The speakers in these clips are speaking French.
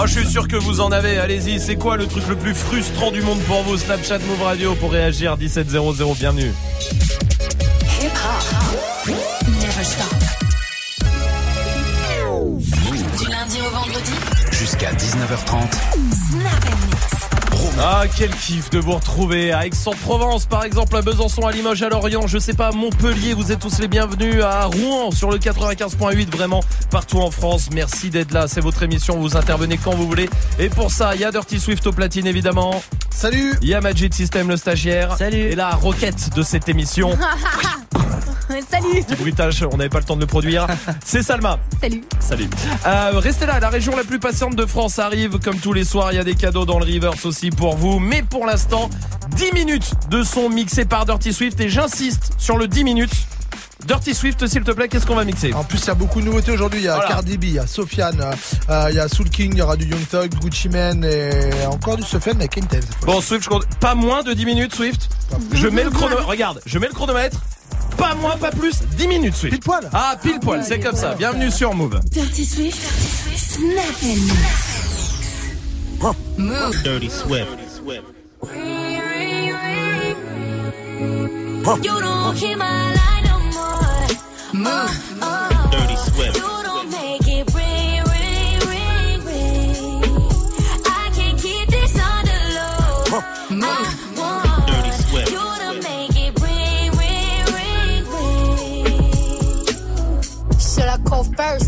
Oh, je suis sûr que vous en avez. Allez-y, c'est quoi le truc le plus frustrant du monde pour vous Snapchat Move Radio pour réagir? 1700. Bienvenue. Hip hop. Never stop. Du lundi au vendredi. Jusqu'à 19h30. Snap and mix. Ah, quel kiff de vous retrouver à Aix-en-Provence, par exemple, à Besançon, à Limoges, à Lorient, je sais pas, à Montpellier, vous êtes tous les bienvenus, à Rouen sur le 95.8, vraiment partout en France. Merci d'être là, c'est votre émission, vous intervenez quand vous voulez. Et pour ça, il y a Dirty Swift au platine évidemment. Salut Il y a Magic System le stagiaire. Salut. Et la roquette de cette émission. Salut Petit bruitage, on n'avait pas le temps de le produire. C'est Salma. Salut Salut. Euh, restez là, la région la plus patiente de France arrive. Comme tous les soirs, il y a des cadeaux dans le reverse aussi pour vous. Mais pour l'instant, 10 minutes de son mixé par Dirty Swift. Et j'insiste sur le 10 minutes. Dirty Swift, s'il te plaît, qu'est-ce qu'on va mixer En plus, il y a beaucoup de nouveautés aujourd'hui. Il y a Voilà. Cardi B, il y a Sofiane, euh, il y a Soul King, il y aura du Young Thug, Gucci Mane et encore du Sofiane avec fois. Bon, Swift, je compte pas moins de 10 minutes, Swift. Je mets le chronomètre. Regarde, je mets le chronomètre. Pas moins, pas plus, 10 minutes, Swift. Pile poil. Ah, pile poil, c'est comme ça. Bienvenue sur Move. Dirty Swift. Snap mix. Dirty Swift. You don't keep my. Move. Dirty Swift. You don't make it ring, ring, ring, ring. I can't keep this on the low. I want Dirty Swift. you to make it ring, ring, ring, ring. Should I call first?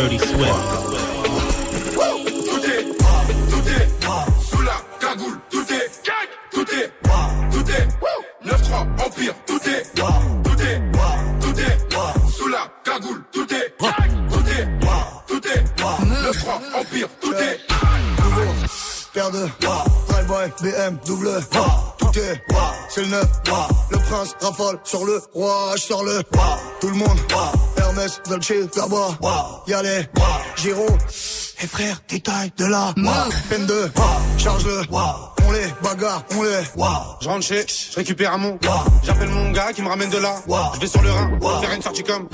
Dirty Swift. Tout est, tout est, sous la cagoule, tout est, tout est, tout est, 9-3, Empire, tout est, tout est, tout est, sous la cagoule, tout est, tout est, tout est, 9-3, Empire, tout est. Paire de BM, double Tout est, c'est le neuf. Le prince rafale sur le roi Je sors le, tout le monde Hermès, Dolce, là-bas Y'a les, Giro Et frère, détail de la Peine de, charge-le On les bagarre, on les Je rentre chez, je récupère un mon. J'appelle mon gars qui me ramène de là. Je vais sur le Rhin, faire une sortie comme.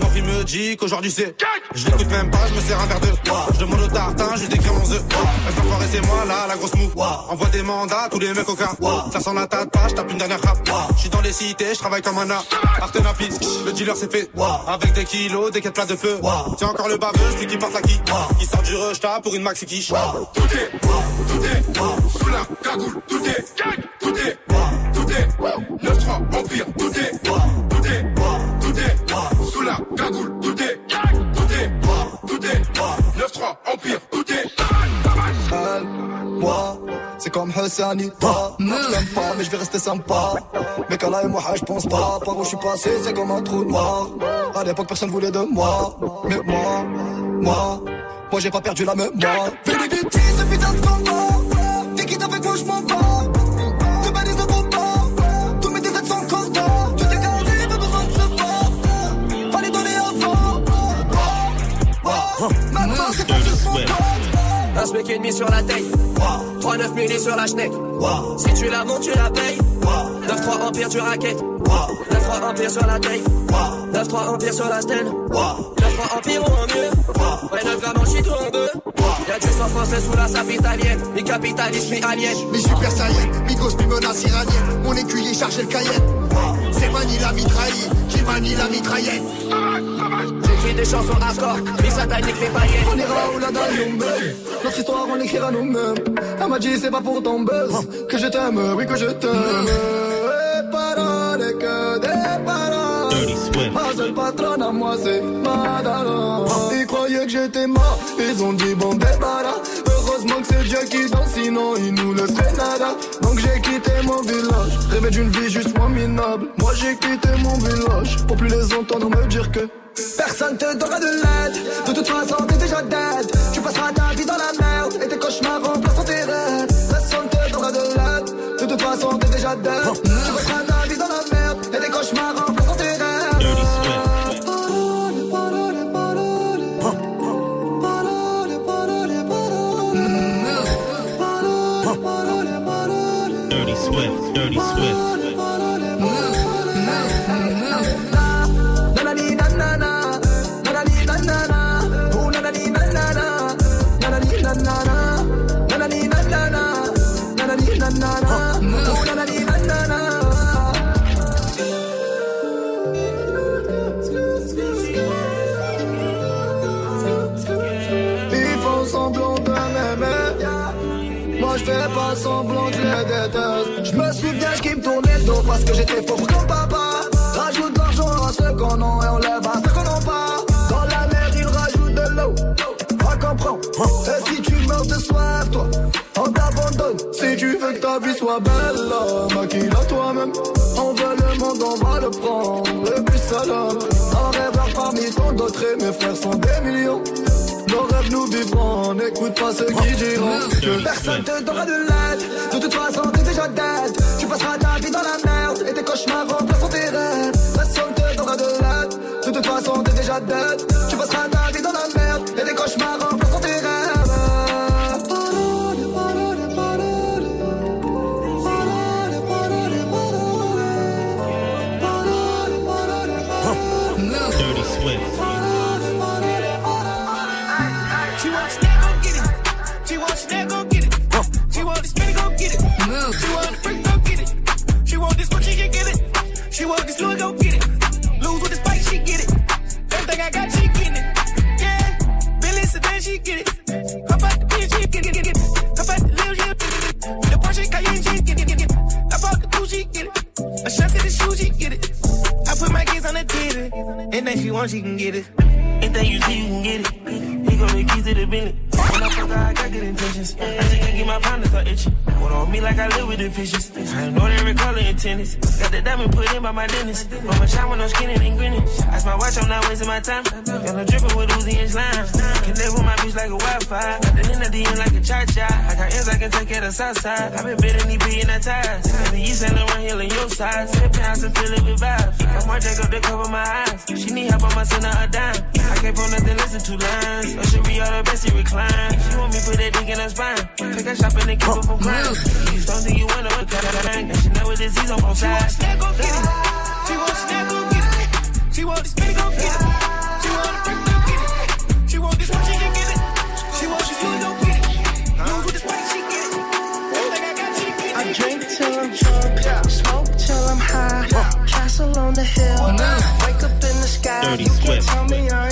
Mon fille me dit qu'aujourd'hui c'est. Je l'écoute même pas, je me sers un verre d'eau. Je demande au tartin, je décris 11 œufs. Reste c'est moi là, la grosse mou. Envoie des mandats, tous les mecs au cas. Ça sent la tête pas, je tape une dernière rap. Je suis dans les cités, je travaille comme un art. Partenapis, le dealer c'est fait. Avec des kilos, des quêtes plats de feu. C'est encore le baveux, celui qui porte la qui. Qui sort du rush, t'as pour une maxi quiche. Tout est, tout est, sous la cagoule, tout est, tout est, tout est, 9-3, Empire, tout est, tout est, tout est, sous la cagoule, tout est, tout est, tout est, 9-3, Empire, tout est. Moi, c'est comme Hassani, pas. Je l'aime pas, mais je vais rester sympa. Mais Kala et moi, je pense pas. Par où je suis passé, c'est comme un trou noir. À l'époque, personne voulait de moi. Mais moi, moi, moi, j'ai pas perdu la mémoire. Fais des bêtises, ce putain de combat. T'es quitte avec moi, je m'en bats. Te balises de combat. Tous mes déserts sont cordons. Tout est carré, pas besoin de se voir. Fallait donner avant. Maintenant, c'est pas juste. Un SMIC et demi sur la taille 3-9 milli sur la schneck. Si tu la montes tu la payes. 9-3 empire tu raquettes 9-3 empire sur la taille. 9-3 empire sur la sten 9-3 empire ou en mieux. Ouais 9 grammes en shit en bœuf Y'a du sang français sous la sape italienne Mi capitaliste mi alien. Mi super saiyan, mi gosse, mi menace iranienne. Mon écuyer chargé le cayenne. C'est Mani la mitraille, qui manie la mitraillette. J'écris des chansons à corps Mi satanique les paillettes On ira où la dalle nous mène. Notre histoire, on l'écrira nous-mêmes. Elle m'a dit, c'est pas pour ton buzz. Que je t'aime, oui, que je t'aime. Des paroles, que des paroles. Ma seule patronne à moi c'est Madara Ils croyaient que j'étais mort, ils ont dit bon débarras Dieu qui danse, sinon il nous laisserait nada. Donc j'ai quitté mon village, rêvé d'une vie juste moins minable. Moi j'ai quitté mon village, pour plus les entendre me dire que Personne te donnera de l'aide, de toute façon t'es déjà dead. Tu passeras ta vie dans la merde, et tes cauchemars remplaceront tes rêves. Personne te donnera de l'aide, de toute façon t'es déjà dead soit belle Maquille-la toi-même On veut le monde on va le prendre Le plus salam Un rêveur parmi tant d'autres Et mes frères sont des millions nos rêves nous vivrons, n'écoute pas ceux qui diront que personne te donnera de l'aide. De toute façon, t'es déjà dead. Tu passeras ta vie dans la merde et tes cauchemars remplaceront tes rêves. Personne te donnera de l'aide. De toute façon, t'es déjà dead. Tu passeras ta vie dans la merde et tes cauchemars Anything she can get it. Anything you see, you can get it. He gon' the keys to the Bentley. Good intentions. I just can't get my pound to itching. Hold on me like I live with the fishes. I know every color in tennis. Got the diamond put in by my dentist. My shine when I'm skinny and grinning. That's my watch, I'm not wasting my time. Got no dripping with Uzi and slime. live with my bitch like a Wi-Fi. Got the end of the end like a cha-cha. I got ends I can take care of south side. I been bidding these being that ties. Baby, you sailing around here in your size. Hip pounds and feeling with vibes. I'm more Jacob to cover my eyes. She need help, I'ma send her a dime. I can't pull nothing, listen to lines. But she be all the best, she recline. She want me put that dick in her spine. Take her shopping and keep her from crying. You don't think you wanna what kind of thing. Now she know with disease on both sides. She wants that, go get it. She wants that, get it. She want the spin, go get it. She want the freak, go get it. She want this one, she can get it. She want this one, go get it. Lose with the spike, she get it. I got, she. I drink till I'm drunk, smoke till I'm high. Castle on the hill, wake up in the sky. Dirty you can't tell me I ain't. I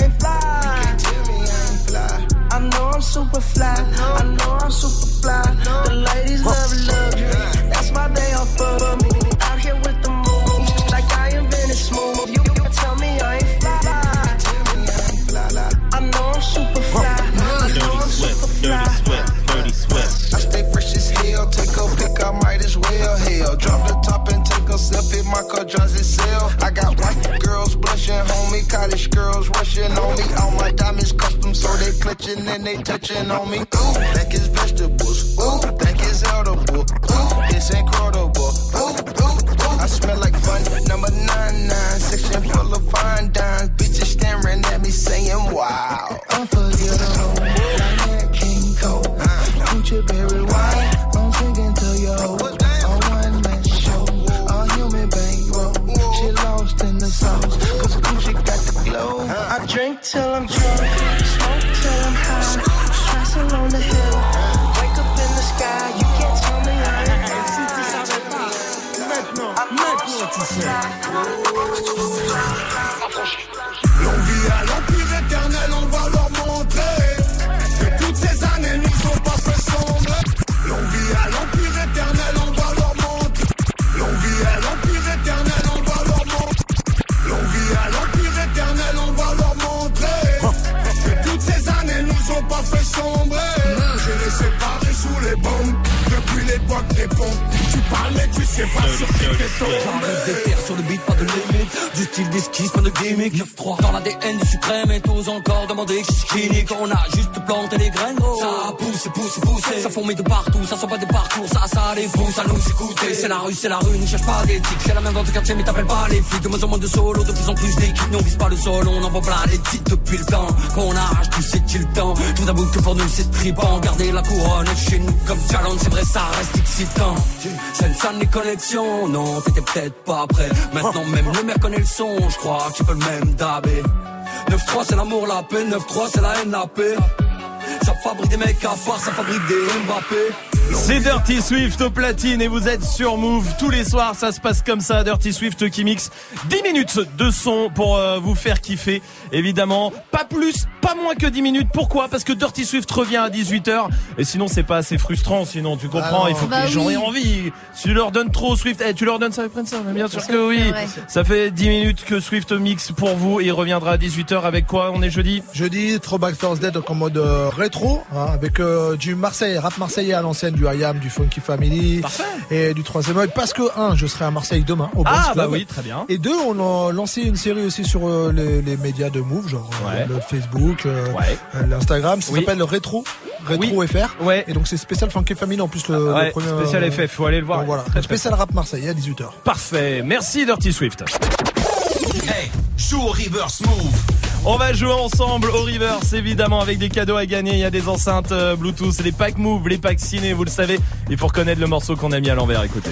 super fly. I know I'm super fly. The ladies love they clutching and they touching on me. Ooh, think it's vegetables. Ooh, Ça fourmille de partout. Ça sent pas des parcours. Ça, ça les pousse à nous écouter. C'est la rue, c'est la rue. Ne cherche pas d'éthique. C'est la même dans ton quartier, mais t'appelles pas les flics. De moins en moins de solo, de plus en plus d'équipes. On vise pas le sol, on envoie plein les titres depuis le temps. Quand on arrache, tu sais qu'il le temps. Je vous avoue que pour nous c'est tripant. Garder la couronne chez nous comme challenge, c'est vrai, ça reste excitant. C'est une salle connexions. Non, t'étais peut-être pas prêt. Maintenant, même le maire connaît le son. Je crois qu'il peut le même dabé. 9-3, c'est l'amour, la paix. 9-3, c'est la haine, la paix. Fabrique des mecs à part, ça fabrique des Mbappé. C'est Dirty Swift au platine et vous êtes sur Move tous les soirs. Ça se passe comme ça. Dirty Swift qui mixe 10 minutes de son pour euh, vous faire kiffer. Évidemment, pas plus, pas moins que 10 minutes. Pourquoi? Parce que Dirty Swift revient à 18h. Et sinon, c'est pas assez frustrant. Sinon, tu comprends, Ah il faut que Bah les gens oui. aient envie. Si tu leur donnes trop Swift, eh, tu leur donnes ça, ils prennent ça. mais Bien sûr que oui. Ça fait 10 minutes que Swift mixe pour vous et il reviendra à 18h avec quoi On est jeudi? Jeudi, Throwback Thursday, donc en mode euh, rétro, hein, avec euh, du Marseille, rap marseillais à l'ancienne, du IAM, du Funky Family et du troisième œil. Parce que, un, je serai à Marseille demain, au Ah bah Club. oui, très bien. Et deux, on a lancé une série aussi sur euh, les, les médias de Move, genre Ouais. le Facebook, euh, Ouais. euh, l'Instagram. Ça Oui. s'appelle Rétro, Rétro Oui. FR. Ouais. Et donc c'est spécial Funky Family en plus le, premier. spécial euh, FF, faut aller le voir. donc voilà, Très, très spécial rap marseillais à 18h. Parfait. Merci Dirty Swift. Hey, joue au reverse move. On va jouer ensemble au reverse évidemment avec des cadeaux à gagner. Il y a des enceintes euh, Bluetooth, les packs Move, les packs ciné, vous le savez. Il faut reconnaître le morceau qu'on a mis à l'envers. Écoutez.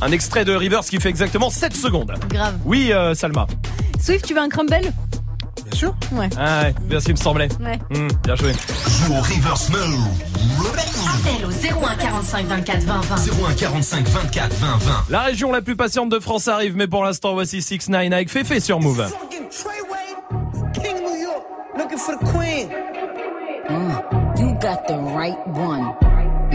Un extrait de reverse qui fait exactement 7 secondes. Grave. Oui, euh, Salma. Swift, tu veux un crumble? Bien sûr. Ouais. Ah ouais, bien ce qui me semblait. Ouais. Hmm, bien joué. Joue au reverse move. Appel au 01 45 24 20 20. 01 45 24 20 20. La région la plus patiente de France arrive, mais pour l'instant, voici 6 9 avec Fefe sur Move. King New York, looking for the queen. Mm, you got the right one.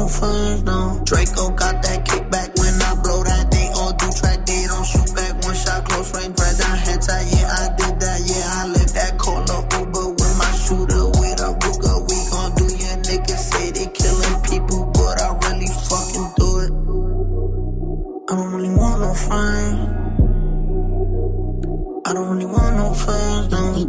Don't really want no friends, no. Draco got that kickback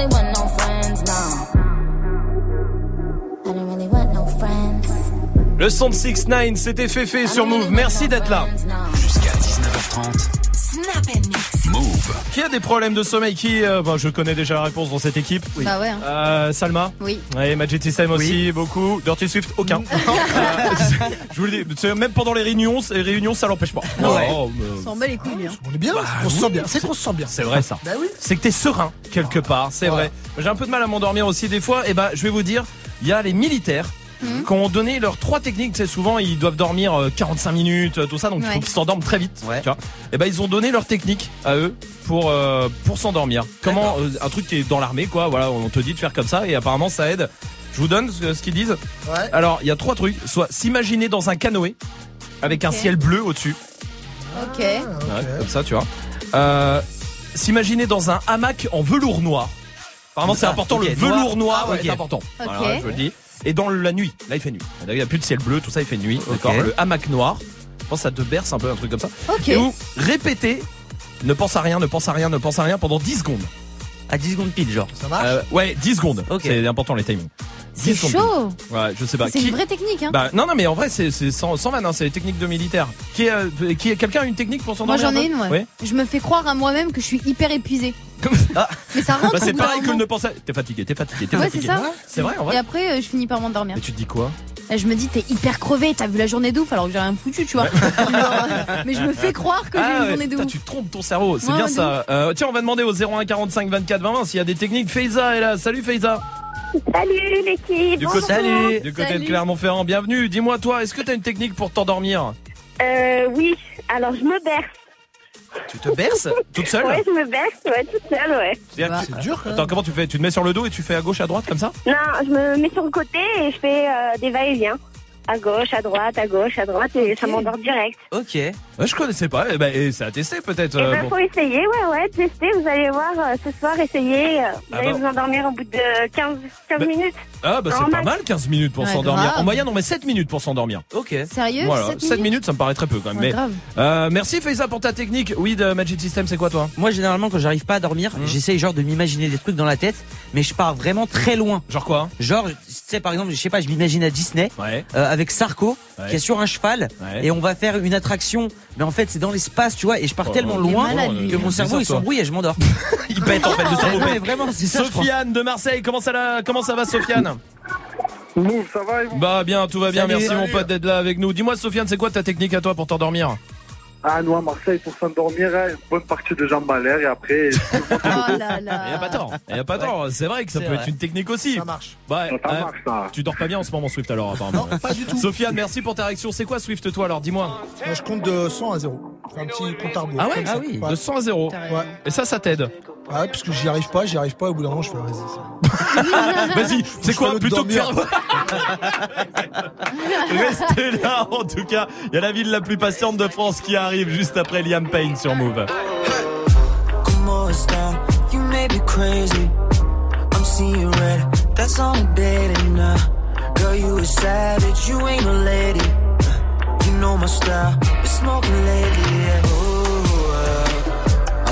really want no friends. I don't really want no friends. Le son de 6-9, c'était Féfé sur Move. Merci d'être là. Jusqu'à 19h30. Snap and qui a des problèmes de sommeil Qui euh, bah, Je connais déjà la réponse dans cette équipe. Bah ouais. hein. Euh, Salma Oui. Ouais, Magic System aussi, beaucoup. Dirty Swift, aucun. Euh, je vous le dis, même pendant les réunions, les réunions, ça l'empêche pas. Ouais. Oh, mais- On s'en bat les couilles, lui, hein. On est bien, on se sent bien. C'est qu'on se sent bien. C'est vrai ça. Bah oui. C'est que t'es serein quelque part, c'est vrai. J'ai un peu de mal à m'endormir aussi des fois. Et bah, je vais vous dire, il y a les militaires. Mhm. Qui ont donné leurs trois techniques, c'est souvent ils doivent dormir euh, 45 minutes, euh, tout ça, donc il faut Ouais. qu'ils s'endorment très vite. Tu vois. Et ben ils ont donné leur technique à eux pour euh, pour s'endormir. Comment euh, un truc qui est dans l'armée quoi, voilà, on te dit de faire comme ça et apparemment ça aide. Je vous donne ce, ce qu'ils disent. Ouais. Alors il y a trois trucs, soit s'imaginer dans un canoë avec un Ok. ciel bleu au-dessus, Ok. Ouais, comme ça, tu vois. Euh, S'imaginer dans un hamac en velours noir. Apparemment, c'est Ah, important, ok, le velours noir. noir Ah, ouais, ok. est important. Ok. Voilà, je vous le dis. Et dans la nuit, là, il fait nuit. Il n'y a plus de ciel bleu, tout ça, il fait nuit. D'accord Le hamac noir. Je pense que ça te berce un peu, un truc comme ça. Ok. Et vous répétez, ne pense à rien, ne pense à rien, ne pense à rien pendant 10 secondes. À 10 secondes pile, genre. Ça marche Euh, ouais, 10 secondes. Ok. C'est important les timings. C'est 10 secondes. chaud. Ouais, je sais pas. C'est Qui- une vraie technique, hein. Bah, non, non, mais en vrai, c'est c'est sans, sans vanne, hein, c'est les techniques de militaire. Qui est, euh, qui est, quelqu'un a une technique pour Moi s'endormir j'en un ai une, ouais. Ouais. Je me fais croire à moi-même que je suis hyper épuisée. Ah. Mais ça rentre. Bah, c'est pareil que moment. ne penser. T'es fatigué, t'es fatigué, t'es Ouais, fatigué. c'est ça. C'est vrai, en Et vrai. après, euh, je finis par m'endormir. Et tu te dis quoi? Et je me dis, t'es hyper crevé, t'as vu la journée d'ouf alors que j'ai rien foutu, tu vois. Mais je me fais croire que j'ai Ah une ouais, journée de putain, ouf. tu trompes ton cerveau, c'est Ouais, bien ouais, de ça. Euh, tiens, on va demander au 01 45 24 20 20 s'il y a des techniques. Faiza est là. Salut Faiza. Salut l'équipe. Du côté, Salut. du côté de. Clermont-Ferrand, bienvenue. Dis-moi toi, est-ce que t'as une technique pour t'endormir? Euh, oui, alors je me berce. Tu te berces toute seule Ouais, je me berce, ouais, toute seule, ouais. C'est-à-dire que C'est dur même. Attends, comment tu fais? Tu te mets sur le dos et tu fais à gauche, à droite comme ça? Non, je me mets sur le côté et je fais euh, des va-et-vient. À gauche, à droite, à gauche, à droite et ça m'endort direct. Ok. ouais, Je connaissais pas. Eh ben, et ça a testé peut-être. et euh, ben bon. faut essayer, ouais, ouais, tester, vous allez voir euh, ce soir, essayez. euh, vous Ah allez bah. vous endormir au bout de 15, 15 Bah, minutes. Ah bah c'est pas mal 15 minutes pour Ouais, s'endormir. grave. En moyenne on met 7 minutes pour s'endormir. Ok. Sérieux Voilà, 7 7 minutes ça me paraît très peu quand même. Ouais, mais grave. euh, merci Faiza pour ta technique. Oui de Magic System c'est quoi toi? Moi, généralement, quand j'arrive pas à dormir, Mhm. j'essaye genre de m'imaginer des trucs dans la tête, mais je pars vraiment très loin. Genre quoi? Genre, tu sais, par exemple, je sais pas, je m'imagine à Disney, Ouais. euh, avec Sarko, Ouais. qui est sur un cheval, Ouais. et on va faire une attraction, mais en fait, c'est dans l'espace, tu vois, et je pars Oh, tellement est loin lui. que mon cerveau, il s'embrouille et je m'endors. Il pète en fait de cerveau. Ouais, vraiment, ça. Sofiane de Marseille, comment ça, la- comment ça va Sofiane? Ça va et vous? Bah bien, tout va bien, Salut. merci mon pote d'être là avec nous. Dis-moi Sofiane, c'est quoi ta technique à toi pour t'endormir? Ah, nous à Marseille, pour s'endormir, hein, une bonne partie de jambes à l'air et après. Oh là Il y là. a pas tort, il y a pas tort. C'est vrai que ça peut vrai. être une technique aussi. Ça marche. Bah, Ça euh, marche, ça. tu dors pas bien en ce moment Swift alors apparemment. Non, pas du tout. Sofiane, merci pour ta réaction. C'est quoi Swift toi alors Dis-moi. Moi, je compte de 100 à 0. Je fais un petit compte à rebours. Ah ouais. Ah oui. Ouais. De 100 à 0. Ouais. Et ça, ça t'aide. Ah ouais, parce que j'y arrive pas, j'y arrive pas, au bout d'un moment, je fais vas-y. c'est- Vas-y, c'est quoi plutôt que faire Restez là en tout cas. Il y a la ville la plus patiente de France qui arrive juste après Liam Payne sur Move. You may be crazy. I'm seeing red. That's on a date and girl, you a savage. You ain't a lady. You know my style. Been smoking lately. Yeah.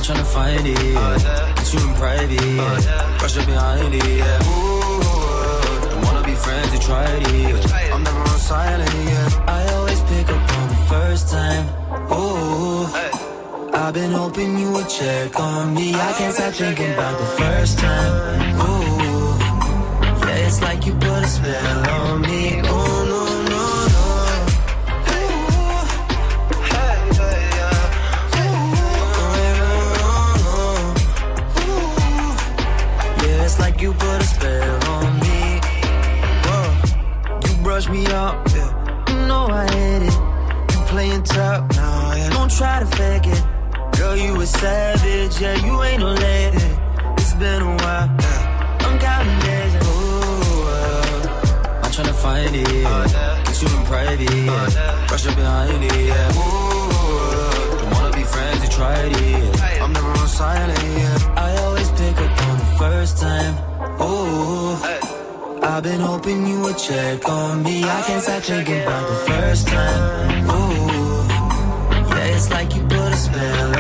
Tryna find it. Yeah. Get you in private. Yeah. Rush up behind it. Yeah. Ooh, don't wanna be friends. You tried it. I'm never on silent. Yeah. I always pick up on the first time. Ooh. I've been hoping you would check on me. I can't stop thinking about the first time. Ooh, yeah, it's like you put a spell on me. Me up, yeah. You know I hate it. You playing tough, nah, yeah. Don't try to fake it. Girl, you a savage, yeah, you ain't no lady. It's been a while, yeah. I'm counting days, and ooh, I'm tryna find it, yeah. Oh, Get you in private, oh, yeah. Rush up behind it, yeah. Ooh, don't wanna be friends, you tried it, yeah. I'm never on silent, yeah. I always pick up on the first time, ooh. I've been hoping you would check on me. I can't stop thinking about the first time, ooh. Yeah, it's like you put a spell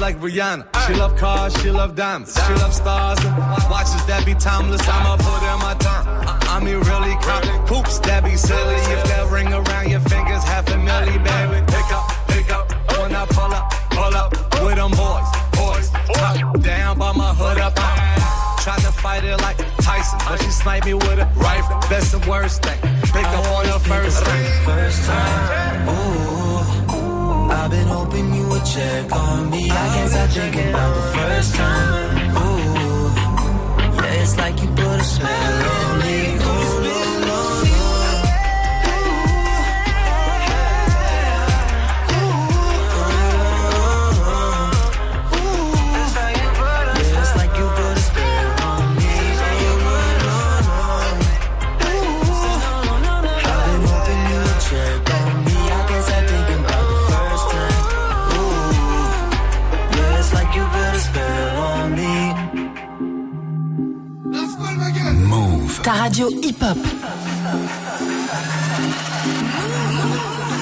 like Rihanna. She love cars, she love diamonds, she love stars and watches that be timeless. I'ma put in my time. I, mean, really cop hoops that be silly. If that ring around your fingers, half a milli, baby. Pick up, pick up. When I pull up, pull up with them boys, boys. Top down by my hood up. I tried to fight it like Tyson, but she sniped me with a rifle. Best and worst thing. Pick up on the first thing. First time, ooh, I've been hoping you would check on me. I can't stop thinking about the first time, ooh, yeah, it's like you put a spell on me. Ta radio hip-hop.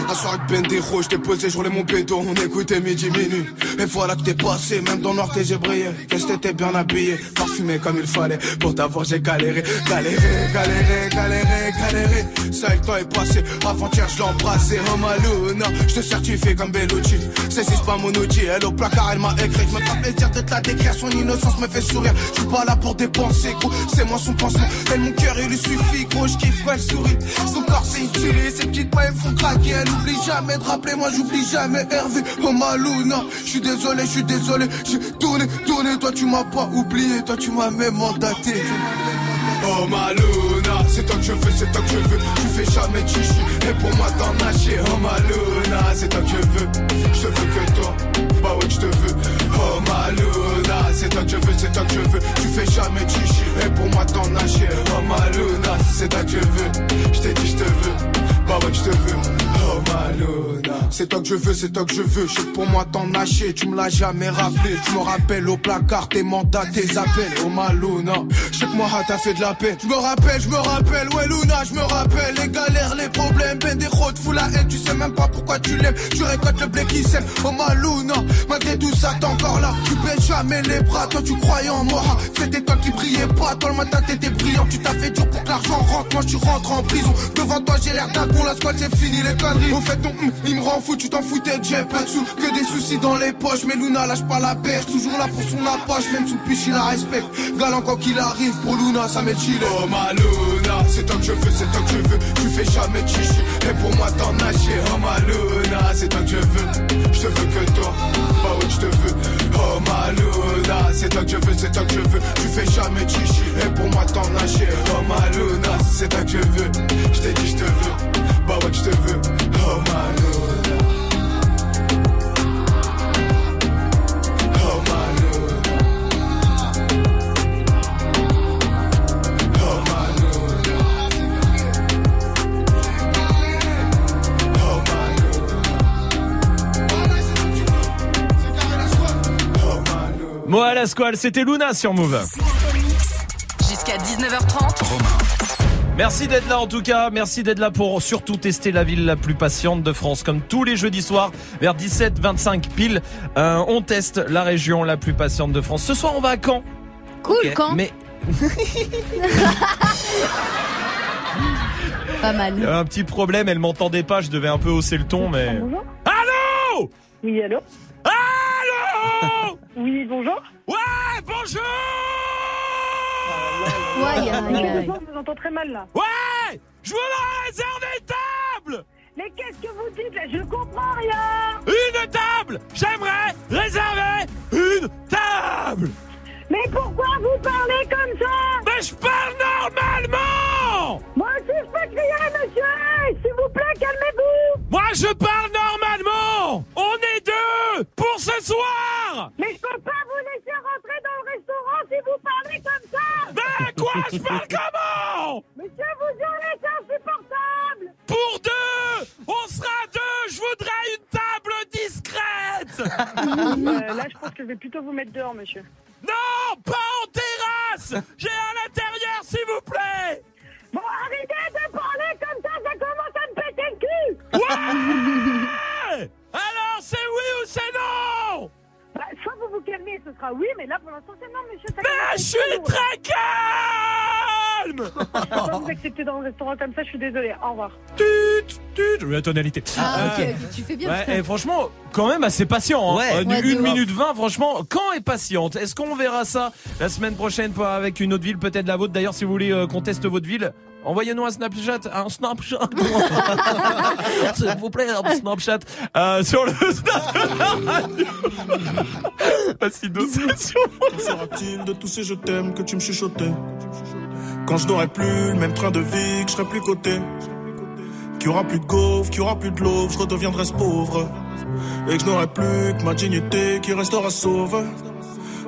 Un soir de Bendejo, je t'ai posé, je roulais mon pédo, on écoutait midi minuit. Et voilà que t'es passé, même dans le noir t'es brillé. Qu'est-ce que t'étais bien habillé, parfumé comme il fallait. Pour t'avoir j'ai galéré, galéré, galéré, galéré, galéré. Ça le temps est passé, avant-hier je l'ai embrassé. Oh Maluna, je te certifie comme Bellucci. C'est pas mon outil, elle au placard elle m'a écrit. Je me fais plaisir de la décrire, son innocence me fait sourire. Je suis pas là pour dépenser, gros, c'est moi son pansement. Elle mon cœur il lui suffit, gros, je kiffe elle sourit. Son corps c'est tuerie, ses petites mains elles font craquer. Elle oublie jamais de rappeler, moi j'oublie jamais Hervé. Oh Maluna, je suis désolé, je suis désolé. J'ai tourné, tourné, toi tu m'as pas oublié, toi tu m'as même mandaté. Oh Maluna, c'est toi que je veux, c'est toi que je veux. Tu fais jamais chichi, et pour moi t'en nager. Oh Maluna, c'est toi que je veux. Je te veux que toi, bah ouais je te veux. Oh Maluna, c'est toi que je veux, c'est toi que je veux. Tu fais jamais de chichi, et pour moi t'en nager. Oh Maluna, c'est toi que je veux. Je t'ai dit je te veux, bah ouais je te veux. Oh c'est toi que je veux, c'est toi que je veux. Je pour moi t'en nager, tu me l'as jamais rappelé. Tu me rappelles au placard tes mandats, tes appels. Oh Maluna, je que moi t'as fait de la peine. Je me rappelle, je me rappelle, ouais Luna, je me rappelle les galères, les problèmes, ben des routes, fous la haine, tu sais même pas pourquoi tu l'aimes. Tu récoltes le blé qui sème. Oh Maluna, malgré tout ça t'es encore là. Tu baisses jamais les bras, toi tu croyais en moi. C'était toi qui brillais pas, toi le matin t'étais brillant. Tu t'as fait dur pour que l'argent rentre, moi je rentre en prison. Devant toi j'ai l'air d'un con, la squad c'est fini les conneries. Au fait ton il me rend fou, tu t'en foutais j'ai pas de sous, que des soucis dans les poches. Mais Luna lâche pas la perche, toujours là pour son approche, même sous piche il la respecte. Galant quand qu'il arrive, pour Luna ça m'est chill. Oh ma Luna, c'est toi que je veux, c'est toi que je veux. Tu fais jamais chichi, et pour moi t'en nager. Oh ma Luna, c'est toi que je veux. Je te veux que toi, bah ouais je te veux. Oh ma Luna, c'est toi que je veux, c'est toi que je veux. Tu fais jamais chichi, et pour moi t'en nager. Oh ma Luna, c'est toi que je veux. Je t'ai dit je te veux, bah ouais je te veux. Oh. Oh. Oh. Oh à la squale, c'était Luna sur Move. Jusqu'à 19h30. Merci d'être là en tout cas, merci d'être là pour surtout tester la ville la plus patiente de France. Comme tous les jeudis soirs, vers 17-25 pile, euh, on teste la région la plus patiente de France. Ce soir on va à Caen. Cool, Caen. Mais Pas il y mal. a un petit problème, elle m'entendait pas, je devais un peu hausser le ton, mais... Allô Oui, allô Allô Oui, bonjour Ouais, bonjour Ouais, aïe, aïe. Je vous entends très mal là. Ouais Je voudrais réserver une table Mais qu'est-ce que vous dites là Je comprends rien Une table J'aimerais réserver une table Mais pourquoi vous parlez comme ça? Mais je parle normalement! Moi aussi je peux crier, monsieur! S'il vous plaît, calmez-vous! Moi je parle normalement! On est deux Pour ce soir! Mais je peux pas vous laisser rentrer dans le restaurant si vous parlez comme ça! Mais quoi Je parle comment? Monsieur, vous c'est insupportable! Pour deux On sera deux Je voudrais une table discrète! Euh, Là, je pense que je vais plutôt vous mettre dehors, monsieur. Non Pas en terrasse. J'ai à l'intérieur s'il vous plaît. Bon, arrêtez de parler comme ça, ça commence à me péter le cul. Ouais. Alors c'est oui ou c'est non? Bah, vous vous calmez, ce sera oui, mais là pour l'instant c'est non, monsieur. Ça Mais je suis très calme Je peux pas vous accepter dans le restaurant comme ça, je suis désolée. Au revoir. Tut, tut, la tonalité. Ah, Euh, ok, tu fais bien. Ouais, et franchement, quand même assez patient. Hein. Ouais. Euh, Ouais, de 1 ouf. minute 20, franchement, quand est patiente? Est-ce qu'on verra ça la semaine prochaine avec une autre ville, peut-être la vôtre? D'ailleurs, si vous voulez euh, qu'on teste votre ville, envoyez-nous un Snapchat. Un Snapchat S'il vous plaît, un Snapchat. Euh, sur le Snap de la radio. Voici nos sessions. Quand sera-t-il de tous ces je t'aime que tu me chuchotais Quand je n'aurai plus le même train de vie, que je serai plus coté Qu'il y aura plus de gaufres, qu'il y aura plus de l'eau, je redeviendrai pauvre Et que je n'aurai plus que ma dignité qui restera sauve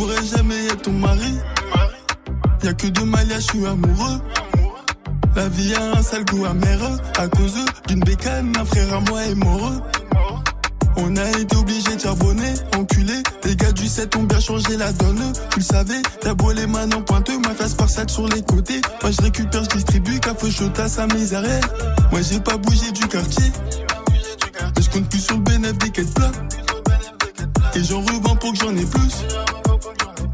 Pourrais jamais être ton mari. Y'a que deux malias, je suis amoureux. La vie a un sale goût amer. À cause d'une bécane, un frère à moi est mort. On a été obligé de charbonner, enculé. Les gars du 7 ont bien changé la donne. Tu le savais, t'as beau les mains en pointeux, ma face par sac sur les côtés. Moi je récupère, je distribue, café à sa misère. Moi j'ai pas bougé du quartier. Mais je compte plus sur le bénéfice des quêtes plats? Et j'en revends pour que j'en ai plus.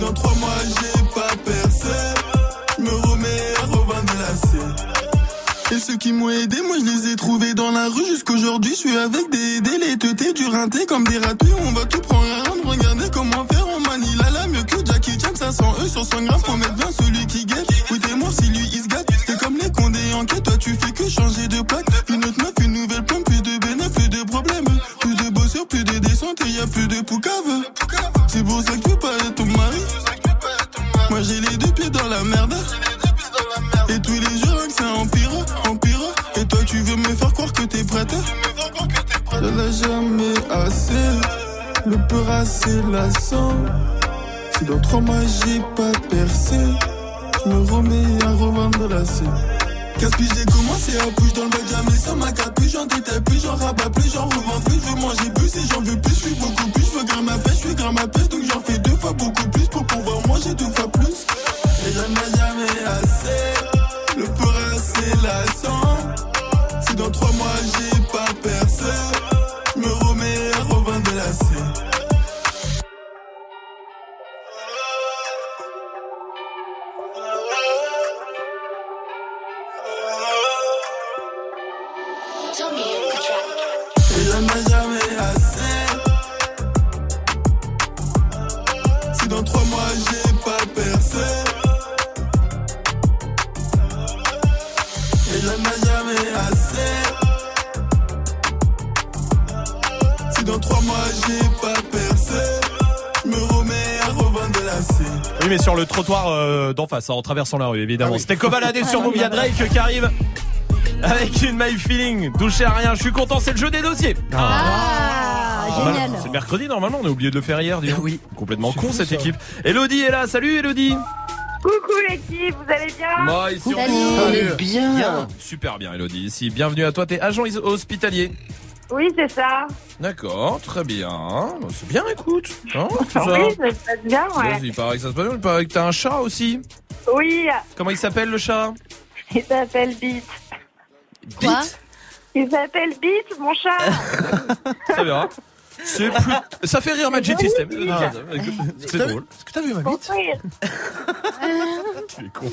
Dans trois mois j'ai pas percé, me remets à revendre la. Et ceux qui m'ont aidé, moi je les ai trouvés rue jusqu'aujourd'hui, je suis avec des délétetés, du rinté comme des ratés. On va tout prendre rien de regarder comment faire en manie. Là, mieux que Jackie Chan, ça sent eux sur 100 grammes. Faut mettre 20 celui qui guette. Oui, t'es mort si lui il se gâte. T'es comme les condés en quête, toi tu fais que changer de plaque. Une autre meuf, une nouvelle pomme, plus de bénéfices, plus de problèmes. Plus de bossures, plus de descente et y a plus de poucave. C'est pour ça que Moi j'ai les deux pieds dans la merde. Et tous les jours que ça empire, empire. Et toi tu veux me faire croire que t'es prête. Je l'ai jamais assez. Le peur assez lassant. Si dans trois mois j'ai pas percé, je me remets à revendre la scène. Casse-piche, j'ai commencé à bouger dans le bac, jamais sans ma capuche. J'en détaille plus, j'en rabats plus, j'en revends plus. Je veux manger plus et j'en veux plus, je suis beaucoup plus. Je veux gramme à pêche, je suis gramme à pêche, donc j'en fais deux fois beaucoup plus pour pouvoir manger deux fois plus. Et j'en ai jamais assez, le peur assez lassant. Si dans trois mois j'ai Oui, mais sur le trottoir euh, d'en face, hein, en traversant la rue, évidemment. C'était Cobaladé sur Move, il y a Drake qui arrive avec une My Feeling. Touchez à rien, je suis content, c'est le jeu des dossiers. Ah, génial. C'est mercredi normalement, on a oublié de le faire hier, dis donc. Oui. Complètement con cette équipe. Elodie est là, salut Elodie. Coucou l'équipe, vous allez bien? Moi ici Salut. on Salut. bien. Super bien Elodie, ici bienvenue à toi, t'es agent hospitalier. Oui, c'est ça. D'accord, très bien. C'est bien écoute. Hein, tout ça. Oui, ça se passe bien, ouais. Il paraît que ça se passe bien, il paraît que t'as un chat aussi. Oui, Comment il s'appelle le chat? Il s'appelle Beat. Quoi? Il s'appelle Beat, mon chat. Très bien. C'est plus... Ça fait rire Magic System. C'est drôle. Est-ce que t'as vu ma bite Tu es con.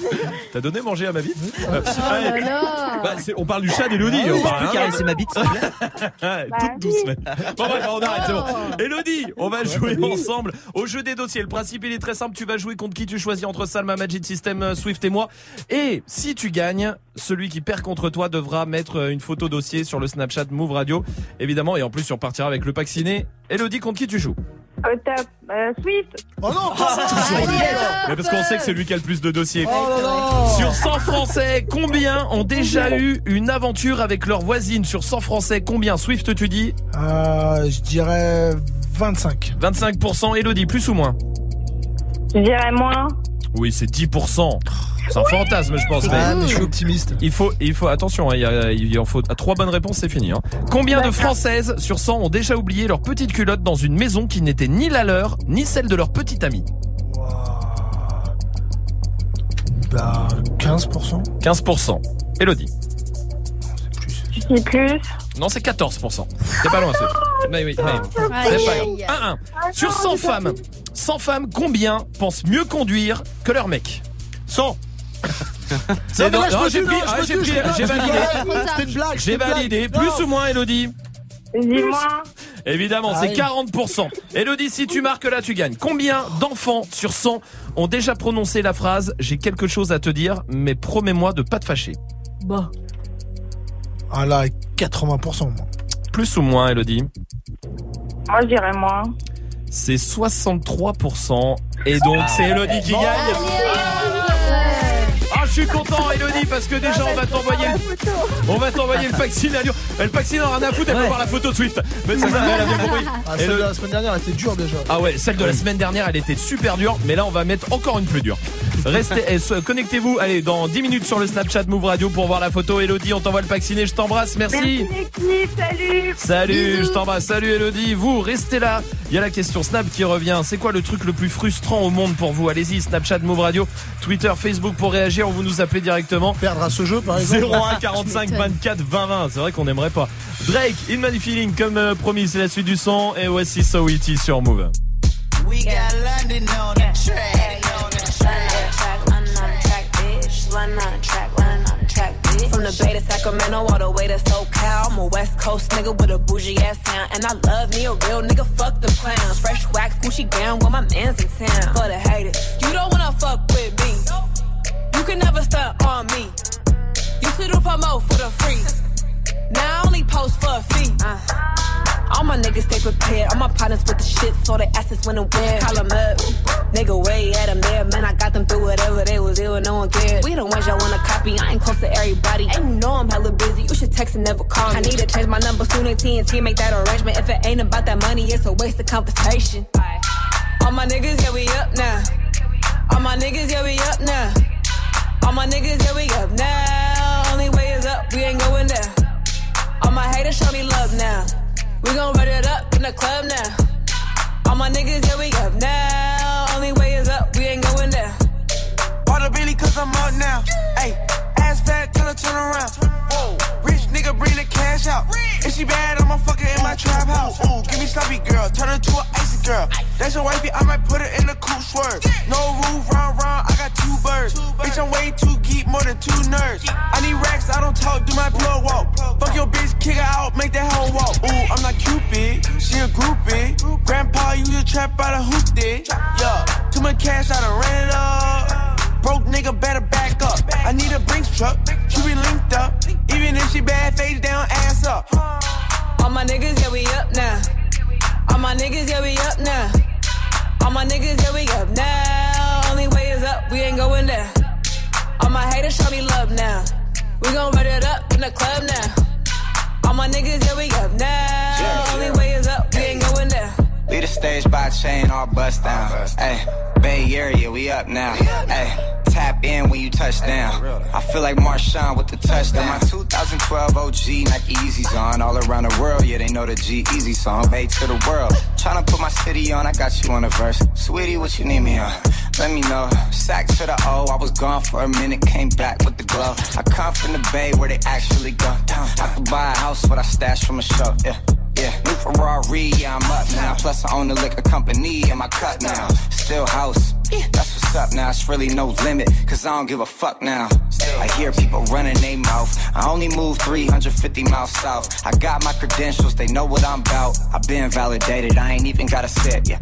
T'as donné manger à ma bite Oh là là. Bah, c'est- on parle du chat d'Elodie. Ah on parle rien. caresser ma bite, Ouais, Toute douce. mais- Bon bref, on arrête, c'est bon. Elodie, on va jouer ensemble au jeu des dossiers. Le principe il est très simple. Tu vas jouer contre qui? Tu choisis entre Salma, Magic System, euh, Swift et moi. Et si tu gagnes, celui qui perd contre toi devra mettre euh, une photo dossier sur le Snapchat Move Radio, évidemment. Et en plus, tu repartiras avec le pack ciné. Elodie, contre qui tu joues? Au top. Euh, Swift. Oh non, Mais parce qu'on sait que c'est lui qui a le plus de dossiers. Oh là là. Sur 100 Français, combien ont déjà eu une aventure avec leur voisine Sur 100 Français, combien? Swift, tu dis? Euh, je dirais 25. 25%. Elodie, plus ou moins? Je dirais moins. Oui, c'est 10%. C'est un fantasme, je pense. Ah, mais mais je suis optimiste. il faut, il faut, attention, hein, il, y a- il en faut à trois bonnes réponses, c'est fini. hein. Combien de Françaises sur 100 ont déjà oublié leur petite culotte dans une maison qui n'était ni la leur, ni celle de leur petite amie Bah, 15%. 15%. Elodie. Je sais plus. Non, c'est 14%. C'est pas loin, c'est. Mais oui, mais- Aïe, c'est pas grave. 1-1. Sur 100 femmes, 100 femmes, combien pensent mieux conduire que leur mec? 100. C'est j'ai validé. rigole. C'était une blague. J'ai validé. Plus ou moins, Elodie Dis-moi. Évidemment, c'est Aïe. 40%. Elodie, si tu marques là, tu gagnes. Combien d'enfants sur 100 ont déjà prononcé la phrase J'ai quelque chose à te dire, mais promets-moi de pas te fâcher Bah. Ah là, 80%. Moi. Plus ou moins, Elodie Moi, je dirais moins. C'est 63%. Et donc, c'est Elodie qui gagne. Suis content, Elodie, parce que déjà, on va t'envoyer le, on va t'envoyer le vaccin à Lyon. Le vaccin en rien à foutre, elle peut voir la photo de Swift. Mais c'est ça, elle a bien compris. Ah, celle le- de la semaine dernière elle était dure déjà. Ah ouais, celle de la semaine dernière, elle était super dure, mais là, on va mettre encore une plus dure. Restez, eh, connectez-vous, allez, dans 10 minutes sur le Snapchat Move Radio pour voir la photo. Elodie, on t'envoie le vacciné, je t'embrasse, merci. Salut. Salut, Bisous. je t'embrasse. Salut Elodie. Vous, restez là. Il y a la question Snap qui revient. C'est quoi le truc le plus frustrant au monde pour vous? Allez-y, Snapchat, Move Radio, Twitter, Facebook pour réagir ou vous nous appelez directement. Perdre à ce jeu par exemple. 01 45 24 20 20. C'est vrai qu'on n'aimerait pas. Drake, In My Feeling, comme euh, promis, c'est la suite du son. Et voici So It sur Move. We got London on the track. On the track. Run on the track, bitch. Run on the track, run on the track, bitch. From the Bay to Sacramento, all the way to SoCal. I'm a West Coast nigga with a bougie ass sound. And I love me a real nigga, fuck the clowns. Fresh wax, Gucci gown when my man's in town. For the haters, you don't wanna fuck with me. Can never stunt on me. Used to do promo for the free. Now I only post for a fee. Uh. All my niggas stay prepared. All my partners with the shit, so they assets when and. Call 'em up. Nigga, way at 'em there. Man, I got them through whatever they was ill, no one cared. We the ones y'all wanna copy. I ain't close to everybody. And you know I'm hella busy. You should text and never call me. I need to change my number soon and TNT make that arrangement. If it ain't about that money, it's a waste of conversation. All my niggas, yeah, we up now. All my niggas, yeah, we up now. All my niggas, yeah, we up now. Only way is up, we ain't going down. All my haters show me love now. We gon' run it up in the club now. All my niggas, yeah, we up now. Only way is up, we ain't going down. Bought a Billy cause I'm up now. Ayy, ass fat, tell her turn around. Whoa, nigga bring the cash out. If she bad, I'ma fuck her in my trap house. Ooh, give me sloppy girl, turn her to an icy girl. That's your wifey, I might put her in the cool swerve. No roof, round, round, I got two birds. Bitch, I'm way too geek, more than two nerds. I need racks, I don't talk, do my plug walk. Fuck your bitch, kick her out, make that hoe walk. Ooh, I'm not Cupid, she a groupie. Grandpa used to trap out a hoop dick. Yeah, too much cash, I done ran up. Broke nigga better back up. I need a Brinks truck, she be linked up. Even if she bad, face down, ass up. All my niggas, yeah, we up now. All my niggas, yeah, we up now. All my niggas, yeah, we up now. Only way is up, we ain't going down. All my haters show me love now. We gon' run it up in the club now. All my niggas, yeah, we up now. Only way Lead the stage by chain, all bust down. Hey, Bay Area, we up now. Hey, tap in when you touch down. I feel like Marshawn with the touchdown. My 2012 OG Nike Yeezys on. All around the world, yeah, they know the G Easy song. Bay to the world. Tryna put my city on, I got you on the verse. Sweetie, what you need me on? Let me know. Sack to the O, I was gone for a minute, came back with the glow. I come from the Bay where they actually go down. I could buy a house, what I stashed from a show. Yeah. Yeah, new Ferrari, yeah, I'm up now. Plus, I own the liquor company in my cut now. Still house, that's what's up now. It's really no limit, cause I don't give a fuck now. I hear people running their mouth. I only move 350 miles south. I got my credentials, they know what I'm about. I've been validated, I ain't even gotta sit, yeah.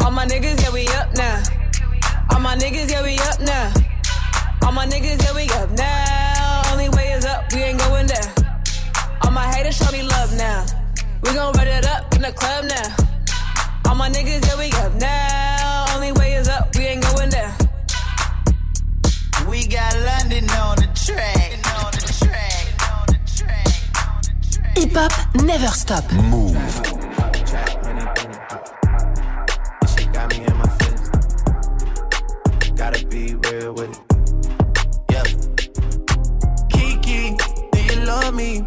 All my niggas, yeah, we up now. All my niggas, yeah, we up now. All my niggas, yeah, we up now. Only way is up, we ain't going down. All my haters show me love now. We gon' run it up in the club now. All my niggas, yeah, we up now. Only way is up, we ain't going down. We got London on the track. Hip hop never stop. Move. She got me in my feelings. Gotta be real with it. Yeah. Kiki, do you love me?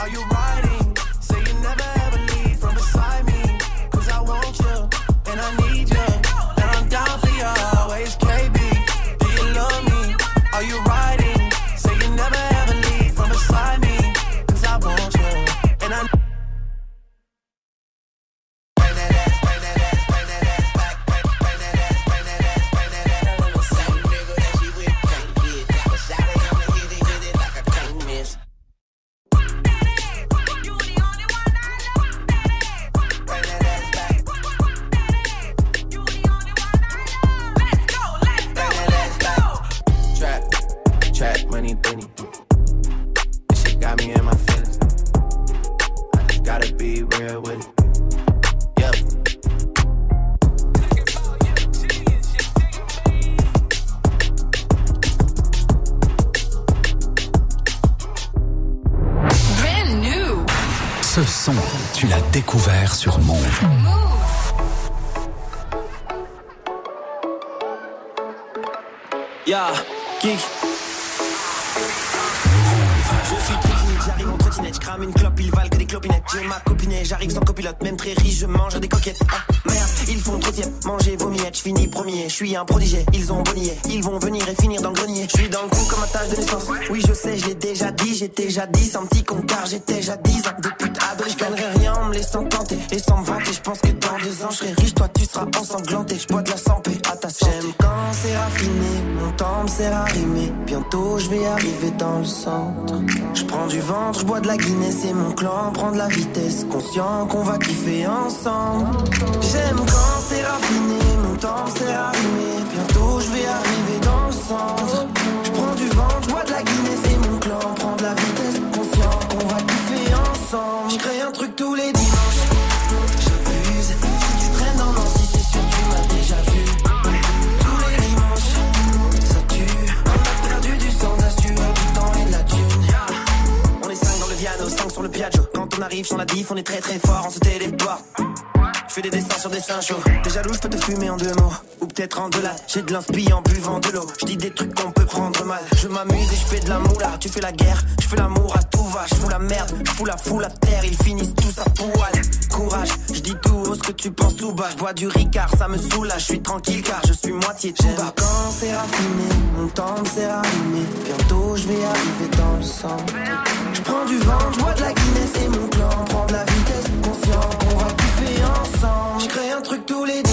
Are you be real with it. Yep. Brand new. Ce son, tu l'as découvert sur Move. Ya, kick. Je suis timide, j'arrive en trottinette, je crame une clope, valent J'ai ma copinette, j'arrive sans copilote, même très riche, je mange des coquettes. Ah, merde, ils font trop tiède, manger vos miettes, je finis premier, je suis un prodigé, ils ont bonnier, ils vont venir et finir dans le grenier. Je suis dans le coup comme un tâche de naissance. Oui, je sais, je l'ai déjà dit, j'étais 10, un petit con car j'étais 10 ans de pute ado, je gagnerai rien en me laissant tenter et sans vanter. Je pense que dans deux ans, je serai riche, toi tu seras ensanglanté, je bois de la santé à ta santé. J'aime quand c'est raffiné, mon temps me sert à rimer. Bientôt je vais arriver dans le centre. Je prends du ventre, je bois de la Guinness et mon clan prend de la vitesse. Conscient qu'on va kiffer ensemble. J'aime quand c'est raffiné, mon temps à rimer. Bientôt je vais arriver dans le centre. Je prends du ventre, je de la Guinness et mon clan prend de la vitesse. Conscient qu'on va kiffer ensemble. Je crée un truc tous les dimanches. Quand on arrive sur la diff, on est très très fort, on se téléporte. Je fais des dessins sur des seins chauds. T'es jaloux, je peux te fumer en deux mots. Ou peut-être en deux là. J'ai de l'inspi en buvant de l'eau. Je dis des trucs qu'on peut prendre mal. Je m'amuse et je fais de la moula. Tu fais la guerre, je fais l'amour à tout va. Je fous la merde, je fous la foule à terre. Ils finissent tous à poil. Courage, je dis tout haut ce que tu penses tout bas. Je bois du ricard, ça me soulage. Je suis tranquille car je suis moitié J'aime quand c'est raffiné, mon temps à rimer. Bientôt je vais arriver dans le centre. Je prends du vent, je bois de la Guinness et mon clan prend de la vitesse. Ensemble. Je crée un truc tous les dimanches.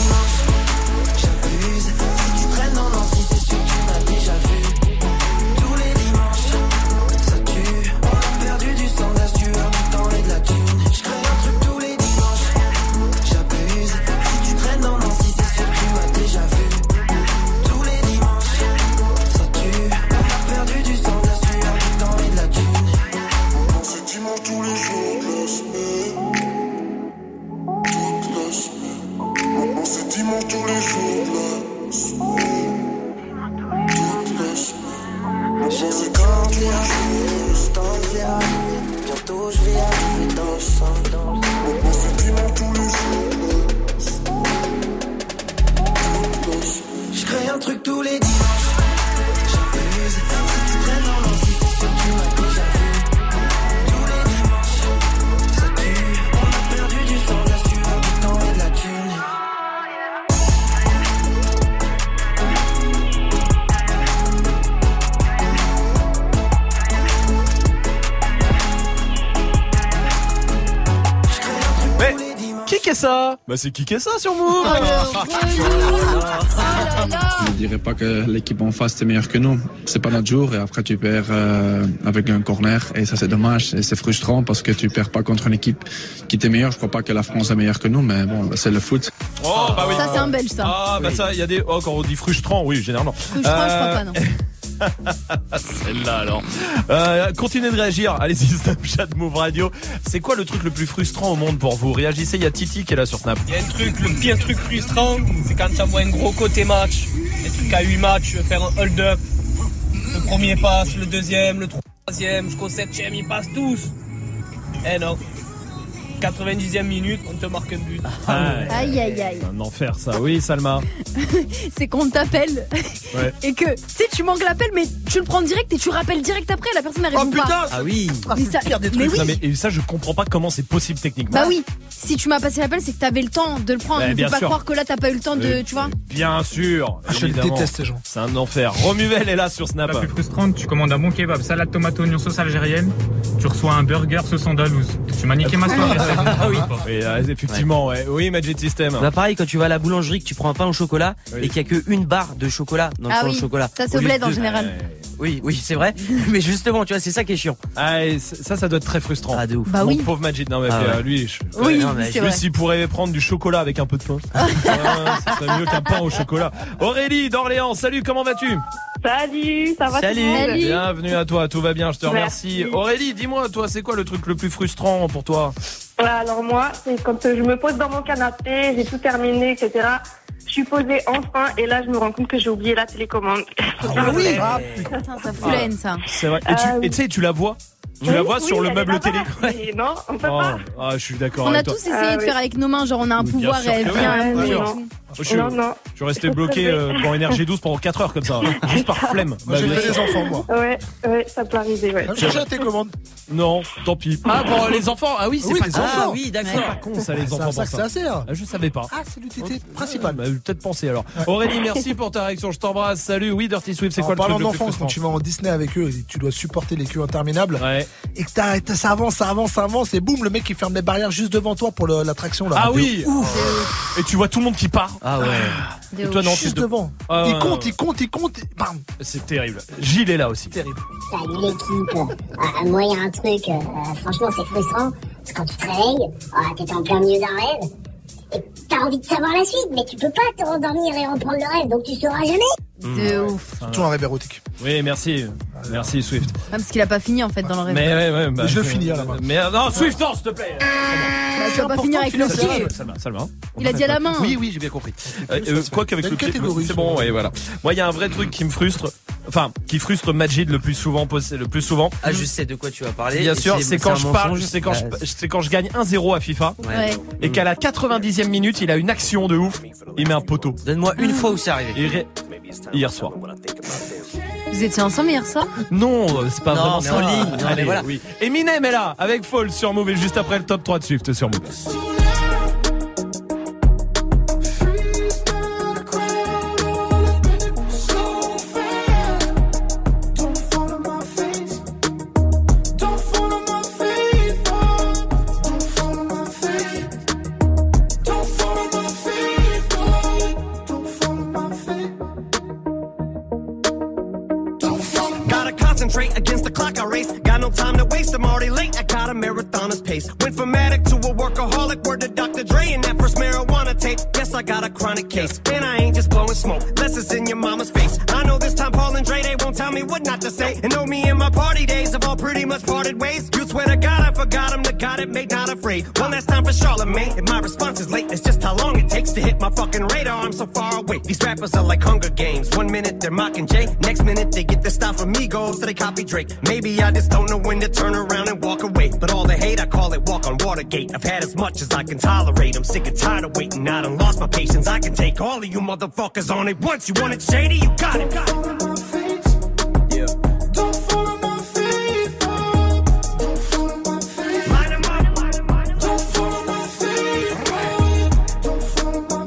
Ça Bah c'est qui ça sur Move Je ne dirais pas que l'équipe en face est meilleure que nous. C'est pas notre jour et après tu perds euh, avec un corner et ça c'est dommage et c'est frustrant parce que tu perds pas contre une équipe qui était meilleure. Je crois pas que la France est meilleure que nous, mais bon, c'est le foot. Oh bah oui. Ça, c'est un belge, ça. Ah bah ça, il y a des. Oh, quand on dit frustrant, oui, généralement. Frustrant, je crois pas, non. Celle-là alors. Euh, continuez de réagir. Allez-y, Snapchat Move Radio. C'est quoi le truc le plus frustrant au monde pour vous? Réagissez, il y a Titi qui est là sur Snap. Il y a un truc, le pire truc frustrant, c'est quand tu envoies un gros côté match, des trucs à 8 matchs, faire un hold-up. Le premier passe, le deuxième, le troisième, jusqu'au septième, ils passent tous. Eh non. 90e minute, on te marque un but. Aïe, aïe, aïe. Un enfer ça. Oui, Salma. C'est qu'on t'appelle Ouais. et que, tu sais, tu manques l'appel, mais tu le prends direct et tu rappelles direct après, la personne n'arrive pas. Ah oui. Mais ça- mais oui. Non, mais et ça, je comprends pas comment c'est possible techniquement. Bah oui, si tu m'as passé l'appel, c'est que t'avais le temps de le prendre. Ne bien faut pas sûr. croire que là, t'as pas eu le temps de, Euh, tu vois. Bien sûr. Ah, je évidemment. déteste ces gens. C'est un enfer. Romuvel est là sur Snap. La plus frustrante, tu commandes un bon kebab, salade tomate oignon sauce algérienne, tu reçois un burger sauce andalouse. Tu m'as niqué ma soirée. Ah oui. Oui, euh, effectivement, ouais. Oui, Magic System. Bah pareil quand tu vas à la boulangerie que tu prends un pain au chocolat Oui. et qu'il y a qu'une barre de chocolat dans le Ah pain oui, au chocolat. ça se bled en général. Oui, oui, c'est vrai. Mais justement, tu vois, c'est ça qui est chiant. Ah, et ça, ça doit être très frustrant. Ah, de ouf. Bah Mon oui. pauvre Magic. Non, mais Ah euh, lui, je... Oui, non, mais lui, s'il pourrait prendre du chocolat avec un peu de pain, Ah, ce serait mieux qu'un pain au chocolat. Aurélie d'Orléans, salut, comment vas-tu? Salut, ça va tout le monde Bienvenue à toi, tout va bien, je te remercie. Merci. Aurélie, dis-moi, toi, c'est quoi le truc le plus frustrant pour toi Ouais, Alors moi, c'est quand je me pose dans mon canapé, j'ai tout terminé, etc. Je suis posée enfin et là je me rends compte que j'ai oublié la télécommande. Ah oui Ah, Putain, ça fout la haine, ça. C'est vrai. Et tu Euh, sais, tu la vois Tu oui, la vois oui, sur le meuble télé Non, on peut Oh, pas. ah, je suis d'accord On a avec toi. tous essayé de faire avec nos mains, genre on a un pouvoir et elle oui, vient. Et tout. Je suis, Non, non. je suis resté bloqué euh, dans Énergie 12 pendant 4 heures comme ça, juste par flemme. Moi, j'ai fait sûr. enfants, moi. Ouais, ouais, ça peut arriver, ouais. J'ai déjà tes commandes. Non, tant pis. Ah, pour les enfants, ah oui, c'est Oui, pas les enfants. Ah oui, d'accord. C'est pas con ça, les C'est enfants. à ça que ça sert. Ah, Je savais pas. Ah, c'est l'utilité principale. Bah, Peut-être penser alors. Aurélie, merci pour ta réaction. Je t'embrasse. Salut. Oui, Dirty Swift, c'est quoi le truc parlant d'enfance, quand tu vas en Disney avec eux, tu dois supporter les queues interminables. Et que t'as- t'as- ça avance, ça avance, ça avance, et boum, le mec il ferme les barrières juste devant toi pour l'attraction là. Ah oui ouf. Et tu vois tout le monde qui part. Ah ouais. Et toi, non, Juste devant. Ah, il compte, il compte, il compte, et bam. C'est terrible. Gilles est là aussi. Terrible. Salut l'équipe. Ah, moi, il y a un truc, euh, franchement, c'est frustrant. Parce que quand tu te réveilles, ah, t'es en plein milieu d'un rêve. Et t'as envie de savoir la suite, mais tu peux pas te rendormir et reprendre le rêve, donc tu sauras jamais. De ouf. Surtout un rêve érotique. Oui, merci. Merci, Swift. Ah, parce qu'il a pas fini en fait dans le rêve. Mais ouais, ouais. bah, je le finis à la main. Mais euh, non, Swift, non, s'il te plaît. Bah, tu vas pas finir avec le pied. Salma, Salma. Il a dit à la main. Oui, oui, j'ai bien compris. Euh, euh, quoi qu'avec le pied, catégorie, c'est bon, ouais, voilà. Moi, il y a un vrai truc qui me frustre. Enfin, qui frustre Majid le plus souvent, le plus souvent. Ah, je sais de quoi tu vas parler. Bien sûr, c'est quand je parle, mensonge. c'est quand Bah, c'est quand je gagne 1-0 à FIFA. Ouais. Et qu'à la 90e minute, il a une action de ouf. Il met un poteau. Donne-moi une fois où c'est arrivé. Hier soir. Vous étiez ensemble hier soir? Non, c'est pas Non, vraiment mais ça. en ligne. Non, Allez, mais voilà. oui. Eminem est là, avec Fall sur Move, et juste après le top 3 de Swift sur Move. Case. And I ain't just blowing smoke, less it's in your mama's face. I know this time Paul and Dre, they won't tell me what not to say. And know me and my party days have all pretty much parted ways. You swear to God I forgot him, the God it made not afraid. One last time for Charlemagne, and my response is late. It's just how long it takes to hit my fucking radar. I'm so far away. These rappers are like Hunger Games. One minute they're mocking Jay, next minute they get their style from Migos, so they copy Drake. Maybe I just don't know when to turn around and walk away. Watergate. I've had as much as I can tolerate. I'm sick and tired of waiting. I done lost my patience. I can take all of you motherfuckers on it once. You want it shady? You got it. Got it. Don't follow my face. Don't follow my face. Line 'em up. Don't follow my face. Don't follow my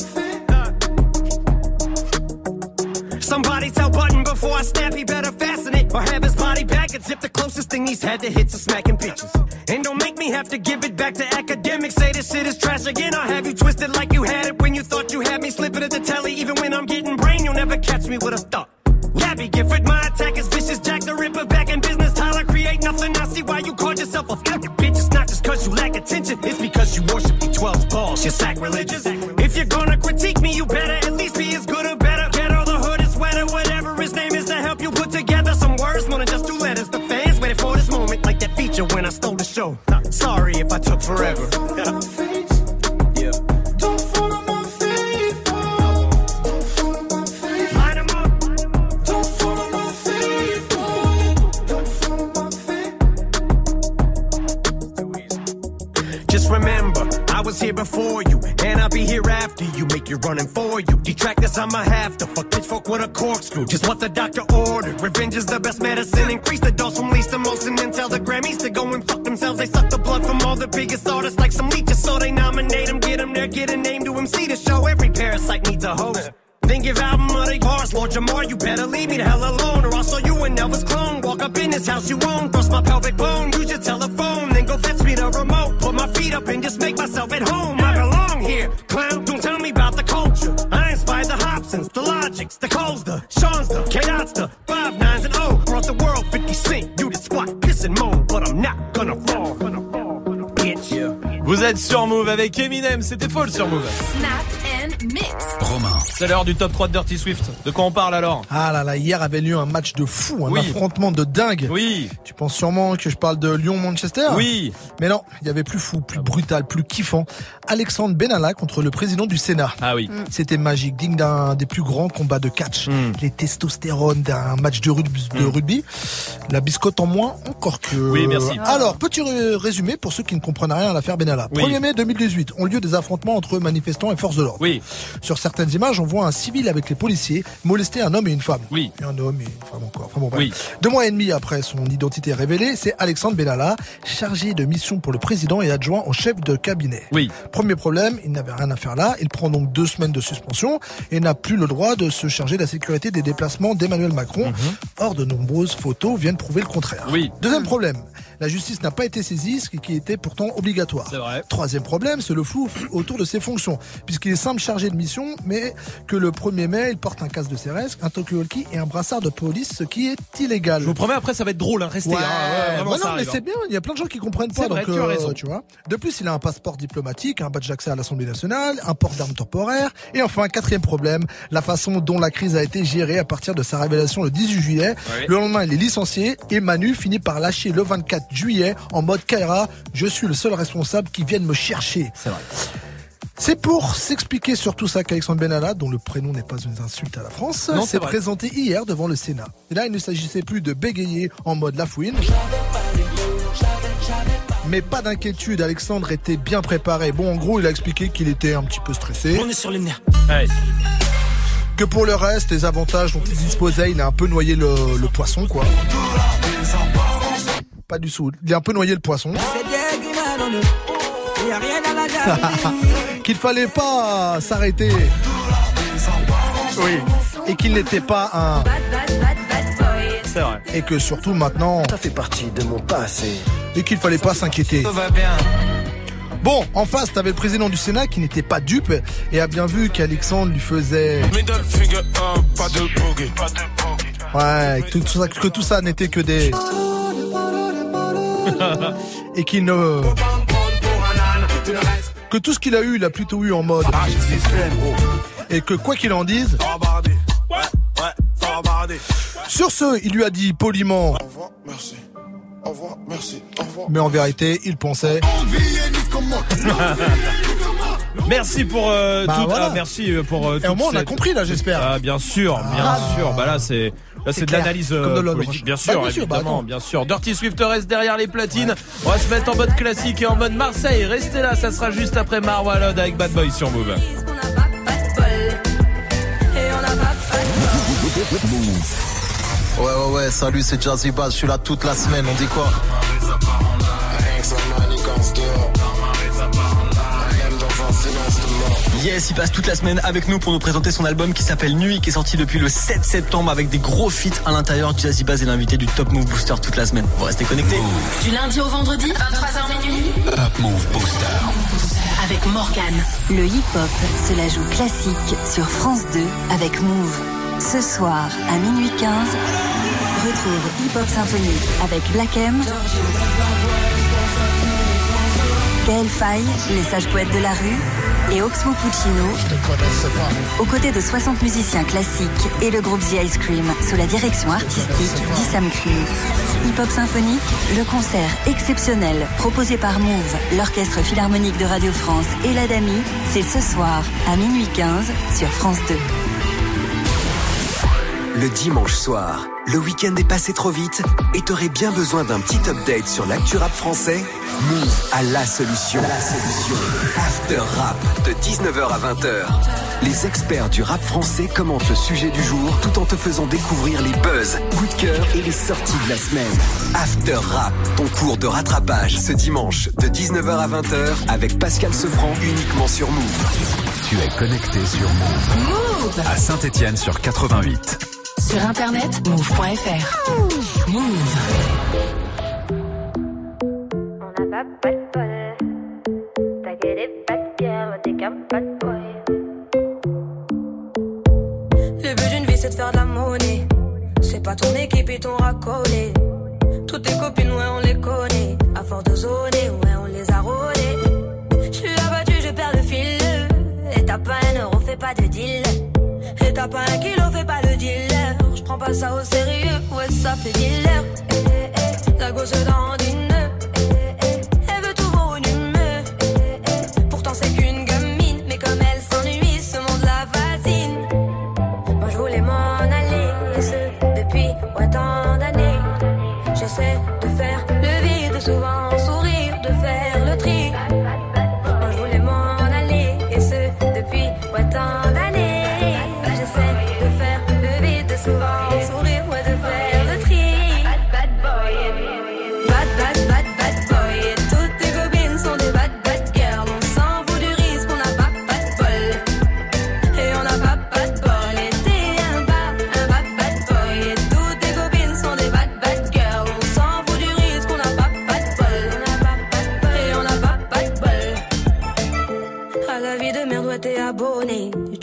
face. Somebody tell Button before I snap, he better fasten it. Or have his body back and zip the closest thing he's had to hits are smacking bitches. And don't make have to give it back to academics. Say this shit is trash again. I'll have you twisted like you had it when you thought you had me slipping at the telly. Even when I'm getting brain, you'll never catch me with a thought. Gabby Gifford, my attack is vicious. Jack the Ripper back in business. Tyler, create nothing. I see why you called yourself a fucking bitch. It's not just cause you lack attention, it's because you worship the 12 balls. You're sacrilegious. Forever. yeah. Don't follow my face. Don't follow my face. Line 'em up. Don't follow my face. Don't follow my face. Just remember, I was here before you, and I'll be here after you. Make you running for you. Detractors, I'ma have to fuck pitchfork with a corkscrew. Just what the doctor c'était folle sur Move. Snap and mix. Romain. C'est l'heure du top 3 de Dirty Swift. De quoi on parle alors? Ah là là, hier avait lieu un match de fou, un Oui. affrontement de dingue. Oui. Tu penses sûrement que je parle de Lyon-Manchester? Oui. Mais non, il y avait plus fou, plus brutal, plus kiffant. Alexandre Benalla contre le président du Sénat. Ah oui. C'était magique, digne d'un des plus grands combats de catch. Hmm. Les testostérones d'un match de rugby, de rugby. La biscotte en moins, encore que. Oui, merci. Alors, petit ré- résumé pour ceux qui ne comprennent rien à l'affaire Benalla. Oui. 1er mai 2018, ont lieu des affrontements entre manifestants et forces de l'ordre. Oui. Sur certaines images, on voit un civil avec les policiers molester un homme et une femme. Oui. Et un homme et une femme encore. Enfin bon, bref. Oui. Deux mois et demi après son identité révélée, c'est Alexandre Benalla, chargé de mission pour le président et adjoint au chef de cabinet. Oui. Premier problème, il n'avait rien à faire là. Il prend donc deux semaines de suspension et n'a plus le droit de se charger de la sécurité des déplacements d'Emmanuel Macron. Or, de nombreuses photos viennent prouver le contraire. Mhm. Oui. Deuxième problème, la justice n'a pas été saisie, ce qui était pourtant obligatoire. C'est vrai. Troisième problème, c'est le flou autour de ses fonctions, puisqu'il est simple chargé de mission, mais que le 1er mai, il porte un casque de CRS, un talkie-walkie et un brassard de police, ce qui est illégal. Je vous promets, après ça va être drôle, hein. restez. Ouais, hein. Ouais, ça non, mais c'est hein. bien. Il y a plein de gens qui comprennent pas. C'est vrai, donc, tu as euh, tu vois. De plus, il a un passeport diplomatique, un badge d'accès à l'Assemblée nationale, un port d'armes temporaire. Et enfin, quatrième problème, la façon dont la crise a été gérée à partir de sa révélation le 18 juillet. Le lendemain, il est licencié et Manu finit par lâcher le 24 juillet en mode Kaira. Je suis le seul responsable qui vienne me chercher. C'est vrai. C'est pour s'expliquer sur tout ça qu'Alexandre Benalla, dont le prénom n'est pas une insulte à la France, Non, c'est s'est présenté hier devant le Sénat. Et là, il ne s'agissait plus de bégayer en mode la fouine. Mais pas d'inquiétude, Alexandre était bien préparé. Bon, en gros, il a expliqué qu'il était un petit peu stressé. On est sur les nerfs. Ouais. Que pour le reste, les avantages dont il disposait, il a un peu noyé le, le poisson, quoi. Pas du tout. Il a un peu noyé le poisson. Qu'il fallait pas s'arrêter. Oui. Et qu'il n'était pas un. C'est vrai. Et que surtout maintenant. Ça fait partie de mon passé. Et qu'il fallait pas s'inquiéter. Bon, en face, t'avais le président du Sénat qui n'était pas dupe et a bien vu qu'Alexandre lui faisait. Ouais, que tout ça, que tout ça n'était que des. et qu'il ne. Que tout ce qu'il a eu, il a plutôt eu en mode. Et que quoi qu'il en dise. Sur ce, il lui a dit poliment. Au revoir, merci. Au revoir, merci. Au revoir. Mais en vérité, il pensait. Merci pour euh, Bah tout. voilà. ah, merci euh, pour. Euh, Et au moins, on a compris là, j'espère. Ah, bien sûr, bien Ah. sûr. Bah là, c'est. Là, c'est de l'analyse euh, politique, bien Bah, sûr, bien sûr, bah, évidemment, bien sûr. Dirty Swift reste derrière les platines. On va se mettre en mode classique et en mode Marseille. Restez là, ça sera juste après Marwalod avec Bad Boy sur Move. Ouais, ouais, ouais, salut, c'est Jazzy Bass, je suis là toute la semaine, on dit quoi? Yes, il passe toute la semaine avec nous pour nous présenter son album qui s'appelle Nuit, qui est sorti depuis le 7 septembre avec des gros feats à l'intérieur. Jazzy Bass est l'invité du Top Move Booster toute la semaine. Vous restez connectés. Du lundi au vendredi, 23h minuit, Top Move Booster. avec Morgan. Le hip-hop se la joue classique sur France 2 avec Move. Ce soir à minuit 15, retrouve Hip Hop Symphonie avec Black M, Gaël Faye, les sages poètes de la rue, et Oxmo Puccino, aux côtés de 60 musiciens classiques et le groupe The Ice Cream, sous la direction artistique d'Issam Cream. Hip Hop Symphonique, le concert exceptionnel proposé par Move, l'Orchestre Philharmonique de Radio France et l'Adami, c'est ce soir à minuit 15 sur France 2. Le dimanche soir, le week-end est passé trop vite et t'aurais bien besoin d'un petit update sur l'actu rap français Move a la solution. La solution. After Rap de 19h à 20h. Les experts du rap français commentent le sujet du jour tout en te faisant découvrir les buzz, coups de cœur et les sorties de la semaine. After Rap, ton cours de rattrapage ce dimanche de 19h à 20h avec Pascal Sefranc uniquement sur Move. Tu es connecté sur Move. Move À Saint-Etienne sur 88. Sur internet, move.fr. Move. Le but d'une vie c'est de faire de la monnaie. C'est pas ton équipe et ton racolé. Toutes tes copines, ouais, on les connaît. À force de zoner, ouais, on les a rôlées. T'as pas un kilo, fais pas le dealer. Je prends pas ça au sérieux, ouais, ça fait dealer. Eh, eh, eh, la gosse dans une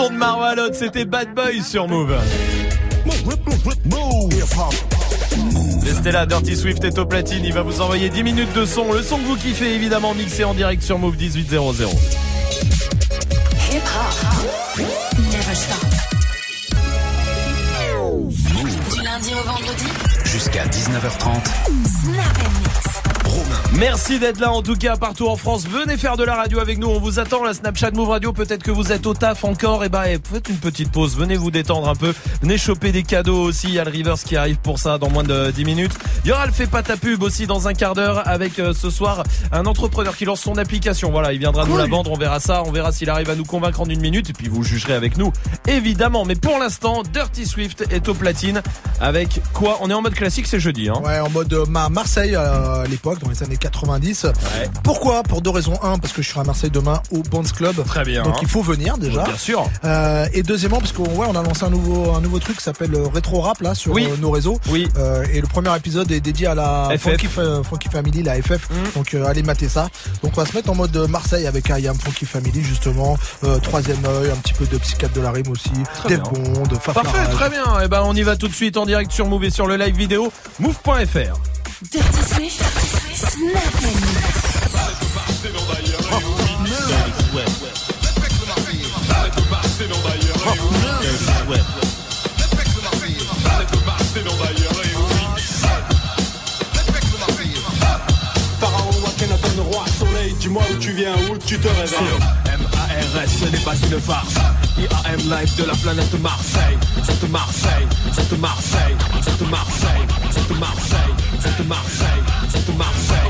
Son de Marwalot, c'était Bad Boy sur Move. Restez là, Dirty Swift est au platine, il va vous envoyer 10 minutes de son. Le son que vous kiffez, évidemment, mixé en direct sur Move 1800. Hip hop. Never stop. Du lundi au vendredi. Jusqu'à 19h30. Merci d'être là en tout cas partout en France. Venez faire de la radio avec nous. On vous attend la Snapchat Move Radio. Peut-être que vous êtes au taf encore. Et bah eh, faites une petite pause. Venez vous détendre un peu. Venez choper des cadeaux aussi. Il y a le Rivers qui arrive pour ça dans moins de 10 minutes. Il y aura le fait pas ta pub aussi dans un quart d'heure avec euh, ce soir un entrepreneur qui lance son application. Voilà, il viendra nous la vendre. On verra ça. On verra s'il arrive à nous convaincre en une minute. Et puis vous jugerez avec nous évidemment. Mais pour l'instant, Dirty Swift est au platine avec quoi? On est en mode classique. C'est jeudi. Hein. Ouais, en mode euh, Ma- Marseille euh, à l'époque, dans les années 90. Pourquoi? Pour deux raisons. Un, parce que je serai à Marseille demain au Bonds Club. Très bien. Donc il faut venir déjà. Bien sûr. Euh, et deuxièmement, parce qu'on ouais, on a lancé un nouveau, un nouveau truc qui s'appelle euh, Rétro Rap là sur Oui. euh, nos réseaux. Oui. Euh, et le premier épisode est dédié à la FF. Funky, Funky Family, la FF. Donc euh, allez mater ça. Donc on va se mettre en mode Marseille avec IAM Funky Family justement. Troisième œil, un petit peu de psychiatre de la rime aussi. Très Dave. Bond. Parfait, très bien. Et ben on y va tout de suite en direct sur Move et sur le live vidéo move.fr. Dirty Swift. Snap. Pharaon dis-moi où tu viens, où tu te réveilles. M-A-R-S, ce n'est pas une farce. IAM live de la planète Marseille. Cette Marseille, cette Marseille, cette Marseille, cette Marseille, de Marseille, sont de Marseille.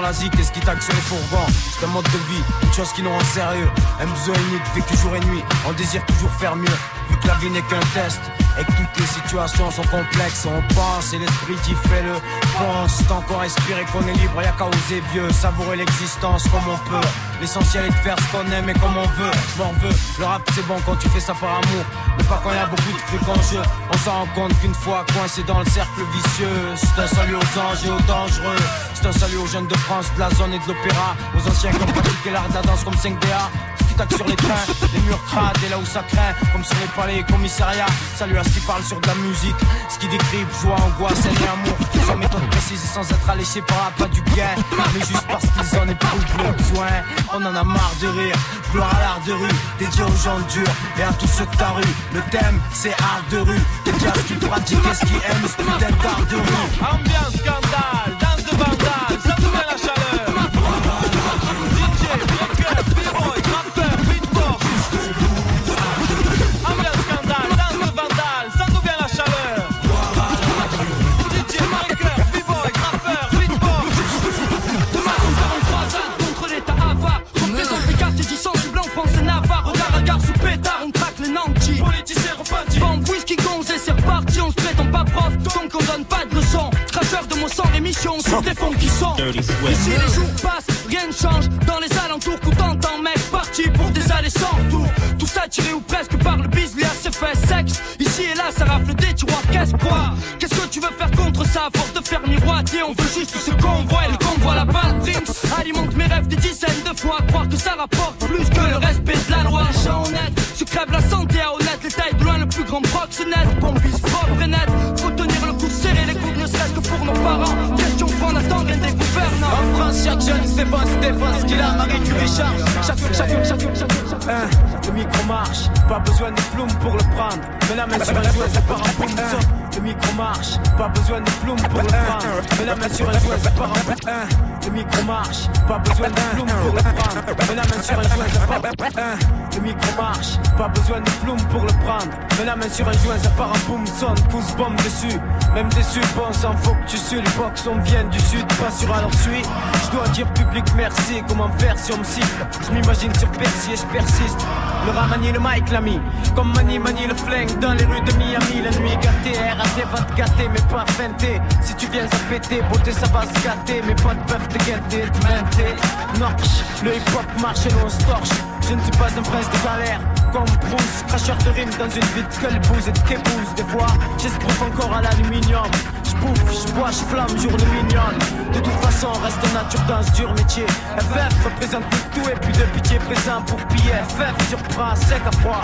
La zik et ce qui tague sur les fourgons. C'est un mode de vie, une chose qui nous rend sérieux, un besoin unique, vécu jour et nuit, on désire toujours faire mieux, vu que la vie n'est qu'un test. Et que toutes les situations sont complexes, on pense et l'esprit qui fait le fonce. Tant qu'on respire et qu'on est libre, y'a qu'à oser vieux, savourer l'existence comme on peut. L'essentiel est de faire ce qu'on aime et comme on veut. M'en veut, le rap c'est bon quand tu fais ça par amour, mais pas quand y a beaucoup de trucs en jeu. On s'en rend compte qu'une fois coincé dans le cercle vicieux, c'est un salut aux anges et aux dangereux. Un salut aux jeunes de France, de la zone et de l'opéra, aux anciens qui ont pratiqué l'art de la danse comme 5DA. Ce qui tac sur les trains, les murs crades et là où ça craint, comme sur les palais et commissariats. Salut à ce qui parle sur de la musique, ce qui décrivent joie, angoisse, haine et amour. Sans méthode précise et sans être alléché par pas du gain, mais juste parce qu'ils en éprouvent le besoin. On en a marre de rire, gloire à l'art de rue, dédié aux gens durs et à tous ceux de ta rue. Le thème c'est art de rue, des jazz qui pratiquent ce qui aiment, ce d'art de rue. Ambiance Dirty Swift. Ici, les jours passent, rien ne change. Hein, le micro marche, pas besoin de plumes pour le prendre. Mais la main sur un jouet, c'est par un boum. Hein, Le micro marche, pas besoin de plumes pour le prendre. Mais la main sur un jouet, c'est par un boum. Hein, Le micro marche, pas besoin de plumes pour le prendre. Mais la main sur un jouet, c'est par un boum. Hein, Le micro marche, pas besoin de plumes pour le prendre. Mais la main sur un joint, ça part en boum, sonne, pousse bombe dessus. Même dessus, bon sang, faut que tu sues. Les box, on vient du sud, pas sur alors suis. Je dois dire public merci, comment faire si on me siffle. Je m'imagine sur Percy je persiste. Le rat manie le mic, l'ami. Comme manie manie le flingue dans les rues de Miami. La nuit gâtée, RAT va te gâter, mais pas feinter. Si tu viens à péter, beauté ça va se gâter. Mes potes peuvent te guetter, te menter. Norche, le hip hop marche et l'on se torche. Je ne suis pas un prince de galère. Comme Bruce, cracheur de rime dans une vie de quelle et de qu'épouse. Des fois, j'esbrouffe encore à l'aluminium. Je bouffe, je bois, je flamme, journée mignonne. De toute façon, reste nature dans ce dur métier. FF représente tout et puis de pitié présent pour piller. FF surprend, sec à froid.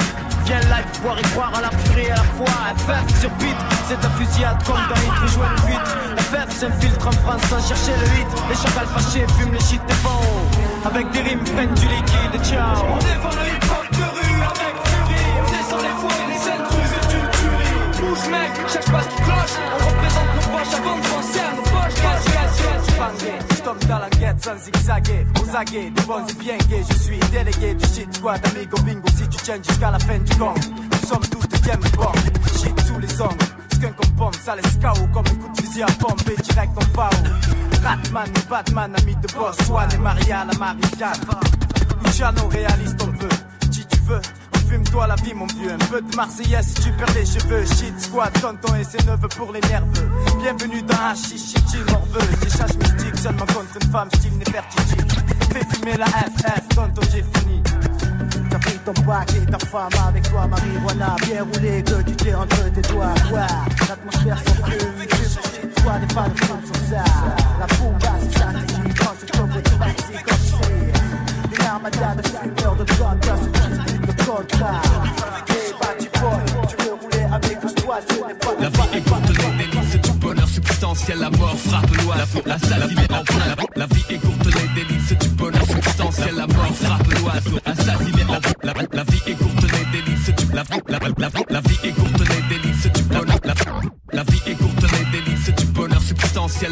Viens live, voir y croire à la furie et à la foi. FF sur beat, c'est ta fusillade comme dans Hit, rejoins le 8. FF s'infiltre en France sans chercher le hit. Les chacals fâchés fument les shit des bons. Avec des rimes, prennent du liquide et ciao. On le hip cloche, mec. Cherche pas ce qui cloche. On représente nos proches avant de penser à nos poches. Vas-y, vas-y, vas-y. Stop dans la guette sans zigzaguer, aux aguets, des bons et bien gays. Je suis délégué du shit squad, amigo bingo. Si tu tiens jusqu'à la fin du gang, nous sommes tous de James. Shit sous les ongles, skunk comme pomme, ça laisse KO comme un coup de fusil à pompe et direct en pao. Ratman et Batman, ami de boss, Swan et Maria, la Marie-Jeanne. Luciano, réaliste, on veut, si tu veux. Fume-toi la vie, mon vieux. Un peu de Marseillaise si tu perds les cheveux. Shit, squad, tonton et ses neveux pour les nerveux. Bienvenue dans Hachi, chichi, morveux. Des chasse mystiques seulement contre une femme, style Nefertiti. Fais fumer la FF, tonton, j'ai fini. T'as pris ton bac et ta femme avec toi, marijuana. Bien roulé, que tu t'es entre tes doigts. Ouais, l'atmosphère s'en fume. Fume, toi, n'est pas de sur ça. La bomba, c'est stratégie. Quand c'est comme le tout, c'est comme c'est. Une armada de fumeurs de drogue, la vie est courte, les délices du bonheur substantiel, la mort frappe l'oiseau, assassiné en plein. La vie est courte, les délices du bonheur substantiel, la mort frappe l'oiseau, assassiné en plein. La, la vie est courte, les délices du la, la, la, la, vie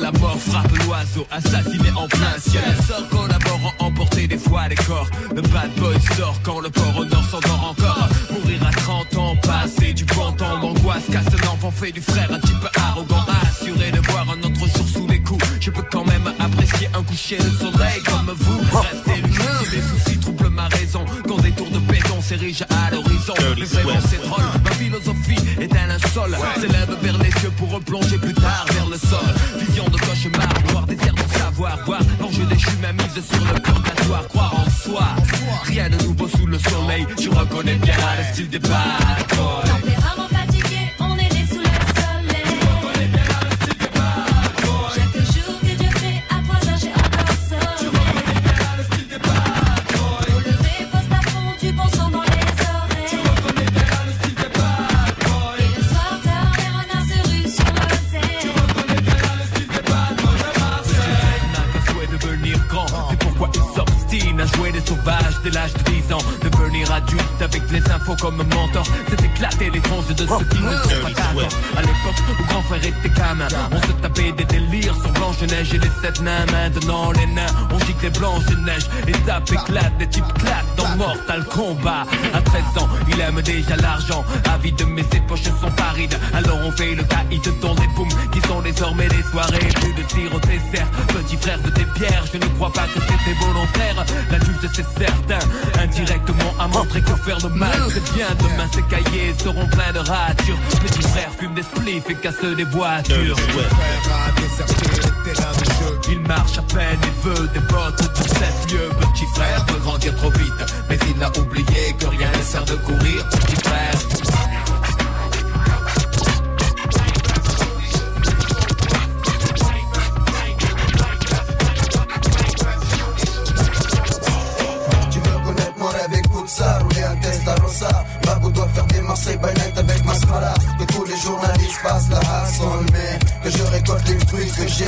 la mort frappe l'oiseau, assassiné en plein ciel. Sort collaborant, emporter des fois les corps. Le bad boy sort quand le corps au nord s'endort encore. Mourir à 30 ans, passer du bon temps d'angoisse, casse un enfant fait du frère un peu arrogant, assuré de voir un autre jour sous les coups. Je peux quand même apprécier un coucher de soleil comme vous. Restez lucide les soucis ma raison. Quand des tours de béton s'érigent à l'horizon. Mais vraiment c'est drôle, ma philosophie est un linceul. S'élève vers les cieux pour replonger plus tard vers le sol. Vision de cauchemar, voir des airs de savoir, voir l'enjeu déchu, ma mise sur le purgatoire, croire en soi. Rien de nouveau sous le soleil, tu reconnais bien le style des bad sauvages dès l'âge de 10 ans. Devenir adulte avec les infos comme mentor. C'est éclater les tronches de ceux qui ne sont pas d'accord. À l'époque où grand frère était gamin, on se tapait des délires sur Blanche-Neige et les sept nains. Maintenant les nains, on gicle les Blanche-Neige. Les tapes éclatent, des types claquent dans Mortal Kombat. À 13 ans, il aime déjà l'argent. Avide, mais ses poches sont parides. Alors on fait le caïd dans des poumes qui sont désormais des soirées. Plus de tir au dessert, petit frère de tes pierres. Je ne crois pas que c'était volontaire. La juge, c'est certain. Indirectement à montrer que faire le mal, c'est bien. Demain, ces cahiers seront pleins de ratures. Petit frère fume des spliffs et casse des voitures. Il marche à peine et veut des bottes de 7 lieux. Petit frère veut grandir trop vite, mais il a oublié que rien ne sert de courir. Petit frère. Mon rêve, écoute ça, Babou doit faire des avec Mascara Que tous les journalistes passent la Que je récolte les que j'ai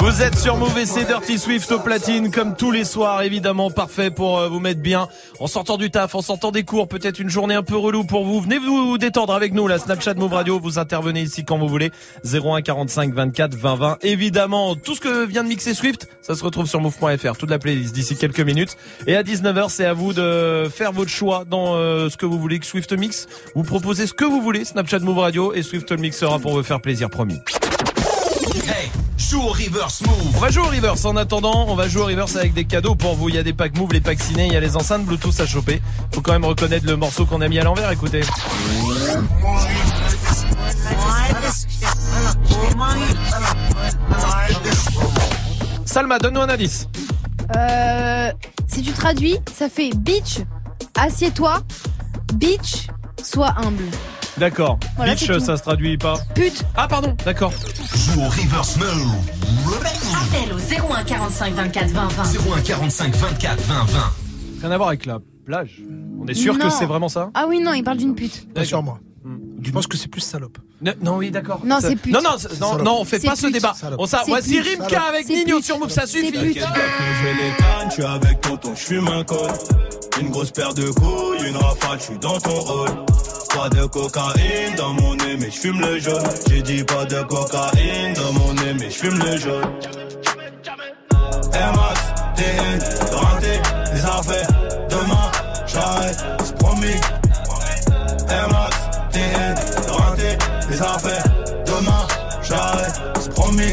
Vous êtes sur et c'est Dirty Swift au platine comme tous les soirs évidemment parfait pour euh, vous mettre bien. En sortant du taf, en sortant des cours, peut-être une journée un peu relou pour vous. Venez vous détendre avec nous la Snapchat Move Radio, vous intervenez ici quand vous voulez. 01 45 24 20 20. Évidemment, tout ce que vient de mixer Swift, ça se retrouve sur move.fr, toute la playlist d'ici quelques minutes. Et à 19h, c'est à vous de faire votre choix dans euh, ce que vous voulez que Swift mix. Vous proposez ce que vous voulez, Snapchat Move Radio et Swift le mixera pour vous faire plaisir promis. Hey, joue au reverse move. On va jouer au reverse. En attendant, on va jouer au reverse avec des cadeaux pour vous. Il y a des packs move, les packs ciné, il y a les enceintes Bluetooth à choper. Faut quand même reconnaître le morceau qu'on a mis à l'envers. Écoutez. Salma, donne-nous un indice. Euh, si tu traduis, ça fait bitch, assieds-toi, bitch, sois humble. D'accord. Voilà, Bitch, ça se traduit pas. Pute. Ah pardon, d'accord. Joue au reverse move. Appel au 01 45 24 20 20. 01 45 24 20 20. Rien à voir avec la plage. On est sûr que c'est vraiment ça Ah oui, non, il parle d'une pute. Bien sûr, moi. Je pense que c'est plus salope. Non, non, oui, d'accord. Non, c'est pute. Non, non, non, non, on fait pas ce débat. Salope. On ça, voici pute. Rimka avec Nino sur Move, ça suffit. que les je suis avec tonton, je fume un col. Une grosse paire de couilles, une rafale, je suis dans ton rôle. Pas de cocaïne dans mon nez, mais je fume le jaune. J'ai dit pas de cocaïne dans mon nez, mais je fume le jaune. Air Max, TN, rentré, les affaires. Demain, j'arrête, c'est promis. Air Max, TN, rentré, les affaires. Demain, j'arrête, c'est promis.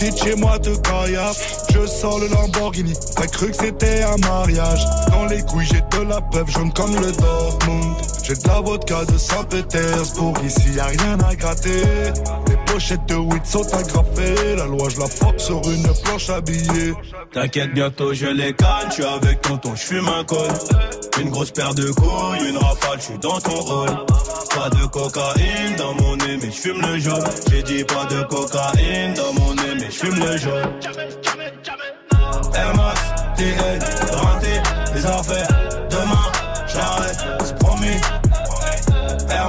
Petites chez moi te caillassent. Je sors le Lamborghini. T'as cru que c'était un mariage. Dans les couilles, j'ai de la preuve jaune comme le Dortmund. J'ai de la vodka de Saint-Pétersbourg. Ici, y a rien à gratter. Pochettes de weed sont agrafées. La loi, je la fuck sur une planche habillée. T'inquiète, bientôt je les canne. Je suis avec tonton, je fume un col. Une grosse paire de couilles, une rafale, je suis dans ton rôle. Pas de cocaïne dans mon nez, mais je fume le jaune. J'ai dit pas de cocaïne dans mon nez, mais je fume le jaune. Air Max, TN, rentré, les affaires. Demain, j'arrête, c'est promis. Air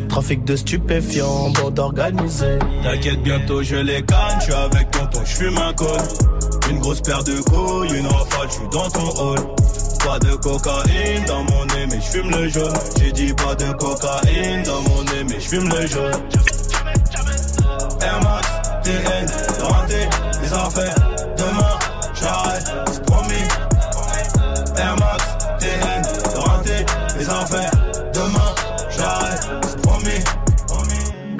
Trafic de stupéfiants, bande organisée. T'inquiète, bientôt je les canne, je suis avec tonton, je fume un col. Une grosse paire de couilles, une rafale, je suis dans ton hall. Pas de cocaïne dans mon nez, mais je fume le jaune. J'ai dit pas de cocaïne dans mon nez, mais je fume le jaune. Air Max, TN, rentré, les affaires. Demain, j'arrête, c'est promis. Air Max, TN, rentré, les affaires.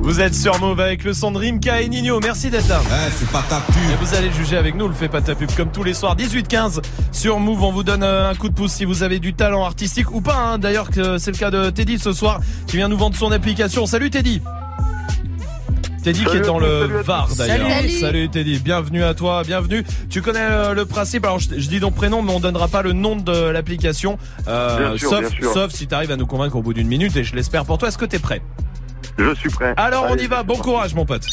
Vous êtes sur Move avec le son de Rimka et Nino. Merci d'être là. c'est pas ta pub. Et vous allez juger avec nous, le fait pas ta pub comme tous les soirs. 18-15 sur Move. On vous donne euh, un coup de pouce si vous avez du talent artistique ou pas. hein. D'ailleurs, que c'est le cas de Teddy ce soir qui vient nous vendre son application. Salut Teddy. Teddy qui est dans le Var d'ailleurs. Salut. Teddy, bienvenue à toi, bienvenue. Tu connais euh, le principe, alors je, je dis ton prénom mais on donnera pas le nom de l'application. Euh, sauf, bien sûr. sauf si tu arrives à nous convaincre au bout d'une minute et je l'espère pour toi. Est-ce que t'es prêt? Je suis prêt. Alors on y va, bon courage mon pote.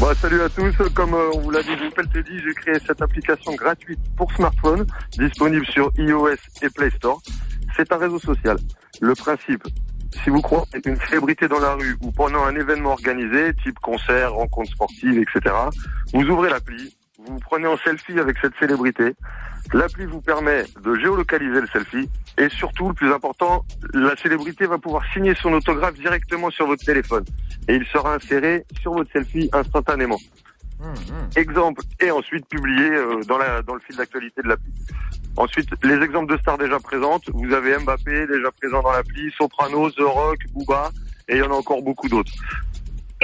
Bon, salut à tous. Comme euh, on vous l'a dit, je m'appelle Teddy. J'ai créé cette application gratuite pour smartphone, disponible sur iOS et Play Store. C'est un réseau social. Le principe, si vous croyez être une célébrité dans la rue ou pendant un événement organisé, type concert, rencontre sportive, etc., vous ouvrez l'appli, vous vous prenez en selfie avec cette célébrité. L'appli vous permet de géolocaliser le selfie et surtout, le plus important, la célébrité va pouvoir signer son autographe directement sur votre téléphone et il sera inséré sur votre selfie instantanément. Exemple et ensuite publié euh, dans la dans le fil d'actualité de l'appli. Ensuite, les exemples de stars déjà présentes, vous avez Mbappé déjà présent dans l'appli, Soprano, The Rock, Booba et il y en a encore beaucoup d'autres.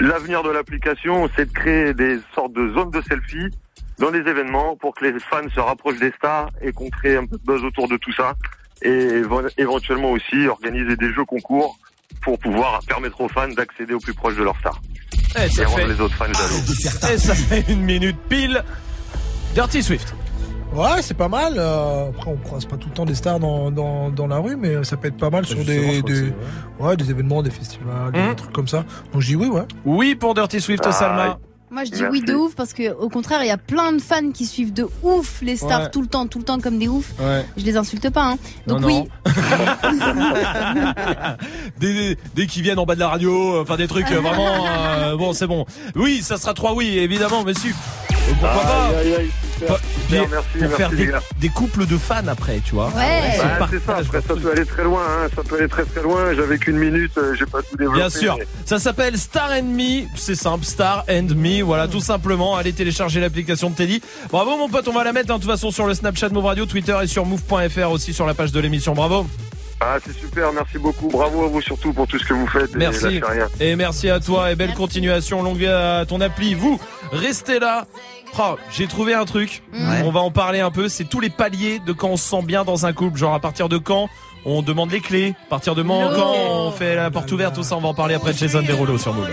L'avenir de l'application, c'est de créer des sortes de zones de selfie dans les événements pour que les fans se rapprochent des stars et qu'on crée un peu de buzz autour de tout ça et éventuellement aussi organiser des jeux concours pour pouvoir permettre aux fans d'accéder au plus proche de leur star. Eh, ça et rendre fait- les autres fans jaloux. Et ça fait une minute pile. Dirty Swift. Ouais, c'est pas mal. euh, après, on croise pas tout le temps des stars dans, dans, dans la rue, mais ça peut être pas mal sur justement, des, des, ouais, des événements, des festivals, des Mhm. trucs comme ça. Donc dis oui, ouais. Oui pour Dirty Swift, Ah, Salma. Moi, je dis oui de ouf parce que au contraire, il y a plein de fans qui suivent de ouf les stars tout le temps, tout le temps comme des ouf Ouais. Je les insulte pas. Hein. Donc oui. Dès, dès, qu'ils viennent en bas de la radio, euh, enfin des trucs euh, vraiment. Euh, bon, c'est bon. Oui, ça sera trois oui, évidemment, monsieur. Pourquoi pas super, pour faire des, couples de fans après, tu vois. Ouais. C'est ça, après, ça peut aller très loin, hein, ça peut aller très très loin. J'avais qu'une minute, euh, j'ai pas tout développé. Bien sûr, ça s'appelle Star and Me, c'est simple, Star and Me, voilà, tout simplement. Allez télécharger l'application de Teddy. Bravo mon pote, on va la mettre hein, de toute façon sur le Snapchat Move Radio, Twitter et sur move.fr aussi sur la page de l'émission. Bravo. Ah, c'est super, merci beaucoup. Bravo à vous surtout pour tout ce que vous faites. Merci. Et, rien. et merci à toi et belle continuation. Longue vie à ton appli. Vous, restez là. Ah, j'ai trouvé un truc. On va en parler un peu. C'est tous les paliers de quand on se sent bien dans un couple. Genre à partir de quand on demande les clés? À partir de quand on fait la porte ouverte? Tout ça, on va en parler après Jason Derulo sur Move.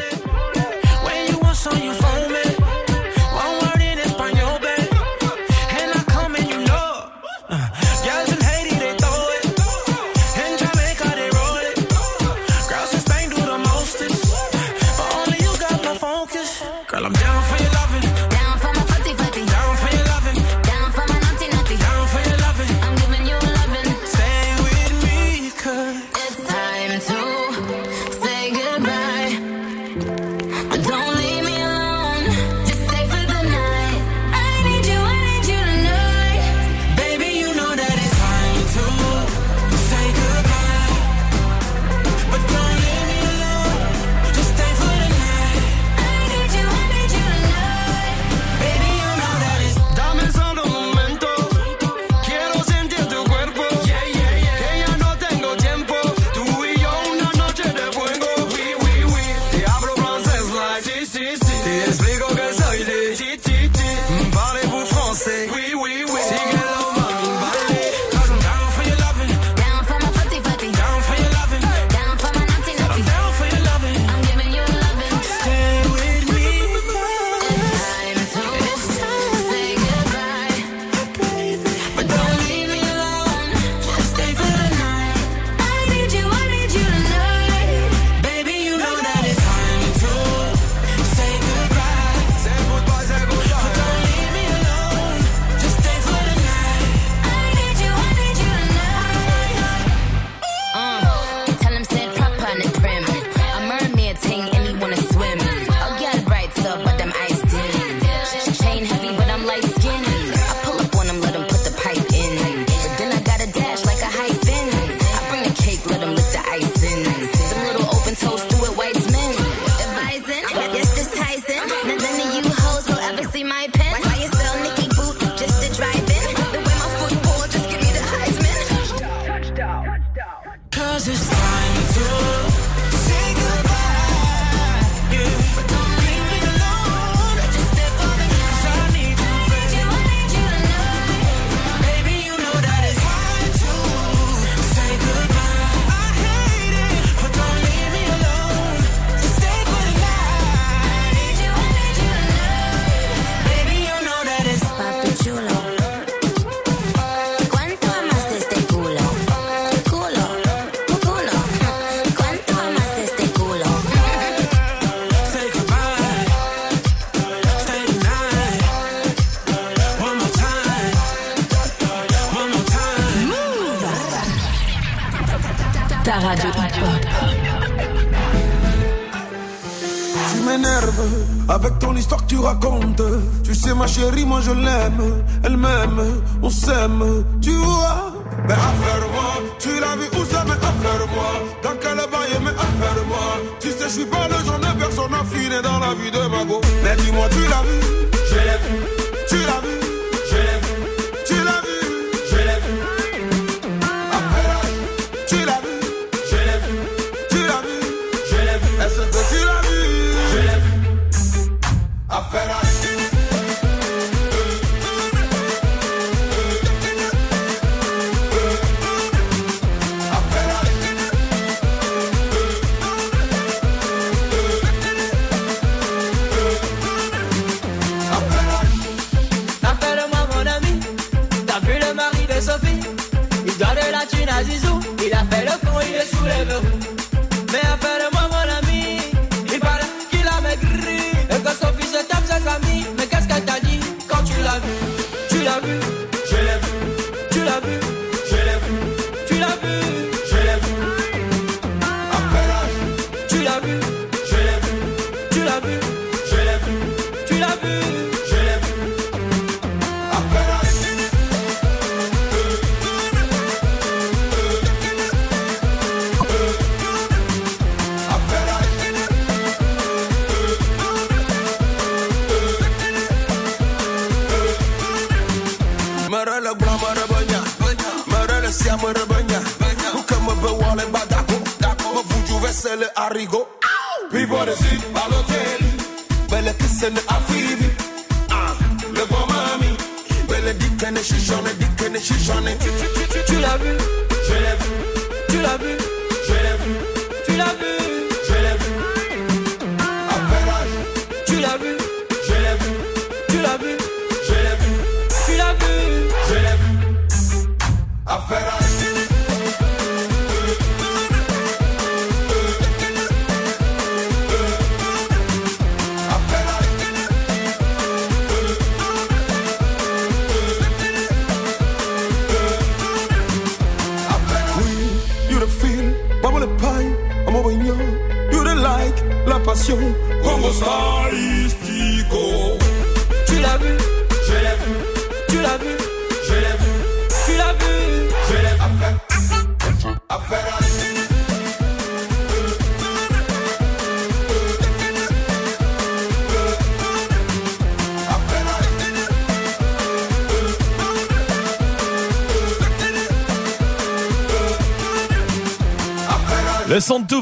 chérie, moi je l'aime, elle m'aime, on s'aime, tu vois. Ben, Mais à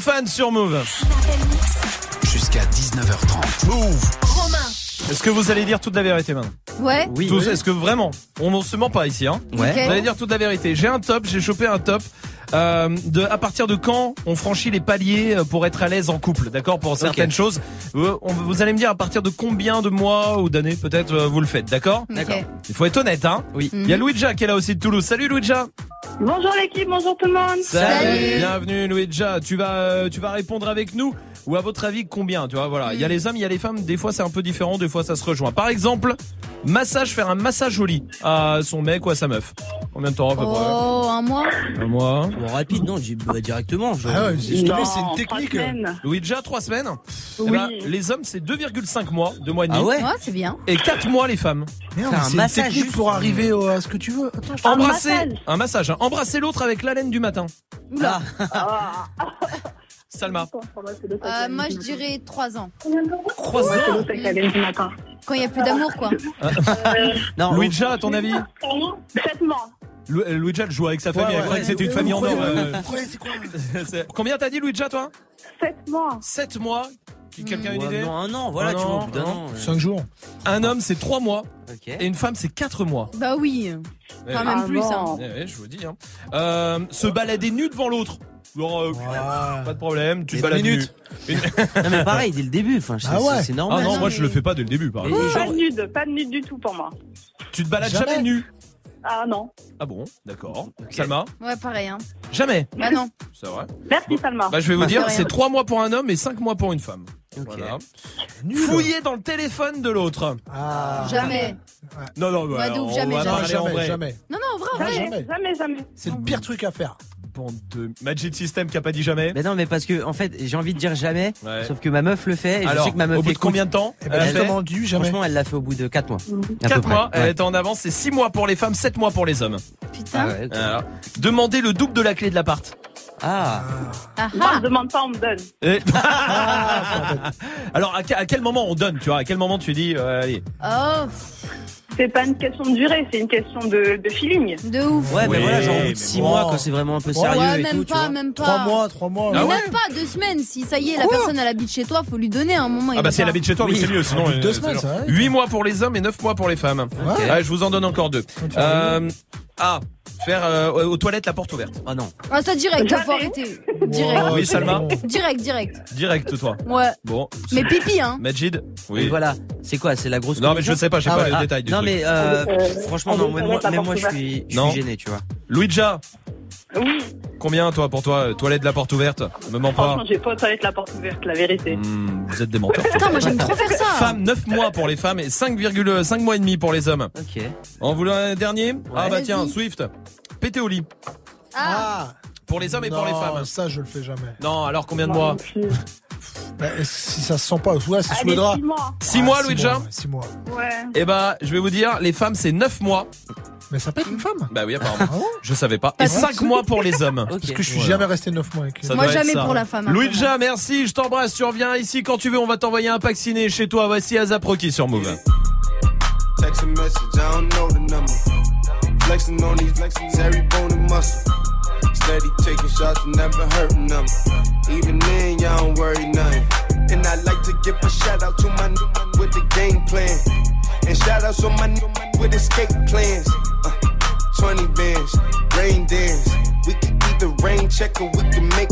Fan sur Move. Jusqu'à 19h30. Move. Romain. Est-ce que vous allez dire toute la vérité maintenant Ouais. Tous, Est-ce que vraiment On ne se ment pas ici, hein Ouais. Vous allez dire toute la vérité. J'ai un top, j'ai chopé un top. Euh, de à partir de quand on franchit les paliers euh, pour être à l'aise en couple, d'accord Pour certaines choses, on- vous allez me dire à partir de combien de mois ou d'années peut-être euh, vous le faites, d'accord? D'accord. Il faut être honnête, hein Oui. Il y a Louidja qui est là aussi de Toulouse. Salut Louidja. Bonjour l'équipe, bonjour tout le monde. Bienvenue Louidja. Tu vas euh, tu vas répondre avec nous ou à votre avis combien Tu vois voilà. Il y a les hommes, il y a les femmes. Des fois c'est un peu différent, des fois ça se rejoint. Par exemple, massage, faire un massage au lit à son mec ou à sa meuf. Combien de temps à peu près Oh, un mois Un mois. Bon, rapide, non, j'ai bah, directement. je- Ah ouais, je te Non, mets, c'est une trois technique. semaines. Louidja, 3 Eh Oui. ben, les hommes c'est 2,5 mois, 2 mois et demi. Ah ouais Ouais, c'est bien. Et 4 mois les femmes. Merde, un c'est une massage technique juste. pour arriver au- à ce que tu veux. Attends, je- Un Embrasser massage. un massage. hein. Embrasser l'autre avec l'haleine du matin. Oula. Ah, Salma. Euh, moi, je dirais 3 ans. 3 ans. c'est du matin. Quand il n'y a plus d'amour, quoi. Non, Louidja, à ton avis Sept mois. Lou- euh, elle joue avec sa famille, Ouais, elle ouais. croyait que c'était une famille en or. euh, Ouais, c'est quoi c'est- Combien t'as dit Louidja toi Sept mois. 7 mois Quelqu'un a une idée non, un an, voilà, Un tu vois, an, au bout d'un un an. euh, 5 jours. Un homme c'est 3 mois Ok. et une femme c'est 4 mois. Bah oui. Eh Quand oui. même Ah plus, hein. non. Eh oui, je vous dis. Hein. Euh, se balader nu devant l'autre. Genre, euh, pas de problème, tu te balades nu. Non, mais pareil, dès le début, enfin, c'est Ah ouais. c'est- Ah normal. non, non, moi mais- je le fais pas dès le début par Et- exemple. Pas genre- de nude, pas de nude du tout pour moi. Tu te balades jamais, Jamais. nu? Ah non. Ah bon, d'accord. Salma? Ouais, pareil, hein. Jamais. Bah non. C'est vrai. Merci Salma. Bah je vais vous Bah, dire, c'est 3 mois pour un homme et 5 mois pour une femme. Voilà. Fouiller dans le téléphone de l'autre. Ah. Jamais. Non, non, ouf, jamais, va jamais. parler en jamais, vrai. jamais. Non, non, vrai, vrai. Jamais, jamais. C'est le pire truc à faire. Bande de Magic System qui a pas dit jamais. Mais non, mais parce que, en fait, j'ai envie de dire jamais, Ouais. sauf que ma meuf le fait, et je Alors, sais que ma meuf au bout de combien de temps Eh ben, elle justement, du jamais. Franchement, elle l'a fait au bout de 4 mois. À peu 4 près. mois, elle Ouais. est en avance, c'est 6 mois pour les femmes, 7 mois pour les hommes. Putain. Ah ouais. Demandez le double de la clé de l'appart. Ah, Ah Moi, ah. je demande pas, on me donne. Et- Alors à, à quel moment on donne, tu vois? À quel moment tu dis euh, allez Oh, C'est pas une question de durée, c'est une question de, de feeling. de ouf. ouais, mais Oui, voilà, genre au bout mais de 6 bon. mois, quand c'est vraiment un peu Ouais, sérieux Ouais, et même tout, tu pas, vois. même pas. 3 mois, 3 mois. Mais Ah ouais même pas, deux semaines. Si ça y est, la personne elle habite chez toi, faut lui donner un moment. Ah bah si elle habite chez toi, oui, c'est mieux. Sinon, bout de deux euh, semaines, ça genre va. 8 mois pour les hommes et 9 mois pour les femmes. Ouais. Ouais, je vous en donne encore deux. te faire Euh, ah, faire euh, aux toilettes la porte ouverte. Ah non. Ah, ça direct, faut arrêter. Direct. Ouais, Oui, Salma. Direct, direct. Direct, toi. Ouais. Bon. Mais pipi, hein. Majid Et Oui. voilà, c'est quoi C'est la grosse Non, mais je commission sais pas, je sais Ah pas les Ah, détails du Non, truc. mais euh, Euh, franchement, on non, savoir moi, même moi je porte suis, je Non. suis gêné, tu vois. Luija, Oui, combien toi pour toi euh, Toilette de la porte ouverte? Me mens pas. franchement, j'ai pas aux toilettes la porte ouverte, la vérité. Hmm, vous êtes des menteurs. Putain, moi j'aime trop faire ça. Femmes, 9 mois pour les femmes et 5,5 mois et demi pour les hommes. Ok. En voulant un dernier? Ah bah tiens, Swift. Pété au lit. Ah. Pour les hommes et pour les femmes. Ça, je le fais jamais. Non, alors combien de Moi mois. Bah, si ça se sent pas, ouais, c'est sous le drap. six mois. 6 mois, six Luija mois, ouais, six mois. Ouais. Eh bah, je vais vous dire, les femmes c'est 9 mois. Mais ça peut être une femme? Bah oui, apparemment. Ah Je savais pas. Et bon. 5 mois pour les hommes. Parce que je suis Voilà. jamais resté 9 mois avec Ça Moi jamais ça. pour la femme. hein, Luija, merci, je t'embrasse, tu reviens ici quand tu veux, on va t'envoyer un pack ciné chez toi. Voici Azaproki sur Move. Text a message, I don't know the number. Flexing on these flexing every bone and muscle. steady taking shots and never hurting them. Even then, y'all don't worry nothing. And I like to give a shout out to my new with the game plan. And shout out to my new with escape plans. Uh, 20 bands, rain dance. We can either rain check or we can make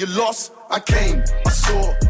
You lost, I came, I saw.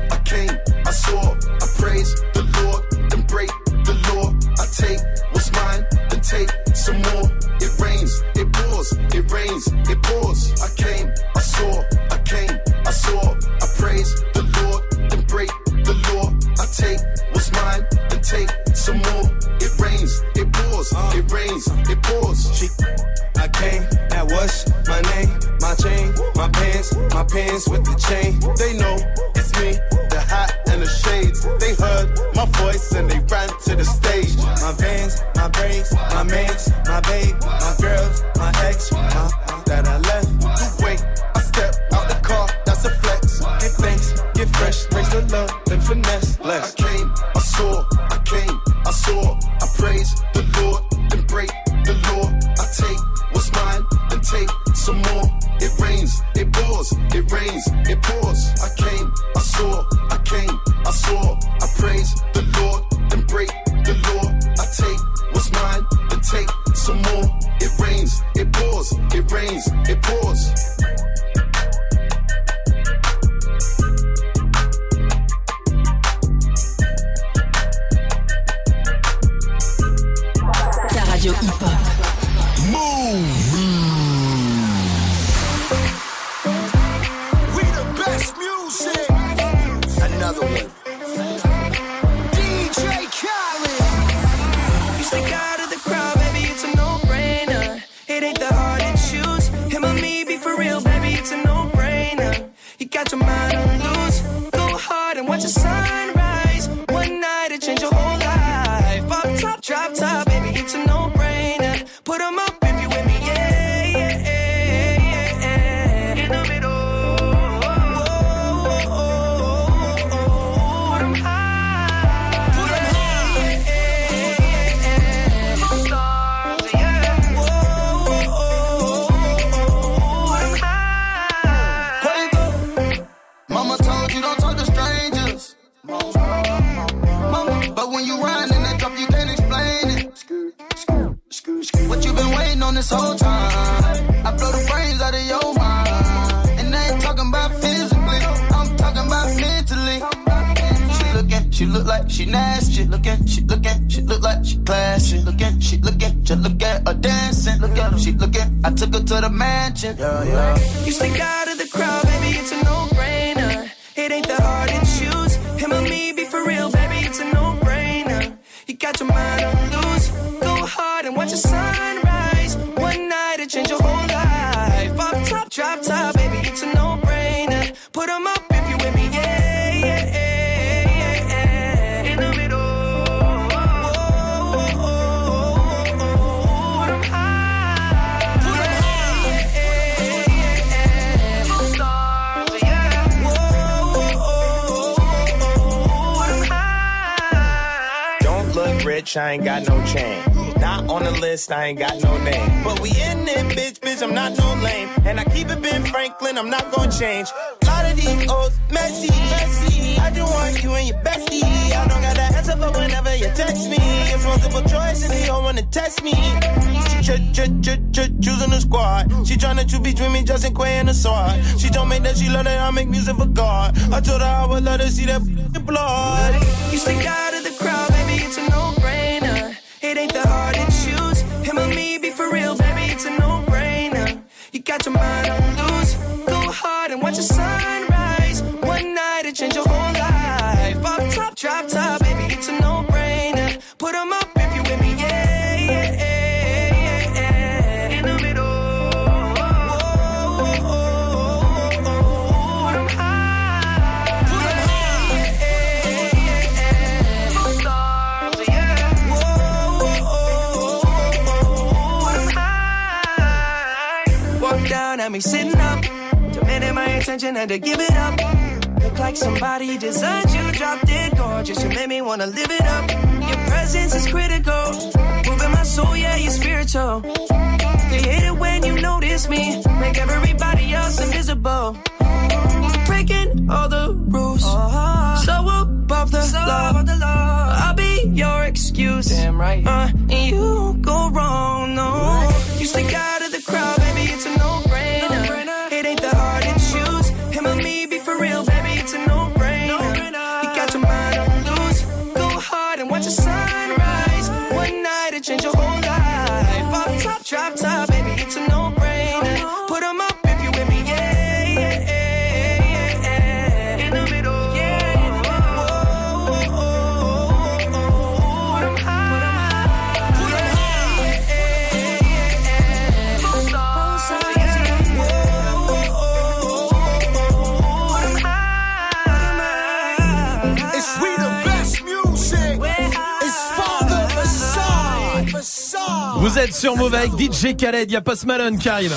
Êtes sur Move avec DJ Khaled, il y a Post Malone qui arrive.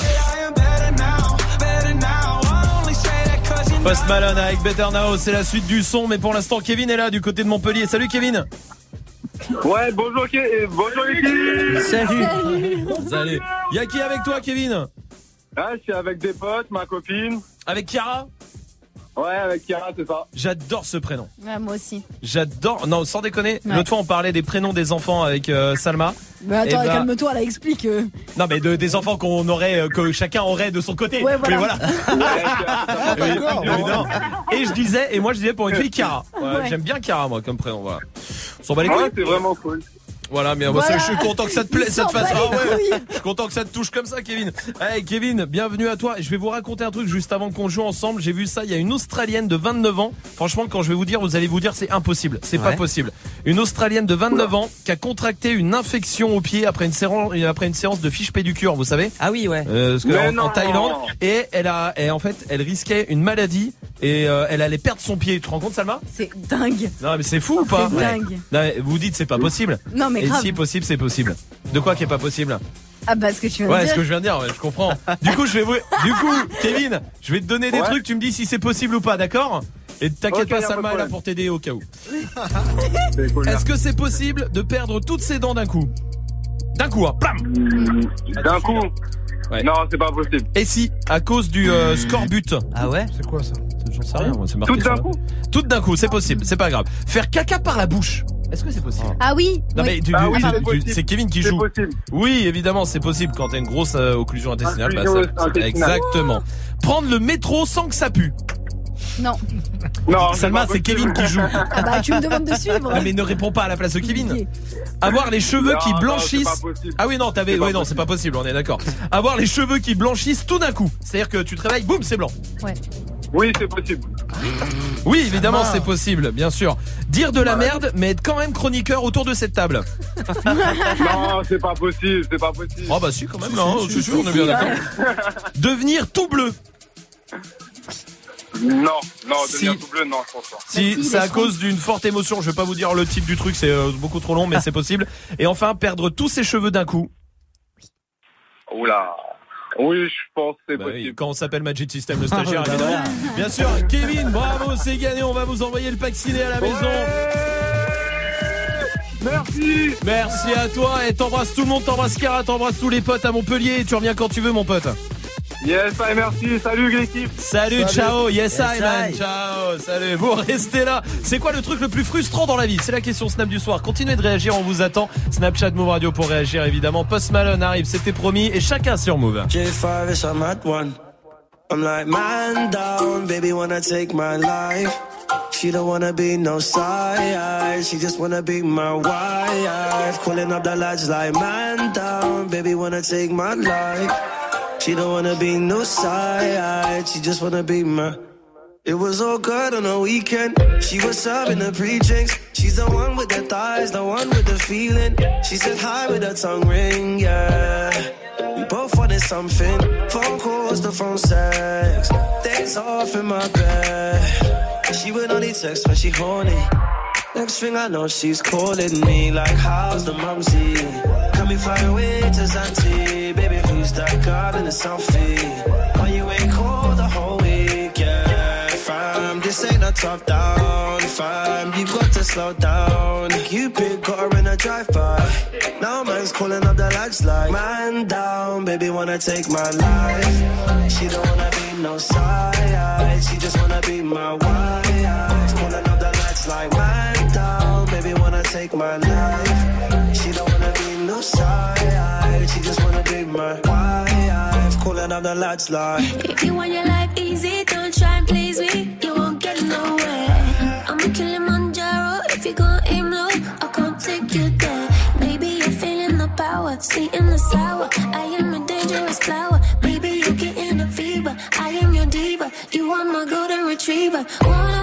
Post Malone avec Better Now, c'est la suite du son, mais pour l'instant Kevin est là du côté de Montpellier. Salut Kevin. Ouais, bonjour, Ke- euh, bonjour l'équipe Salut. Salut. Y a qui avec toi Kevin? Ah, je suis avec des potes, ma copine. Avec Chiara? Ouais, avec Chiara, c'est ça. J'adore ce prénom. Ouais, moi aussi. J'adore. Non, sans déconner. Ouais. L'autre fois, on parlait des prénoms des enfants avec euh, Salma. Mais attends, ben, calme-toi, là, explique. euh. Non, mais de- des enfants qu'on aurait, euh, que chacun aurait de son côté. Ouais, voilà. Mais voilà. Et je disais, et moi je disais pour une fille Chiara. Ouais, Ouais. J'aime bien Chiara, moi, comme prénom. Voilà. On s'en bat les Ouais, couilles. c'est vraiment cool. Voilà, mais moi, Voilà. je suis content que ça te plaise, ça te fasse. Ah ouais. Je suis content que ça te touche comme ça, Kevin. Hey, Kevin, bienvenue à toi. Je vais vous raconter un truc juste avant qu'on joue ensemble. J'ai vu ça. Il y a une Australienne de 29 ans. Franchement, quand je vais vous dire, vous allez vous dire, c'est impossible. C'est pas possible. Une Australienne de 29 ans qui a contracté une infection au pied après une séance, après une séance de fiche pédicure, vous savez? Ah oui, ouais. Euh, parce que en, en. Thaïlande et elle a et en fait elle risquait une maladie et euh, elle allait perdre son pied tu te rends compte Salma? C'est dingue. non mais c'est fou ou pas? C'est dingue. non, mais vous dites c'est pas possible Non, mais et grave. si possible c'est possible de quoi qui est pas possible Ah, bah, ce que tu viens ouais de ce dire. que je viens de dire ouais, je comprends du coup je vais vous du coup Kevin je vais te donner des Ouais. trucs tu me dis si c'est possible ou pas d'accord et t'inquiète Ok, pas y a pas de Salma est là problème. pour t'aider au cas où C'est cool. est-ce que c'est possible de perdre toutes ses dents d'un coup d'un coup hein, plam D'un coup Ouais. Non, c'est pas possible. et si à cause du euh, score but Ah ouais? C'est quoi ça? J'en sais rien, moi, c'est marqué Tout d'un coup? Tout d'un coup, c'est possible, c'est pas grave. Faire caca par la bouche. Est-ce que c'est possible? Ah oui. Non mais tu- Ah tu- oui, tu- c'est tu- possible. c'est Kevin qui C'est joue. possible. Oui, évidemment, c'est possible quand t'as une grosse euh, occlusion intestinale. bah, ça- intestinale. exactement. Prendre le métro sans que ça pue. Non. Non, Salma, c'est. Kevin qui joue. Ah, bah, tu me demandes de suivre. Ah, mais ne réponds pas à la place de Kevin. Avoir les cheveux Non, qui non, blanchissent. ah oui non, t'avais. C'est pas Oui non, c'est pas possible. On est d'accord. Avoir les cheveux qui blanchissent tout d'un coup. C'est-à-dire que tu te réveilles, boum, c'est blanc. Ouais. Oui, c'est possible. Oui, évidemment, c'est possible, bien sûr. Dire de la merde, mais être quand même chroniqueur autour de cette table. Non, c'est pas possible, c'est pas possible. Oh bah si quand même là, hein, c'est sûr, on est bien d'accord. Devenir tout bleu. Non, non, Si. devenir tout bleu, non, je pense pas. Si, si, c'est à cause d'une forte émotion. Je vais pas vous dire le type du truc, c'est euh, beaucoup trop long, mais c'est possible. Et enfin, perdre tous ses cheveux d'un coup. Oula. Oui, je pense que c'est Bah oui, quand on s'appelle Magic System, le stagiaire, Bah évidemment. voilà. Bien sûr, Kevin, bravo, c'est gagné. On va vous envoyer le pack ciné à la maison. Merci. Merci à toi et t'embrasses tout le monde, t'embrasses Cara, t'embrasses tous les potes à Montpellier et tu reviens quand tu veux mon pote. Yes, I merci. Salut l'équipe. Salut, Salut. ciao, yes, Yes, I man, I. ciao, salut. Vous restez là. C'est quoi le truc le plus frustrant dans la vie? C'est la question Snap du soir. Continuez de réagir, on vous attend. Snapchat Move Radio pour réagir évidemment. Post Malone arrive, c'était promis et chacun sur Move. J5 ish, I'm at one. I'm like, man down, baby wanna take my life. She don't wanna be no side, she just wanna be my wife. Calling up the lads like, man down, baby wanna take my life. She don't wanna be no side, she just wanna be my. It was all good on the weekend. She was serving the pre-drinks. She's the one with the thighs, the one with the feeling. She said hi with her tongue ring, yeah. We both wanted something. Phone calls, the phone sex. Days off in my bed. She would only text when she horny. Next thing I know, she's calling me like, how's the mumsy? Can we fly away to Zante? Baby, that girl in the selfie? Why you ain't called the whole week, yeah? Fam, this ain't a top down, fam. You got to slow down. Cupid got her in a drive-by. Now man's calling up the lads like, man down, baby wanna take my life. She don't wanna be no side, she just wanna be my wife. Calling up the lads like, man down, baby wanna take my life. She don't wanna be no side, she just wanna be my. Calling up the lads like. If you want your life easy, don't try and please me. You won't get nowhere. I'm a Kilimanjaro. If you gon' aim low, I can't take you there. Baby, you're feeling the power, sweet the sour. I am a dangerous flower. Baby, you're getting a fever. I am your diva. You are my golden retriever. Wanna,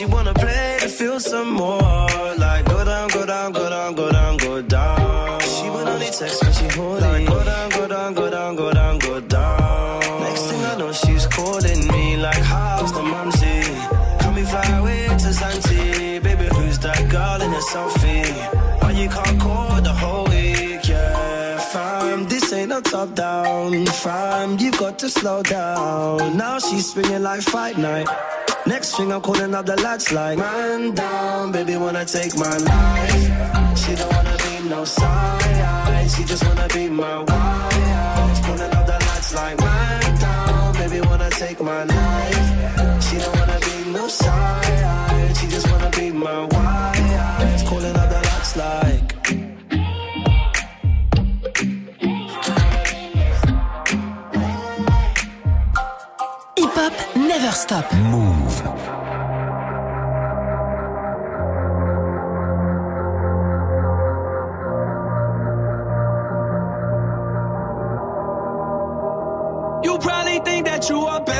She wanna play to feel some more. Top down. Fam, you've got to slow down. Now she's swinging like fight night. Next thing I'm calling up the lads like, man down, baby wanna take my life. She don't wanna be no side, she just wanna be my wife. Calling up the lads like, man down, baby wanna take my life. She don't wanna be no side, she just wanna be my wife. Calling up the lads like. Hip hop never stop. Move. You probably think that you are better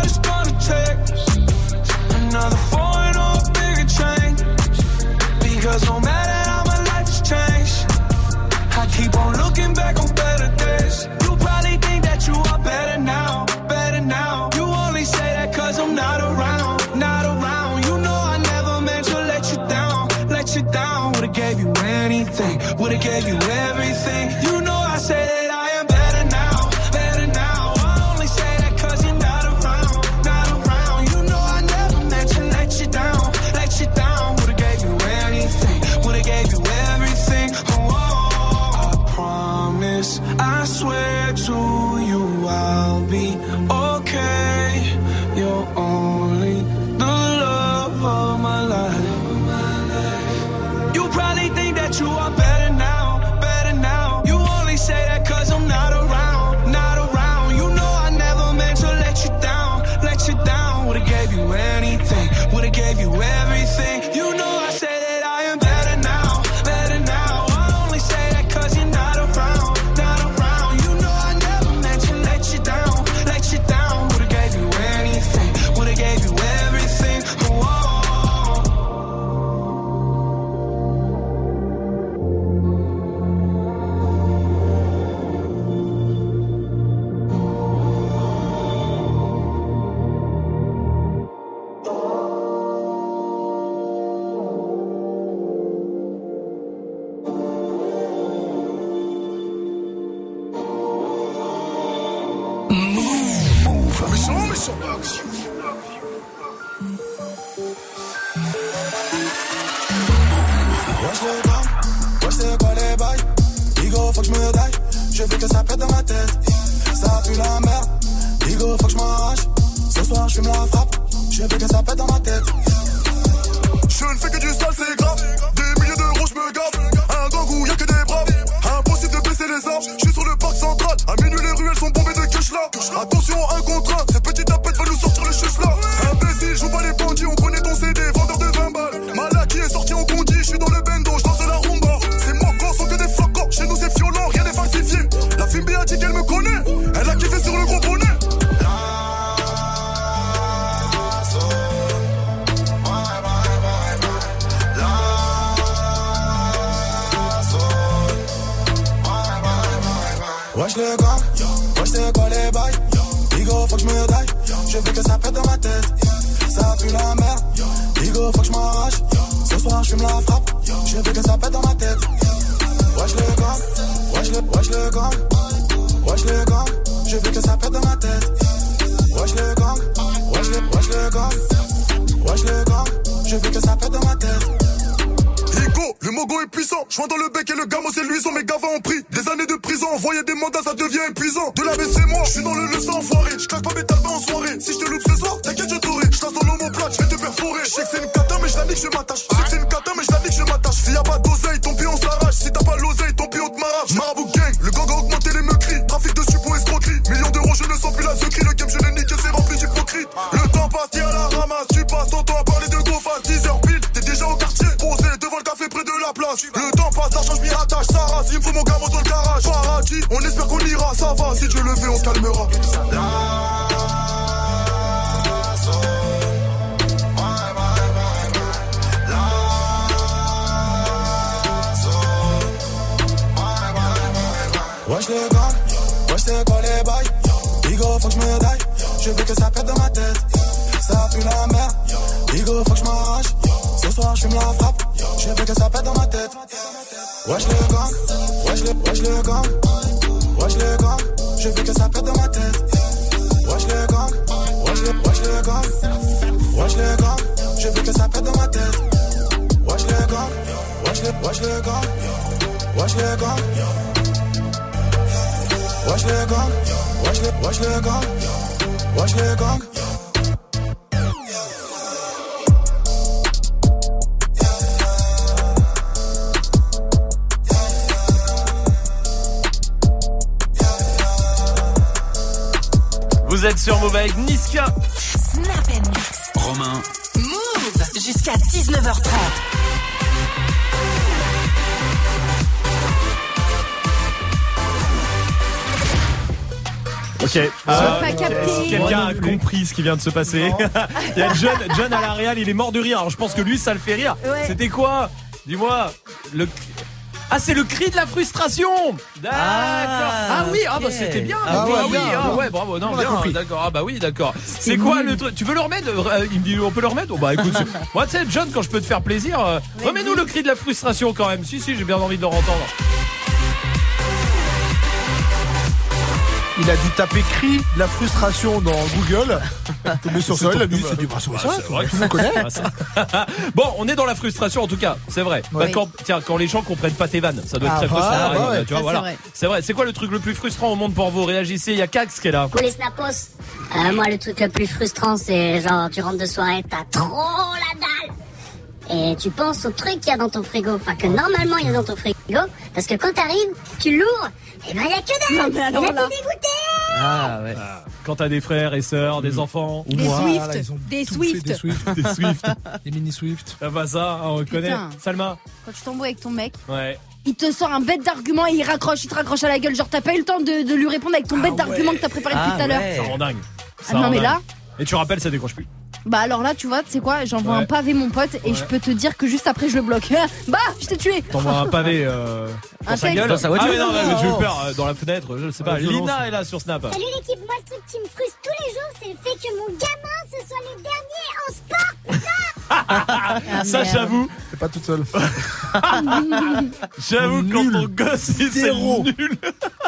19h30. Ok. capté. Quelqu'un a compris ce qui vient de se passer. Il y a John, John à la réal, il est mort de rire. Alors je pense que lui, ça le fait rire. Ouais. C'était quoi? Dis-moi. Le. Ah, c'est le cri de la frustration. D'accord. Ah, oui, ah bah c'était bien. Ah ah oui, bien, ah ouais, bravo, non, bien, d'accord, ah bah oui, d'accord. C'est quoi le truc? Tu veux le remettre? Euh, Il me dit, on peut le remettre? Oh bah écoute, moi tu sais, John, quand je peux te faire plaisir, euh, remets-nous le cri de la frustration quand même. Si, si, j'ai bien envie de le entendre. Il a dû taper cri de la frustration dans Google. Tombé sur ça, il a mis, c'est du bras sur Ouais, ça. Tout le monde connaît. Ah, ça- bon, on est dans la frustration en tout cas, c'est vrai. Bah, Oui. quand, tiens, quand les gens comprennent pas tes vannes, ça doit être Ah, très bah, frustrant. bah, hein, ouais. tu vois, Ça, voilà. c'est vrai. C'est vrai. C'est quoi le truc le plus frustrant au monde pour vous? Réagissez. Il y a Cax qui est là. Pour les snapos, euh, moi le truc le plus frustrant c'est genre tu rentres de soirée, t'as trop la dalle et tu penses au truc qu'il y a dans ton frigo, enfin que normalement il y a dans ton frigo, parce que quand t'arrives, tu l'ouvres, et ben il y a que dalle Non, mais alors Et là, là. t'es dégoûté Ah ouais. Quand t'as des frères et sœurs, des enfants, Ou Des moi, Swift, là, des Swift. Des Swift. des Swift. Des mini Swift. Ah bah ça, on le connaît. Putain. Salma. Quand tu t'embrouilles avec ton mec, Ouais. il te sort un bête d'argument et il raccroche, il te raccroche à la gueule. Genre, t'as pas eu le temps de, de lui répondre avec ton bête d'argument que t'as préparé depuis Ah tout à l'heure. ouais. Ça rend dingue. Ah non, rend mais dingue. là, Et tu rappelles, ça décroche plus. Bah alors là, tu vois, c'est quoi? J'envoie Ouais. un pavé, mon pote, et Ouais. je peux te dire que juste après, je le bloque. bah, je t'ai tué. T'envoies un pavé euh, dans Un sa gueule. Dans sa voiture. Ah mais non, mais j'ai eu peur euh, dans la fenêtre. Je sais pas. Ah. Lina est là sur Snap. Salut l'équipe, moi le truc qui me frustre tous les jours c'est le fait que mon gamin ce soit les derniers en sport Ah, Ça, merde. j'avoue. T'es pas toute seule. J'avoue que quand Nul. ton gosse c'est Zéro. nul.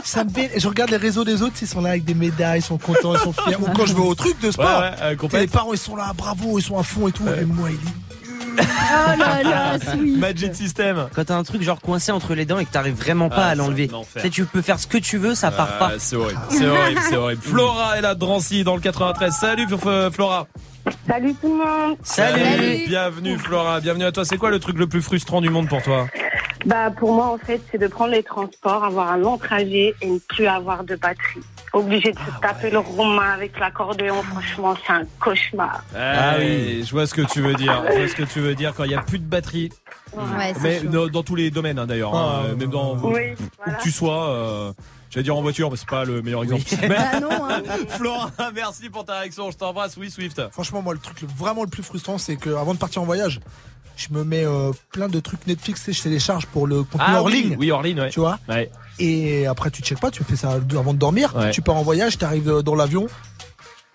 Ça me fait- Je regarde les réseaux des autres, ils sont là avec des médailles, ils sont contents, ils sont fiers. Ou quand je vais au truc de sport, Ouais, ouais, euh, les parents ils sont là, bravo, ils sont à fond et tout. Et moi, il est Oh là là, sweet. Magic System. Quand t'as un truc genre coincé entre les dents et que t'arrives vraiment pas Ah, à l'enlever. Tu sais, tu peux faire ce que tu veux, ça part Euh, pas. C'est horrible, c'est horrible, c'est horrible. Flora est là de Drancy dans le 93. Salut Flora. Salut tout le monde. Salut. Bienvenue Flora, bienvenue à toi. C'est quoi le truc le plus frustrant du monde pour toi Bah pour moi en fait c'est de prendre les transports, avoir un long trajet et ne plus avoir de batterie. Obligé de se taper le roumain avec l'accordéon, franchement c'est un cauchemar. Ah oui, je vois ce que tu veux dire. Je vois ce que tu veux dire quand il n'y a plus de batterie. Ouais, c'est Mais dans, dans tous les domaines hein, d'ailleurs, hein, Ah, même dans Oui, où voilà. que tu sois. euh, J'allais dire en voiture, mais c'est pas le meilleur exemple. Mais- Bah non, hein. Flora, merci pour ta réaction. Je t'embrasse. Oui, Swift. Franchement, moi, le truc le- vraiment le plus frustrant, c'est que avant de partir en voyage, je me mets euh, plein de trucs Netflix, sais, je télécharge pour le contenu Ah hors oui, ligne. oui, hors ligne, ouais. Tu vois Ouais. Et après, tu checkes pas, tu fais ça avant de dormir. Ouais. Tu pars en voyage, tu arrives dans l'avion.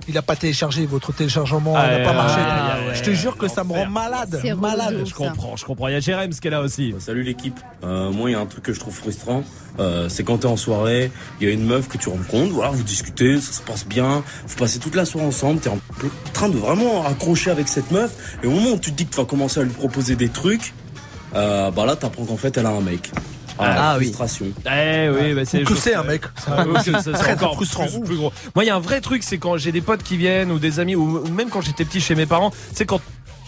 Il a pas téléchargé, votre téléchargement Ah, n'a pas marché. ouais, je te jure que ça me rend malade. Relou Malade. de Je comprends, je comprends. Il y a Jérém qui est là aussi. Salut l'équipe. Euh, moi, il y a un truc que je trouve frustrant. Euh, c'est quand t'es en soirée, il y a une meuf que tu rencontres, voilà, vous discutez, ça se passe bien, vous passez toute la soirée ensemble, t'es en train de vraiment accrocher avec cette meuf, et au moment où tu te dis que tu vas commencer à lui proposer des trucs, euh, bah là, t'apprends qu'en fait, elle a un mec. Ah, oui. frustration. Eh oui, bah, c'est Ou que c'est un mec. C'est un- Oui, c'est- c'est très, encore frustrant. Plus, plus gros. Moi, il y a un vrai truc, c'est quand j'ai des potes qui viennent ou des amis, ou, ou même quand j'étais petit chez mes parents, c'est quand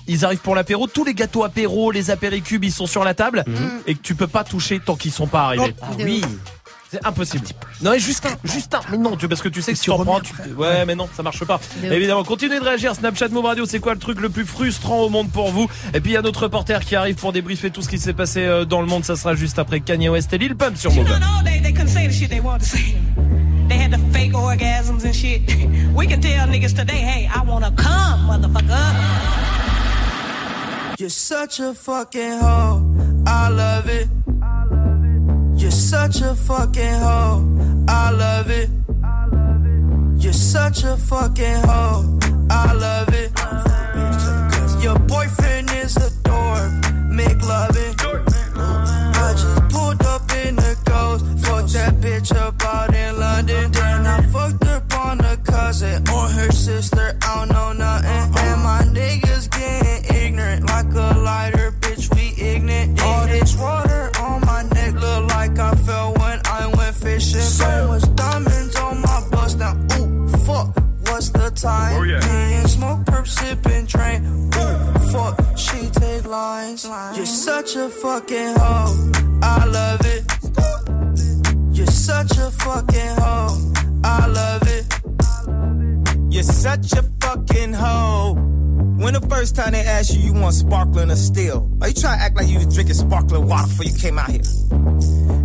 ils arrivent pour l'apéro, tous les gâteaux apéro, les apéricubes, ils sont sur la table et que tu peux pas toucher tant qu'ils sont pas arrivés. Ah oui. C'est impossible. Non, mais juste un, juste un. Mais non, tu, parce que tu sais que si tu en prends, tu, ouais, mais non, ça marche pas. Évidemment, continuez de réagir. Snapchat Move Radio, c'est quoi le truc le plus frustrant au monde pour vous? Et puis il y a notre reporter qui arrive pour débriefer tout ce qui s'est passé euh, dans le monde. Ça sera juste après Kanye West et Lil Pump sur Move. all day they couldn't say the shit they wanted to say. They had the fake orgasms and shit. We can tell niggas today, hey, I wanna come, motherfucker. You're such a fucking hoe. I love it. You're such a fucking hoe. I love it. You're such a fucking hoe. I love it. Your boyfriend is a dork. Make love. I just pulled up in the ghost. Fuck that bitch up out in London. Then I fucked up on the cousin or her sister. I don't know nothing. shit so much diamonds on my bus now. Ooh, fuck, what's the time? Oh, yeah. Million smoke, perp, sipping train. Ooh, fuck, she take lines. You're such a fucking hoe. I love it. You're such a fucking hoe. I love it. You're such a fucking hoe. When the first time they asked you, you want sparkling or still? Are you trying to act like you was drinking sparkling water before you came out here?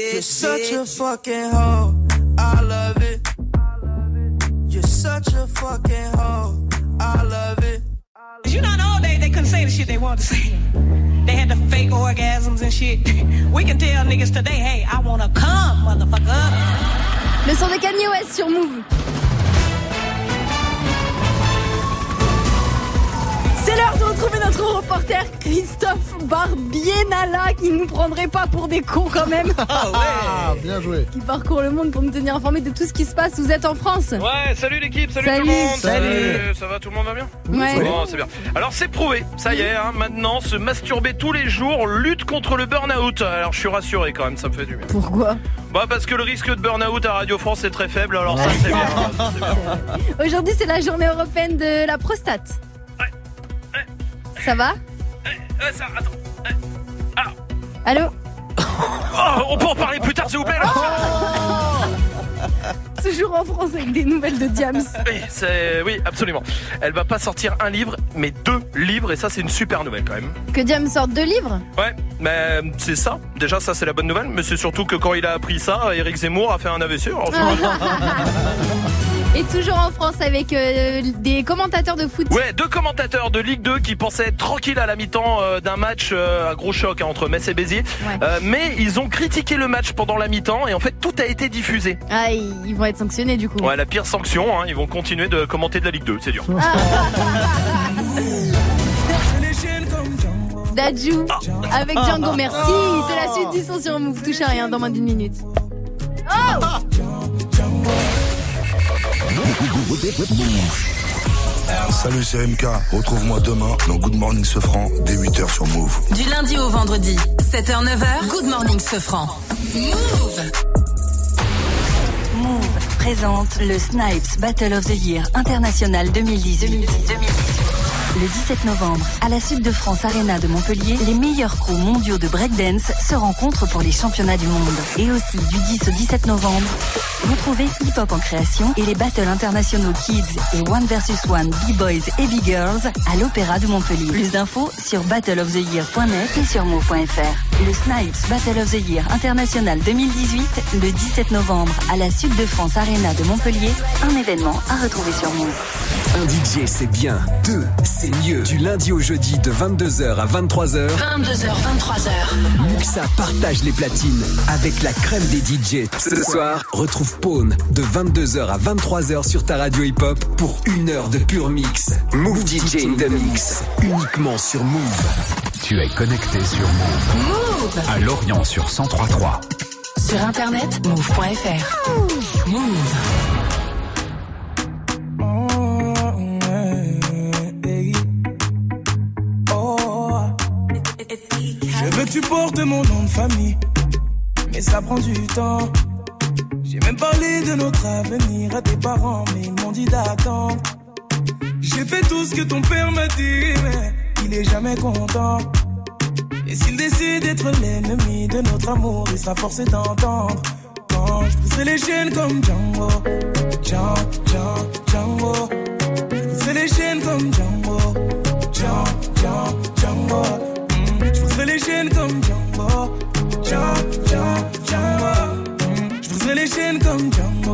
You're such a fucking hoe. I love it. You're such a fucking hoe. I love it. You know, in the old days, they couldn't say the shit they wanted to say. They had the fake orgasms and shit. We can tell niggas today, hey, I wanna come, motherfucker. Le son de Kanye West sur Move. C'est l'heure de retrouver notre reporter Christophe Barbienala qui nous prendrait pas pour des cons quand même. Ah, bien joué. qui parcourt le monde pour nous tenir informés de tout ce qui se passe. Vous êtes en France Ouais, salut l'équipe, salut, Salut. tout le monde. Salut. Ça va, tout le monde va bien Ouais. Bon, c'est bien. Alors c'est prouvé, ça y est, hein, maintenant se masturber tous les jours lutte contre le burn-out. Alors je suis rassuré quand même, ça me fait du bien. Pourquoi Bah parce que le risque de burn-out à Radio France est très faible, alors ça c'est bien. Aujourd'hui, c'est la journée européenne de la prostate. Ça va Euh, ça, attends. Allô Oh, on peut en parler plus tard s'il vous plaît là Toujours en France avec des nouvelles de Diams. Oui, oui, absolument. Elle va pas sortir un livre, mais deux livres, et ça c'est une super nouvelle quand même. Que Diams sorte deux livres Ouais, mais c'est ça. Déjà, ça c'est la bonne nouvelle. Mais c'est surtout que quand il a appris ça, Eric Zemmour a fait un AVC. Et toujours en France avec euh, des commentateurs de foot. Ouais, deux commentateurs de Ligue 2 qui pensaient être tranquilles à la mi-temps euh, d'un match euh, à gros choc hein, entre Metz et Béziers. Euh, mais ils ont critiqué le match pendant la mi-temps et en fait tout a été diffusé. Ah, ils vont être sanctionnés du coup. Ouais, la pire sanction, hein, ils vont continuer de commenter de la Ligue 2, c'est dur. Dadju avec Django, merci. C'est la suite du son sur Move. Touche à rien dans moins d'une minute. Oh Salut, c'est MK. Retrouve-moi demain dans Good Morning Sofran dès 8h sur Move. Du lundi au vendredi, 7h, 9h, Good Morning Sofran. Move Move présente le Snipes Battle of the Year International 2018. Le 17 novembre, à la Sud de France Arena de Montpellier, les meilleurs crews mondiaux de breakdance se rencontrent pour les championnats du monde. Et aussi, du 10 au 17 novembre, retrouvez Hip Hop en création et les battles internationaux Kids et One vs One B-Boys et B-Girls à l'Opéra de Montpellier. Plus d'infos sur battleoftheyear.net et sur move.fr. Le Snipes Battle of the Year International 2018, le 17 novembre, à la Sud de France Arena de Montpellier, un événement à retrouver sur Move. Un DJ, c'est bien. Deux, c'est mieux. Du lundi au jeudi de 22h à 23h. 22h, 23h. Muxa partage les platines avec la crème des DJ. Ce soir, retrouve Pone de 22h à 23h sur ta radio hip-hop pour une heure de pur mix. Move DJ in the mix. Uniquement sur Move. Tu es connecté sur Move. Move À Lorient sur 1033. Sur internet, move.fr. Move. Je veux que tu portes mon nom de famille, mais ça prend du temps. J'ai même parlé de notre avenir à tes parents, mais ils m'ont dit d'attendre. J'ai fait tout ce que ton père m'a dit, mais il est jamais content. Et s'il décide d'être l'ennemi de notre amour, il sera forcé d'entendre. Quand je les chaînes comme Django, Django, Django, Django. Je les chaînes comme Django, Django, Django, Django. Mm, Je les chaînes comme Django, Django, Django, Django. Mm, Je les chaînes comme Django, Django,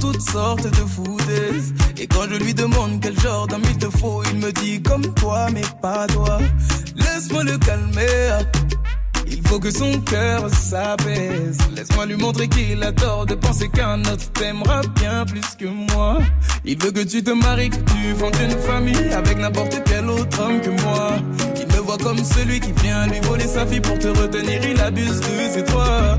toutes sortes de foutaises Et quand je lui demande quel genre d'homme il te faut Il me dit comme toi mais pas toi Laisse-moi le calmer Il faut que son cœur s'apaise. Laisse-moi lui montrer qu'il a tort de penser qu'un autre t'aimera bien plus que moi. Il veut que tu te maries, que tu fondes une famille avec n'importe quel autre homme que moi. Qu'il me voit comme celui qui vient lui voler sa fille pour te retenir, il abuse de ses droits.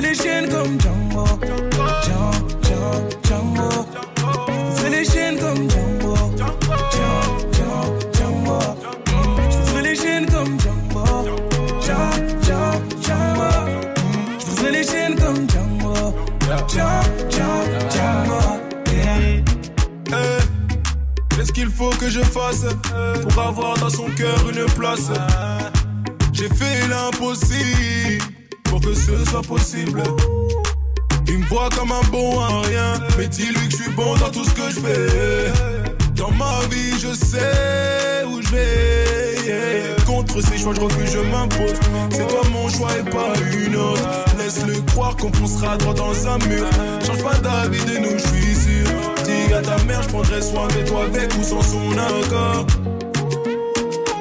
Pousserai les chaînes comme Django. Django, Django, pousserai les chaînes comme Django. Django, Django, les chaînes comme Django. Django, les chaînes comme Django. Django, Django, Qu'est-ce qu'il faut que je fasse pour avoir dans son cœur une place? J'ai fait l'impossible pour que ce soit possible. Il me voit comme un bon à rien, mais dis-lui que je suis bon dans tout ce que je fais. Dans ma vie, je sais où je vais. Contre ces choix, je refuse, je m'impose. C'est toi mon choix et pas une autre. Laisse-le croire qu'on poussera droit dans un mur. Change pas d'avis de nous, je suis sûr. Dis à ta mère, je prendrai soin de toi avec ou sans son accord.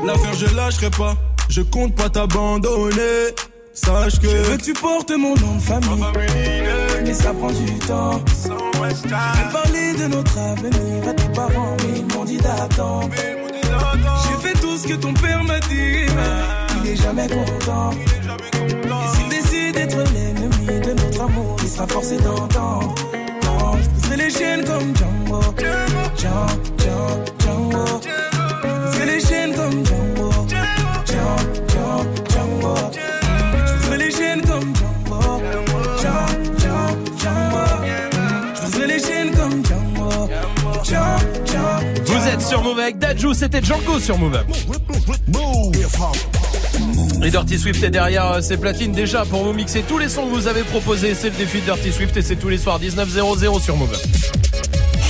L'affaire, je lâcherai pas. Je compte pas t'abandonner. Sache que Je veux que tu portes mon nom de famille, mais ça prend du temps. J'ai parlé de notre avenir à tes parents, mais ils m'ont dit d'attendre. J'ai fait tout ce que ton père m'a dit, mais il est jamais content. Et s'il décide d'être l'ennemi de notre amour, il sera forcé d'entendre. Je pousserai les chaînes comme Django. Django, Django, Django. Je pousserai les chaînes comme. Django, Sur Move avec Dajou, c'était Django sur Move. Et Dirty Swift est derrière euh, ses platines déjà pour vous mixer tous les sons que vous avez proposés. C'est le défi de Dirty Swift et c'est tous les soirs 19.00 sur Move.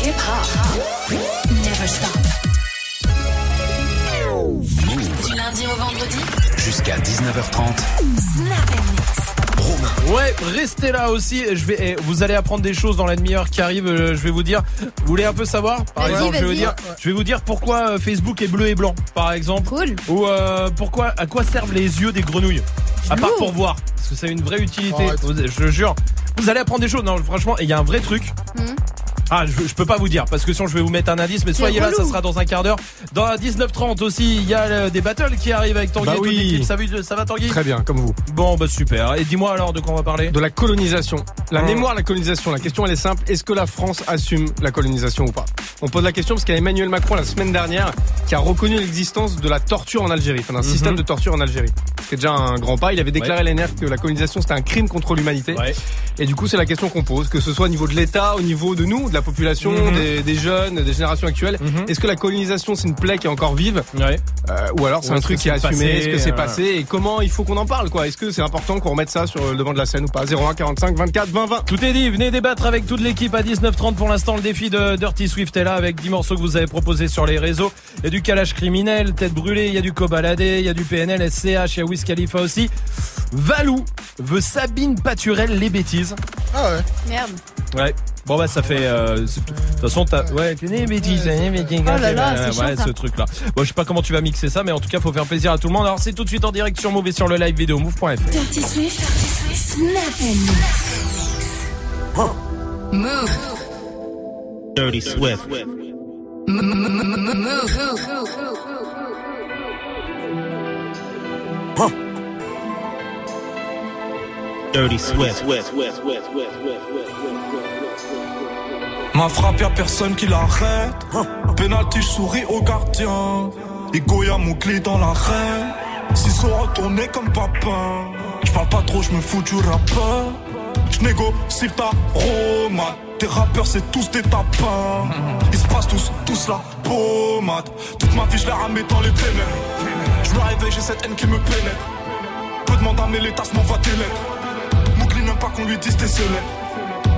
Hip hop. Never stop. Du lundi au vendredi. Jusqu'à 19h30. Snap Ouais, restez là aussi. Je vais, vous allez apprendre des choses dans la demi-heure qui arrive. euh, je vais vous dire. Vous voulez un peu savoir? Par Vas-y, exemple, je vais vous dire. Je vais vous dire pourquoi euh, Facebook est bleu et blanc, par exemple. Cool. Ou euh, pourquoi, à quoi servent les yeux des grenouilles? À part pour voir, parce que ça a une vraie utilité. Arrête. Je le jure. Vous allez apprendre des choses. Non, franchement, et il y a un vrai truc. Mhm. Ah, je, je peux pas vous dire parce que sinon je vais vous mettre un indice, mais soyez là, ça sera dans un quart d'heure. Dans la 19h30 aussi, il y a euh, des battles qui arrivent avec Tanguy Bah et oui. l'équipe. Ça, va- ça va Tanguy? Très bien, comme vous. Bon, bah super. Et dis-moi alors de quoi on va parler? De la colonisation. La Ah. mémoire de la colonisation. La question, elle est simple. Est-ce que la France assume la colonisation ou pas? On pose la question parce qu'il y a Emmanuel Macron la semaine dernière qui a reconnu l'existence de la torture en Algérie, enfin d'un Mhm. système de torture en Algérie. C'est déjà un grand pas. Il avait déclaré à l'NR que la colonisation c'était un crime contre l'humanité. Ouais. Et du coup, c'est la question qu'on pose, que ce soit au niveau de l'État, au niveau de nous, de la population, Mhm. des, des jeunes, des générations actuelles. Mhm. Est-ce que la colonisation c'est une plaie qui est encore vive Ouais. euh, ou alors c'est un truc qui est assumé, est-ce que c'est euh, passé? Et comment il faut qu'on en parle quoi? Est-ce que c'est important qu'on remette ça sur le devant de la scène ou pas? 01 45 24 20 20 Tout est dit, venez débattre avec toute l'équipe à 19h30 pour l'instant. Le défi de Dirty Swift est là avec 10 morceaux que vous avez proposés sur les réseaux. Il y a du calage criminel, tête brûlée, il y a du cobaladé, il y a du PNL, SCH, il y a Wiz Khalifa aussi. Valou veut Sabine Paturel les bêtises. Ah ouais. Merde. Ouais. Bon bah ça fait euh, de toute façon t'as ouais les bêtises les bêtises, Oh là là, ouais chiant, ce truc là bon je sais pas comment tu vas mixer ça mais en tout cas faut faire plaisir à tout le monde alors c'est tout de suite en direct sur Move et sur le live vidéo move.fr Dirty Swift. Snap and mix. Move. Dirty Swift. Dirty Swift. Ma frappe, y'a personne qui l'arrête. Penalty, je souris au gardien. Igo, y'a mon clé dans l'arène. S'ils sont retournés comme papa. Je parle pas trop, je me fous du rappeur. Je négocie ta Roma. Tes rappeurs, c'est tous des tapins. Ils se passent tous, tous la pommade. Toute ma vie, je la ramais dans les ténèbres. Je me réveille, j'ai cette haine qui me pénètre. Peu demande à mes tasses, m'envoie tes lettres. Pas qu'on lui dise tes célèbres.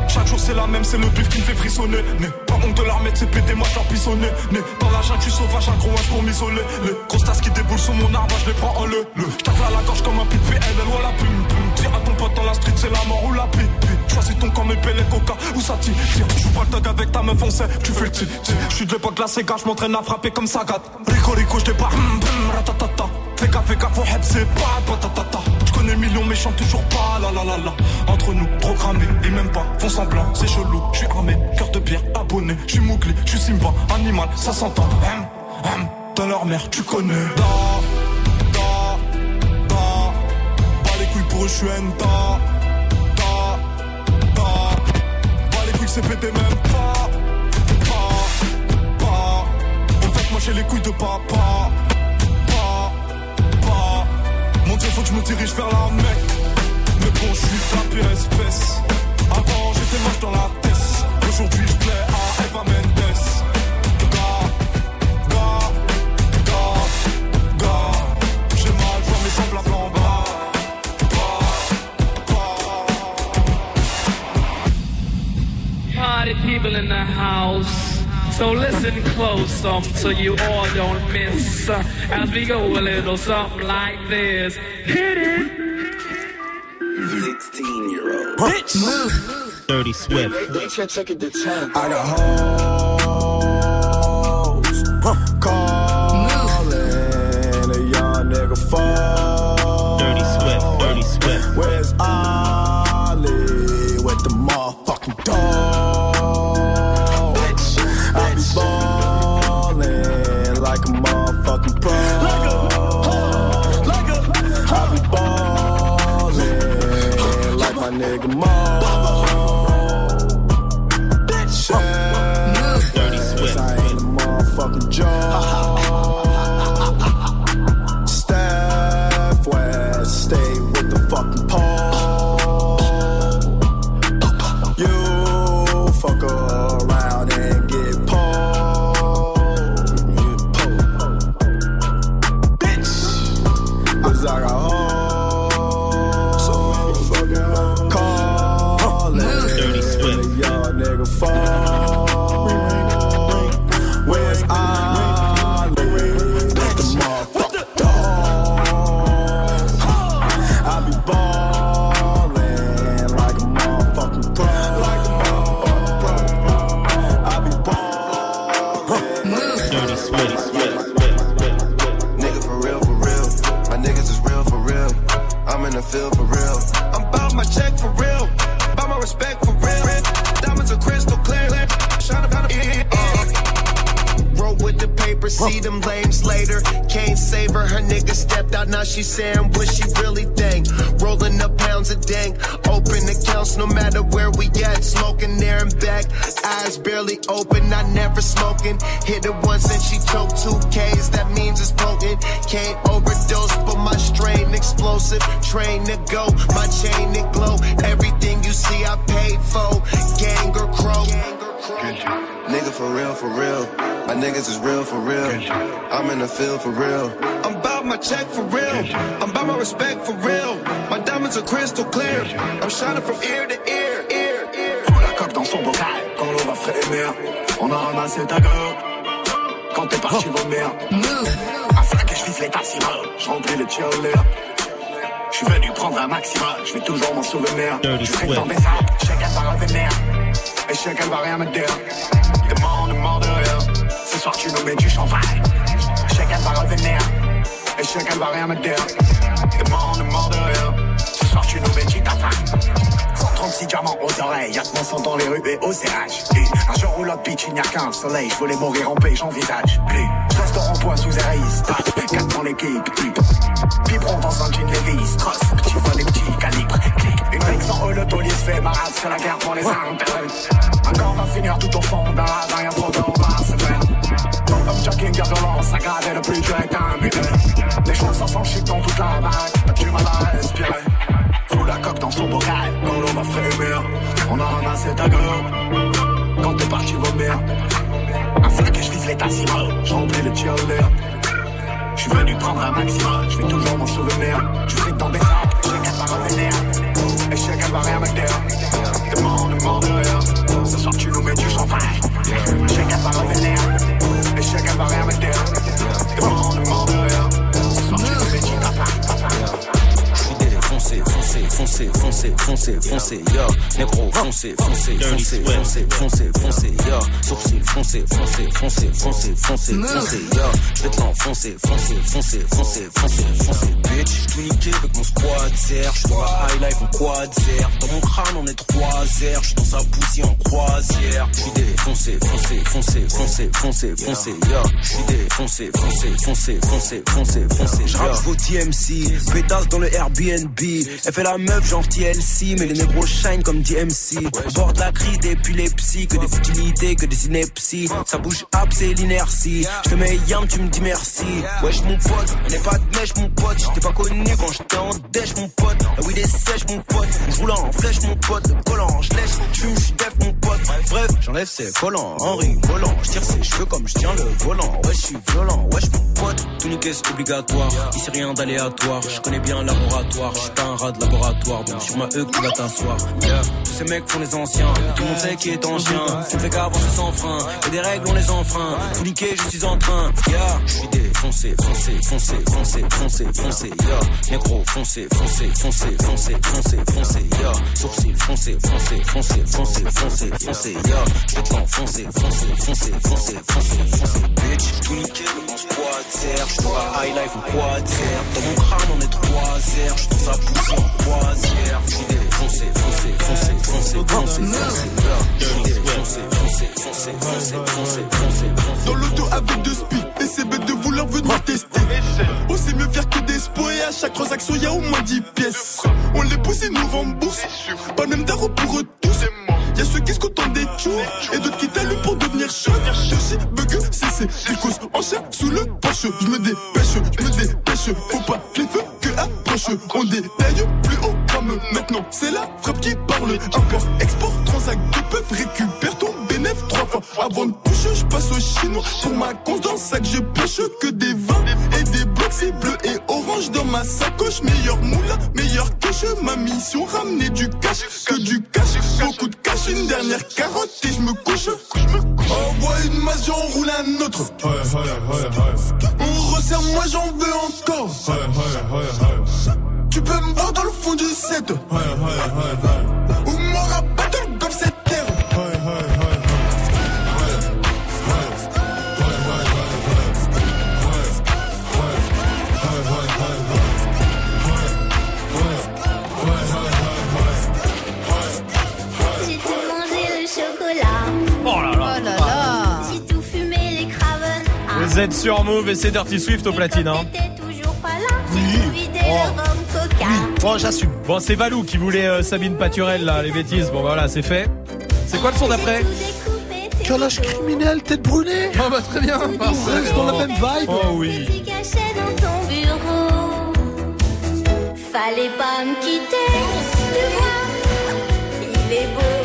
Chaque jour c'est la même, c'est le bif qui me fait frissonner. Né, pas honte de la remettre, c'est pété, moi j'en pissonné. Né, dans la jungle, tu sauvage, un gros pour m'isoler. Les grosses tasses qui déboulent sur mon arbre, je les prends en le. le. J'tape à la gorge comme un pipe elle voit la plume. Dis à ton pote dans la street, c'est la mort ou la pipe. Choisis ton camp, mes et coca, où ça tire. J'joue pas le tag avec ta meuf, on sait, tu fais le tir. J'suis de l'époque la Sega, j'm'entraîne à frapper comme Sagat. Rico, Rico, j'débarque, hum, hum, ratatata. Fais gaffe, fais gaffe, heb, c'est pas patatata. J'connais millions, mais chante toujours pas, la la la la. Entre nous, programmé, et même pas, font semblant, c'est chelou. J'suis armé, cœur de pierre, abonné. J'suis Mowgli, j'suis Simba, animal, ça s'entend. Hum, hum, dans leur mère, tu connais. Da, da, da. Pas les couilles pour eux, j'suis Enta. Da, da. Pas les couilles, c'est pété même pas. Pas, pas. En fait, moi j'ai les couilles de papa. Je me dirige vers la. Mais bon, je suis la pire espèce. Avant, j'étais moche dans la tête. Aujourd'hui, je plais à Eva Mendes. Gars, gars, gars, gars. J'ai mal, vois mes semblables en bas. Party people in the house. So listen close um, so you all don't miss uh, as we go a little something like this. Hit it! 16 year old. Bitch! Dirty Swift. They check it to turn. I got hoes see them lames later. Can't save her, her nigga stepped out, now she saying what she really think. Rolling up pounds of dank, open accounts no matter where we at. Smoking there and back, eyes barely open, I never smoking. Hit it once and she choked two K's, that means it's potent. Can't overdose, but my strain explosive. Train to go, my chain it glow. Everything you see I paid for, gang or crow. Nigga for real, for real. My niggas is real for real. I'm in the field for real. I'm about my check for real. I'm about my respect for real. My diamonds are crystal clear. I'm shining from ear to ear, ear, ear. Faut la coque dans son bocal quand l'on va frémir. On a ramassé ta gueule quand t'es parti vomir. Un flingue et je vise les tassimos, je remplis le cheerleader. Je suis venu prendre un maximum, je vais toujours m'en souvenir. Je serai dans des arbres, je sais qu'elle va revenir. Et je sais qu'elle va rien me dire. Soir tu nous mets du champagne. Qu'elle va revenir. Et qu'elle va rien me dire. Demande, demande de rien. Ce soir tu nous mets du tapin. 136 diamants aux oreilles, y'a que mon sang dans les rues et au. Et un jour où l'autre bitch, il n'y a qu'un soleil, je voulais mourir en paix, j'envisage. Plus, je reste au rond-point sous Aéris, top, 4 dans l'équipe, hip. Biberon dans un jean Levi's, cross, petit vol et petit calibre, clic. Une brique sans eux, le taulier se fait marade, c'est la guerre pour les intérêts. Un corps finir tout au fond d'un ravin, y'a trop d'en bas, c'est jogging, de ça grave et le plus dur est. Les choses s'en dans toute la baraque, t'as du mal à respirer. Faut la coque dans son bocal, quand l'on va frémir. On a ramassé ta gueule, quand t'es parti vomir. Un flingue et je vise les tassimos, je remplis le cheerleader. Je suis venu prendre un maximum, je vais toujours m'en souvenir. Tu frites dans des sacs, vénère. Échec, elle va rien me taire. Demande, demande de rien. Ce soir, tu nous mets du champagne. Échec, elle va me vénère. Échec, elle va rien me taire. Demande, Foncé, foncé, foncé, foncé, foncé, foncé, yo. Négro, foncé, foncé, foncé, foncé, foncé, foncé, yo. Sourcil, foncé, foncé, foncé, foncé, foncé, foncé, yo. Je vais te l'enfoncer, foncé, foncé, foncé, foncé, foncé, bitch. J'suis tout niqué avec mon squad zer. J'suis dans la high life en quad zer. Dans mon crâne, on est trois airs. J'suis dans sa poussière en croisière. J'suis défoncé, foncé, foncé, foncé, foncé, foncé, yo. J'suis défoncé, foncé, foncé, foncé, foncé, foncé, J'rappe vos TMC, pétasse dans le Airbnb. Elle fait la meuf genre TLC, mais les négros shine comme DMC. On bord de la crise d'épilepsie, que des futilités, que des inepties. Ça bouge up, c'est l'inertie. Je te mets yam, tu me dis merci. Wesh mon pote, on n'est pas de mèche mon pote. J'étais pas connu quand j'étais en dèche mon pote. La weed est sèche mon pote. Je roule en flèche mon pote. Le collant, je lèche, tu fume, je def mon pote. Bref, j'enlève ses collants en rigolant. Je tire ses cheveux comme je tiens le volant. Ouais, je suis violent, wesh mon pote. Tout niquer c'est obligatoire. Ici rien d'aléatoire. Je connais bien laboratoire. Je un rat de laboratoire. Donc sur ma E tu vas t'asseoir. Tous ces mecs font les anciens. Tout le monde sait qui est en chien. Tu me fais qu'avancer sans frein. Et des règles on les enfreint. Tout niquer, je suis en train. Yeah. Je suis défoncé, foncé, foncé, foncé, foncé, foncé. Yeah. Négro, foncé, foncé, foncé, foncé, foncé, foncé. Yeah. Sourcil, foncé, foncé, foncé, foncé, foncé, foncé. Yeah. Je vais te l'enfoncer, foncé, foncé, foncé, foncé, foncé. Bitch, tout niqué, mon squad serre. Je suis dans la high life en quad serre. Dans mon crâne on est trois airs. Je suis dans en croisière. Je suis défoncé, foncé, foncé, foncé, foncé, foncé. Yeah. Je suis défoncé, foncé, foncé, foncé, foncé, foncé. Dans l'auto avec deux spies, et c'est bête de vouloir venir tester. On sait mieux faire que des spots et à chaque transaction y a au moins 10 pièces. On les pousse et nous rembourse. Pas même d'arro pour eux tous. Y'a ceux qui se contentent des tours et d'autres qui t'allument pour devenir chef. Je sais, bug, c'est c'est causes en chair sous le poche. Je me dépêche, je me dépêche. Faut pas que les feux On détaille plus haut comme maintenant. C'est la frappe qui parle. Import, export, transac, deux peuvent récupère ton bénéf trois fois. Avant de toucher, je passe au chinois. Pour ma le sac, je pêche que des vins et des blocs. C'est bleu et orange dans ma sacoche. Meilleur moula, meilleur cache. Ma mission, ramener du cash. Que du cash, beaucoup de cash. Une dernière carotte et je me couche. Envoie une masse, j'en roule un autre. On moi j'en veux encore. Tu peux me voir dans le fond du set. Ou m'aura battle comme cette terre. J'ai tout mangé le chocolat. Oh là là. Vous êtes sur Move et c'est Dirty Swift au platine. Hein. le rhum coca. Bon, j'assume. Bon, c'est Valou qui voulait euh, Sabine Paturel, là, les bêtises. Bon, voilà, c'est fait. C'est quoi le son d'après Calage criminel, tête brûlée. Ah bah très bien, parfait. C'est dans la même vibe. Oh oui. Petit cachet dans ton bureau. Fallait pas me quitter. Tu vois, il est beau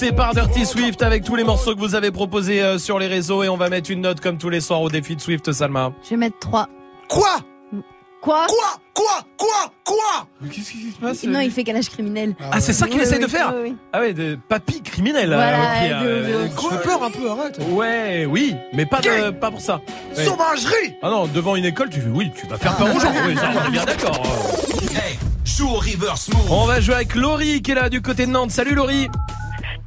mixé par Dirty Swift avec tous les morceaux que vous avez proposés euh, sur les réseaux et on va mettre une note comme tous les soirs au défi de Swift, Salma. Je vais mettre 3. Quoi? Quoi? Quoi? Quoi? Quoi? Quoi? Qu'est-ce qui se passe? Non, il fait calage criminel. Ah, c'est ça qu'il Oui, essaie oui, de faire oui, oui. Ah ouais, de papy criminel. Voilà, euh, de- euh, peur un peu, arrête. Ouais, oui, mais pas, de, pas pour ça. Ouais. Sauvagerie Ah non, devant une école, tu fais oui, tu vas faire peur aux gens. Oui, ça, on est bien d'accord. Hey, joue au reverse move. On va jouer avec Laurie qui est là du côté de Nantes. Salut Laurie.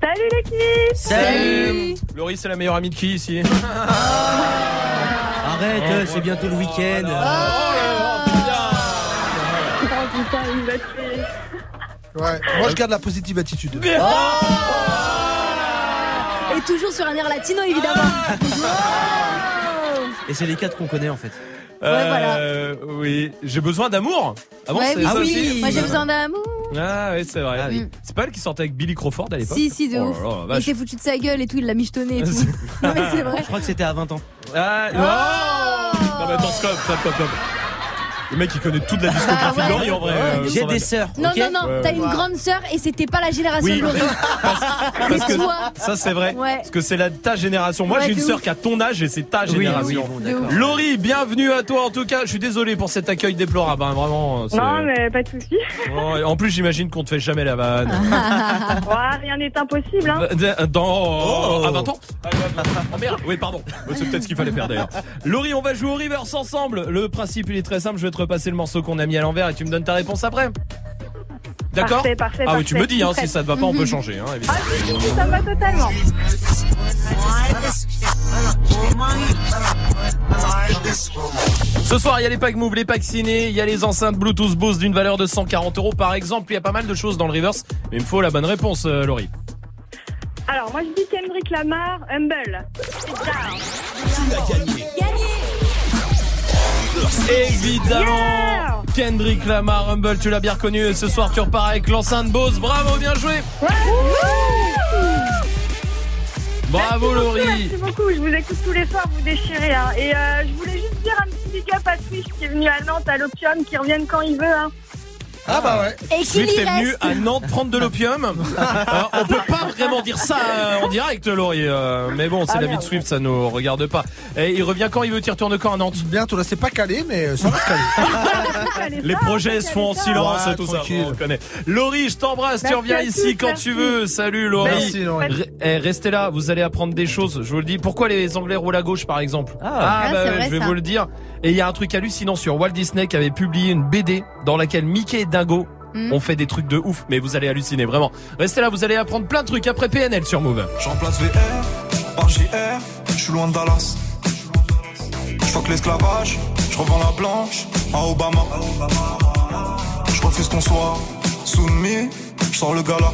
Salut l'équipe Salut Laurie, c'est la meilleure amie de qui ici Arrête, euh, c'est bientôt le week-end. Oh putain, il va tuer. Ouais, moi je garde la positive attitude. Et toujours sur un air latino, évidemment. Et c'est les quatre qu'on connaît en fait. Euh, Oui, j'ai besoin d'amour. Ah bon, Ouais, oui, ça oui. aussi Moi j'ai besoin d'amour. Ah oui, c'est vrai. oui. C'est pas elle qui sortait avec Billy Crawford à l'époque Si, si, de Oh ouf. là là, il s'est foutu de sa gueule et tout, il l'a michetonné et tout. non mais c'est vrai. Je crois que c'était à 20 ans. Ah, oh non, mais attends, stop, stop, stop, stop. Le mec, il connaît toute la discographie Ah ouais. de Laurie en vrai. euh, J'ai des sœurs. Non, non, non, Ouais, t'as une grande sœur et c'était pas la génération Oui. de Laurie. Parce que toi. ça c'est vrai. Ouais. Parce que c'est la ta génération. Moi Ouais, j'ai une sœur qui a ton âge et c'est ta génération. oui, bon, d'accord. Laurie, bienvenue à toi en tout cas. Je suis désolé pour cet accueil déplorable. hein, vraiment. c'est- Non, mais pas de soucis. En plus j'imagine qu'on te fait jamais la vanne. Rien n'est impossible. Hein. Euh, Dans Oh. à 20 ans Oh merde, oui pardon. C'est peut-être ce qu'il fallait faire d'ailleurs. Laurie, on va jouer au reverse ensemble. Le principe il est très simple. Je vais te repasser le morceau qu'on a mis à l'envers et tu me donnes ta réponse après. D'accord Parfait, parfait, Ah oui, tu me dis hein, si ça te va pas, on peut changer. Hein, Ah, évidemment. si, si, si, ça me va totalement. Ce soir, il y a les packs Move, les packs ciné, il y a les enceintes Bluetooth Bose d'une valeur de 140 euros par exemple. Il y a pas mal de choses dans le reverse, mais il me faut la bonne réponse, euh, Laurie. Alors, moi je dis Kendrick Lamar, Humble. Évidemment, Yeah Kendrick Lamar, Humble, tu l'as bien reconnu. Et ce soir, tu repars avec l'enceinte Bose. Bravo, bien joué. Bravo, Merci Laurie. Merci beaucoup, je vous écoute tous les soirs, vous déchirez. Hein. Et euh, je voulais juste dire un petit big up à Twitch qui est venu à Nantes à l'Opium, qui revienne quand il veut. Hein. Ah bah ouais. Et Swift est venu à Nantes prendre de l'opium. Euh, on peut pas vraiment dire ça euh, en direct, Laurie. euh, mais bon, c'est Ah, la vie de. Swift, ça nous regarde pas. Et il revient quand il veut, tu retournes quand à Nantes? Bientôt là, c'est pas calé, mais ça va se caler. Les projets se font en silence, Ouais, tout tranquille. ça. On connaît. Laurie, je t'embrasse. Tu reviens ici quand tu veux. Salut, Laurie. Merci, Laurie. Eh, restez là. Vous allez apprendre des choses. Je vous le dis. Pourquoi les Anglais roulent à gauche, par exemple? Ah, bah c'est ouais, vrai, je vais ça. vous le dire. Et il y a un truc hallucinant sur Walt Disney qui avait publié une BD dans laquelle Mickey Hmm. ont fait des trucs de ouf. Mais vous allez halluciner vraiment. Restez là. Vous allez apprendre plein de trucs après PNL sur Move. Je remplace VR par JR, je suis loin de Dallas. Je fuck l'esclavage, je revends la blanche à Obama. Je refuse qu'on soit soumis, je sors le gala.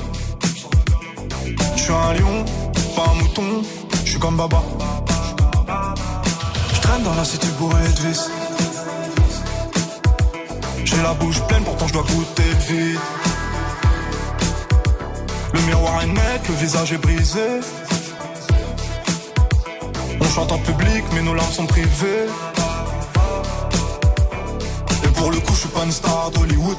Je suis un lion, pas un mouton, je suis comme Baba. Je traîne dans la cité bourrée de vis. J'ai la bouche pleine, pourtant je dois goûter le vide. Le miroir est net, le visage est brisé. On chante en public, mais nos larmes sont privées. Et pour le coup, je suis pas une star d'Hollywood.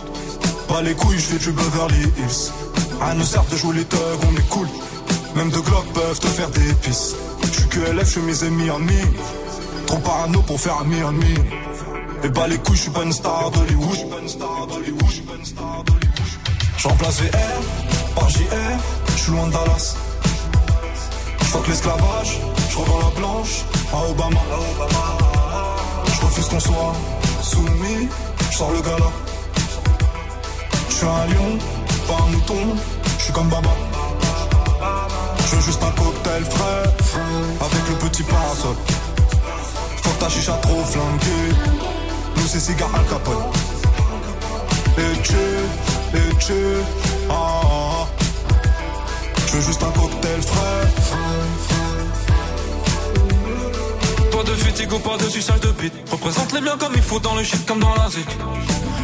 Pas les couilles, je fais du Beverly Hills. À nous sert de jouer les thugs, on est cool. Même deux glocks peuvent te faire des pisses. Je suis que LF, je suis mes ennemis en mi. Trop parano pour faire ami en mi. Et bah les couilles, je suis pas une star d'Hollywood. Je remplace VR par JR, je suis loin de Dallas. Je l'esclavage, je revends la blanche à Obama. Je refuse qu'on soit soumis, je sors le gala. Je suis un lion, pas un mouton, je suis comme Baba. Je veux juste un cocktail frais, avec le petit parasol. Faut que ta chicha trop flanquée, nous c'est cigare Al Capone. Et tu, et tu, ah, ah, ah. Je veux juste un cocktail frais. Pas de fatigue pas de suçage de bite. Représente les miens comme il faut dans le shit comme dans la zik.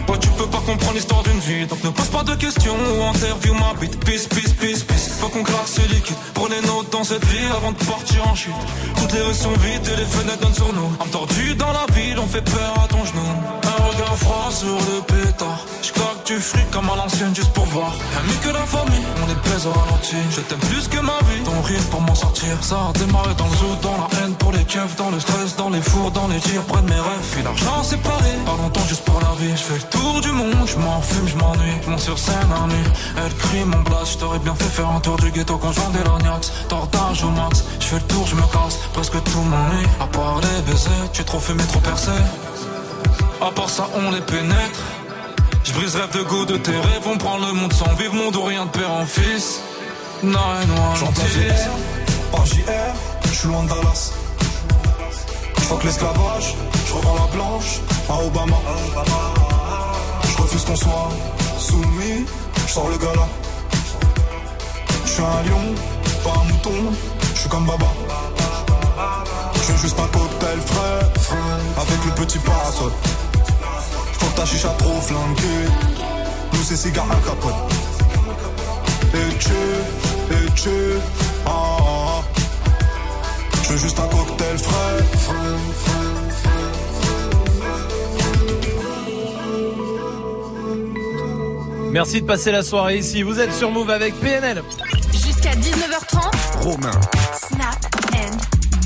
Ouais, tu peux pas comprendre l'histoire d'une vie. Donc ne pose pas de questions ou interview ma bite. Peace, peace, peace, peace. Faut qu'on claque ce liquide. Prenez note dans cette vie avant de partir en chute. Toutes les rues sont vides et les fenêtres donnent sur nous. Âme tordue dans la ville, on fait peur à ton genou. Un regard froid sur le pétard. J'claque du fric comme à l'ancienne juste pour voir. Rien que la famille, on est pèse au ralenti. Je t'aime plus que ma vie. Ton rire pour m'en sortir. Ça a démarré dans le zoo, dans la haine pour les keufs, dans le stress, dans les fours, dans les tirs, près de mes rêves. Puis l'argent séparé. Pas longtemps juste pour la vie. Je fais le tour du monde, je m'en fume, je m'ennuie. Je monte sur scène à nuit. Elle crie mon blast, je t'aurais bien fait faire un tour du ghetto quand je vendais l'ognax. Tordage au max, je fais le tour, je me casse. Presque tout m'ennuie. À part les baisers, tu es trop fumé, trop percé. À part ça, on les pénètre. Je brise rêve de go de tes rêves, on prend le monde sans vivre, monde ou rien de père en fils. J'en JR, par JR, je suis loin de Dallas. J'fuck l'esclavage, je revends la blanche à Obama. Je refuse qu'on soit soumis, je sors le gala. Je suis un lion, pas un mouton, je suis comme Baba. Je veux juste un cocktail frais, avec le petit parasol. Faut que ta chicha trop flanquée, nous c'est cigare à capote. Et tu, et tu, ah, ah, veux juste un cocktail frais. Merci de passer la soirée ici. Vous êtes sur Move avec PNL. Jusqu'à 19h30. Romain. Snap and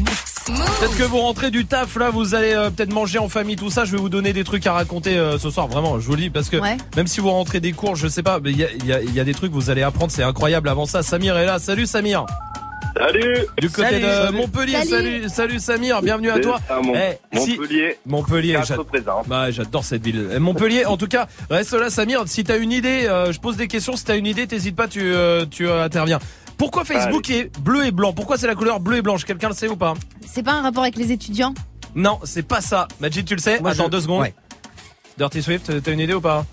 mix. Move. Peut-être que vous rentrez du taf là, vous allez euh, peut-être manger en famille, tout ça. Je vais vous donner des trucs à raconter euh, ce soir, vraiment, je vous le dis, parce que Ouais. même si vous rentrez des cours, je sais pas, mais il y a, y a des trucs que vous allez apprendre, c'est incroyable. Avant ça, Samir est là. Salut Samir. Salut Du côté Salut. de Salut. Montpellier, salut. Salut. salut, Samir, bienvenue à toi. C'est ça, Mon- Eh, si- Montpellier. Montpellier, bah, j'adore cette ville. Eh, Montpellier, en tout cas, reste là, Samir. Si t'as une idée, euh, je pose des questions. Si t'as une idée, t'hésites pas, tu, euh, tu euh, interviens. Pourquoi Facebook est bleu et blanc? Pourquoi c'est la couleur bleu et blanche? Quelqu'un le sait ou pas? C'est pas un rapport avec les étudiants? Non, c'est pas ça. Majid, tu le sais? Moi, Attends je- deux secondes. ouais. Dirty Swift, t'as une idée ou pas?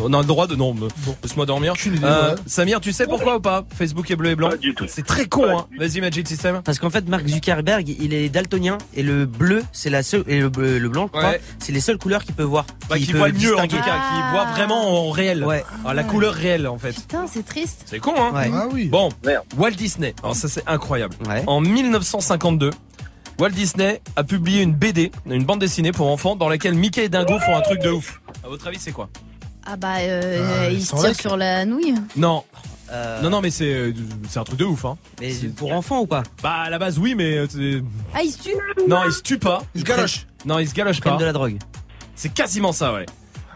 On a le droit de non, me- laisse-moi dormir. Euh. Samir, tu sais pourquoi ou pas? Facebook est bleu et blanc Pas du tout. C'est très con, hein. Vas-y, Magic System. Parce qu'en fait, Mark Zuckerberg, il est daltonien et le bleu, c'est la seule et le, bleu- le blanc, je crois, Ouais. c'est les seules couleurs qu'il peut voir. Bah, qui peut voit le mieux en tout cas, qui voit vraiment en réel. Ouais. Ah, la couleur réelle en fait. Putain, c'est triste. C'est con, hein Ouais. Ah oui. Bon, Merde. Walt Disney. Alors ça c'est incroyable. Ouais. En 1952, Walt Disney a publié une BD, une bande dessinée pour enfants, dans laquelle Mickey et Dingo font un truc de ouf. À votre avis, c'est quoi? Ah bah, euh, Ah, il ils se tire sur la nouille. Non, Euh, non, non, mais c'est euh, c'est un truc de ouf, hein. Mais pour enfants ou pas? Bah à la base oui, mais euh, c'est- Ah, il se tue non, il se tue pas. Il se galoche. Non, il se galoche Ils prennent pas. de la drogue. C'est quasiment ça, ouais.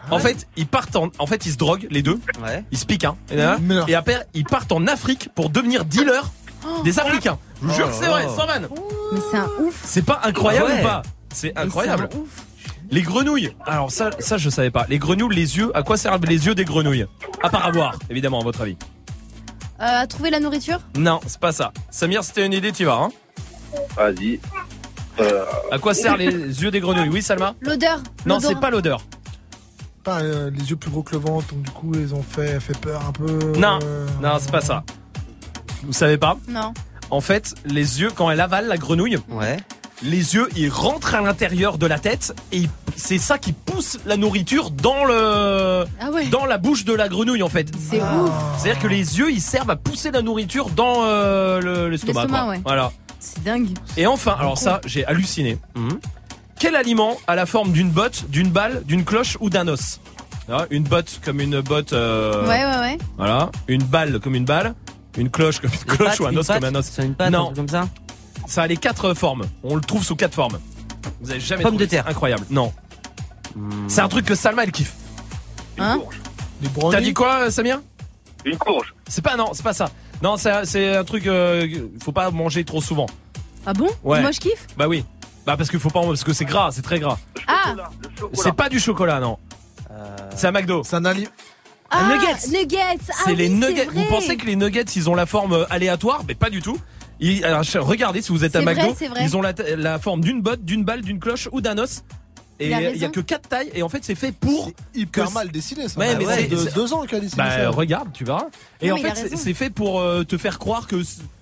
En fait, ils partent en, en fait, ils se droguent les deux. Ouais. Ils se piquent, hein. Et, là, Mais non. et après, ils partent en Afrique pour devenir dealers des Africains. Je vous jure que c'est vrai, sans vanne. Mais c'est un ouf. C'est pas incroyable Ah ouais. ou pas? C'est Mais incroyable. c'est un ouf. Les grenouilles. Alors ça, ça je savais pas. Les grenouilles, les yeux. À quoi servent les yeux des grenouilles? À part à boire, évidemment, à votre avis. Euh, à trouver la nourriture? Non, c'est pas ça. Samir, si t'as une idée, tu vas. Hein Vas-y. Euh, à quoi servent les yeux des grenouilles? Oui, Salma? L'odeur. Non, c'est pas l'odeur. Pas euh, les yeux plus gros que le ventre, donc du coup ils ont fait, fait peur un peu. Non. euh, Non, c'est pas ça. Vous savez pas? Non. En fait, les yeux, quand elle avale la grenouille, Ouais. Les yeux, ils rentrent à l'intérieur de la tête et c'est ça qui pousse la nourriture dans le Ah ouais. dans la bouche de la grenouille en fait. C'est ouf. C'est-à-dire que les yeux, ils servent à pousser la nourriture dans euh, le- l'estomac. Quoi. ouais. Voilà. C'est dingue. Et enfin, alors ça, j'ai halluciné. Mhm. Quel aliment a la forme d'une botte, d'une balle, d'une cloche ou d'un os? Ah, Une botte comme une botte. euh, Ouais, ouais, ouais. Voilà. Une balle comme une balle. Une cloche comme une Une cloche patte, ou un os comme un os. C'est une patte, Non. un truc comme ça? Ça a les quatre formes. On le trouve sous quatre formes. Vous avez jamais Pomme trouvé de terre. ça. Incroyable. Non. Hmm. C'est un truc que Salma elle kiffe. Hein Des T'as brownies. dit quoi, Samir une courge. C'est pas non, c'est pas ça. Non, c'est c'est un truc. euh, faut pas manger trop souvent. Ah bon Ouais. Moi, je kiffe. Bah oui. Bah parce qu'il faut pas parce que c'est gras, c'est très gras. Ah Chocolat, le chocolat. C'est pas du chocolat, non. Euh, C'est un McDo. C'est un aliment. Ah, nuggets. Nuggets. Ah c'est oui, les nuggets. vrai. Vous pensez que les nuggets, ils ont la forme euh, aléatoire? Mais pas du tout. Ils- alors, regardez si vous êtes à vrai, McDo, ils ont la forme d'une botte, d'une balle, d'une cloche ou d'un os. Et Il a il y a que quatre tailles et en fait c'est fait pour. C'est hyper que- mal dessiné ça. Ouais, mais Ah c'est- de c'est- deux ans qu'il a dessiné Bah ça. regarde, tu verras. Et Non, en fait c'est- fait pour euh, te faire croire que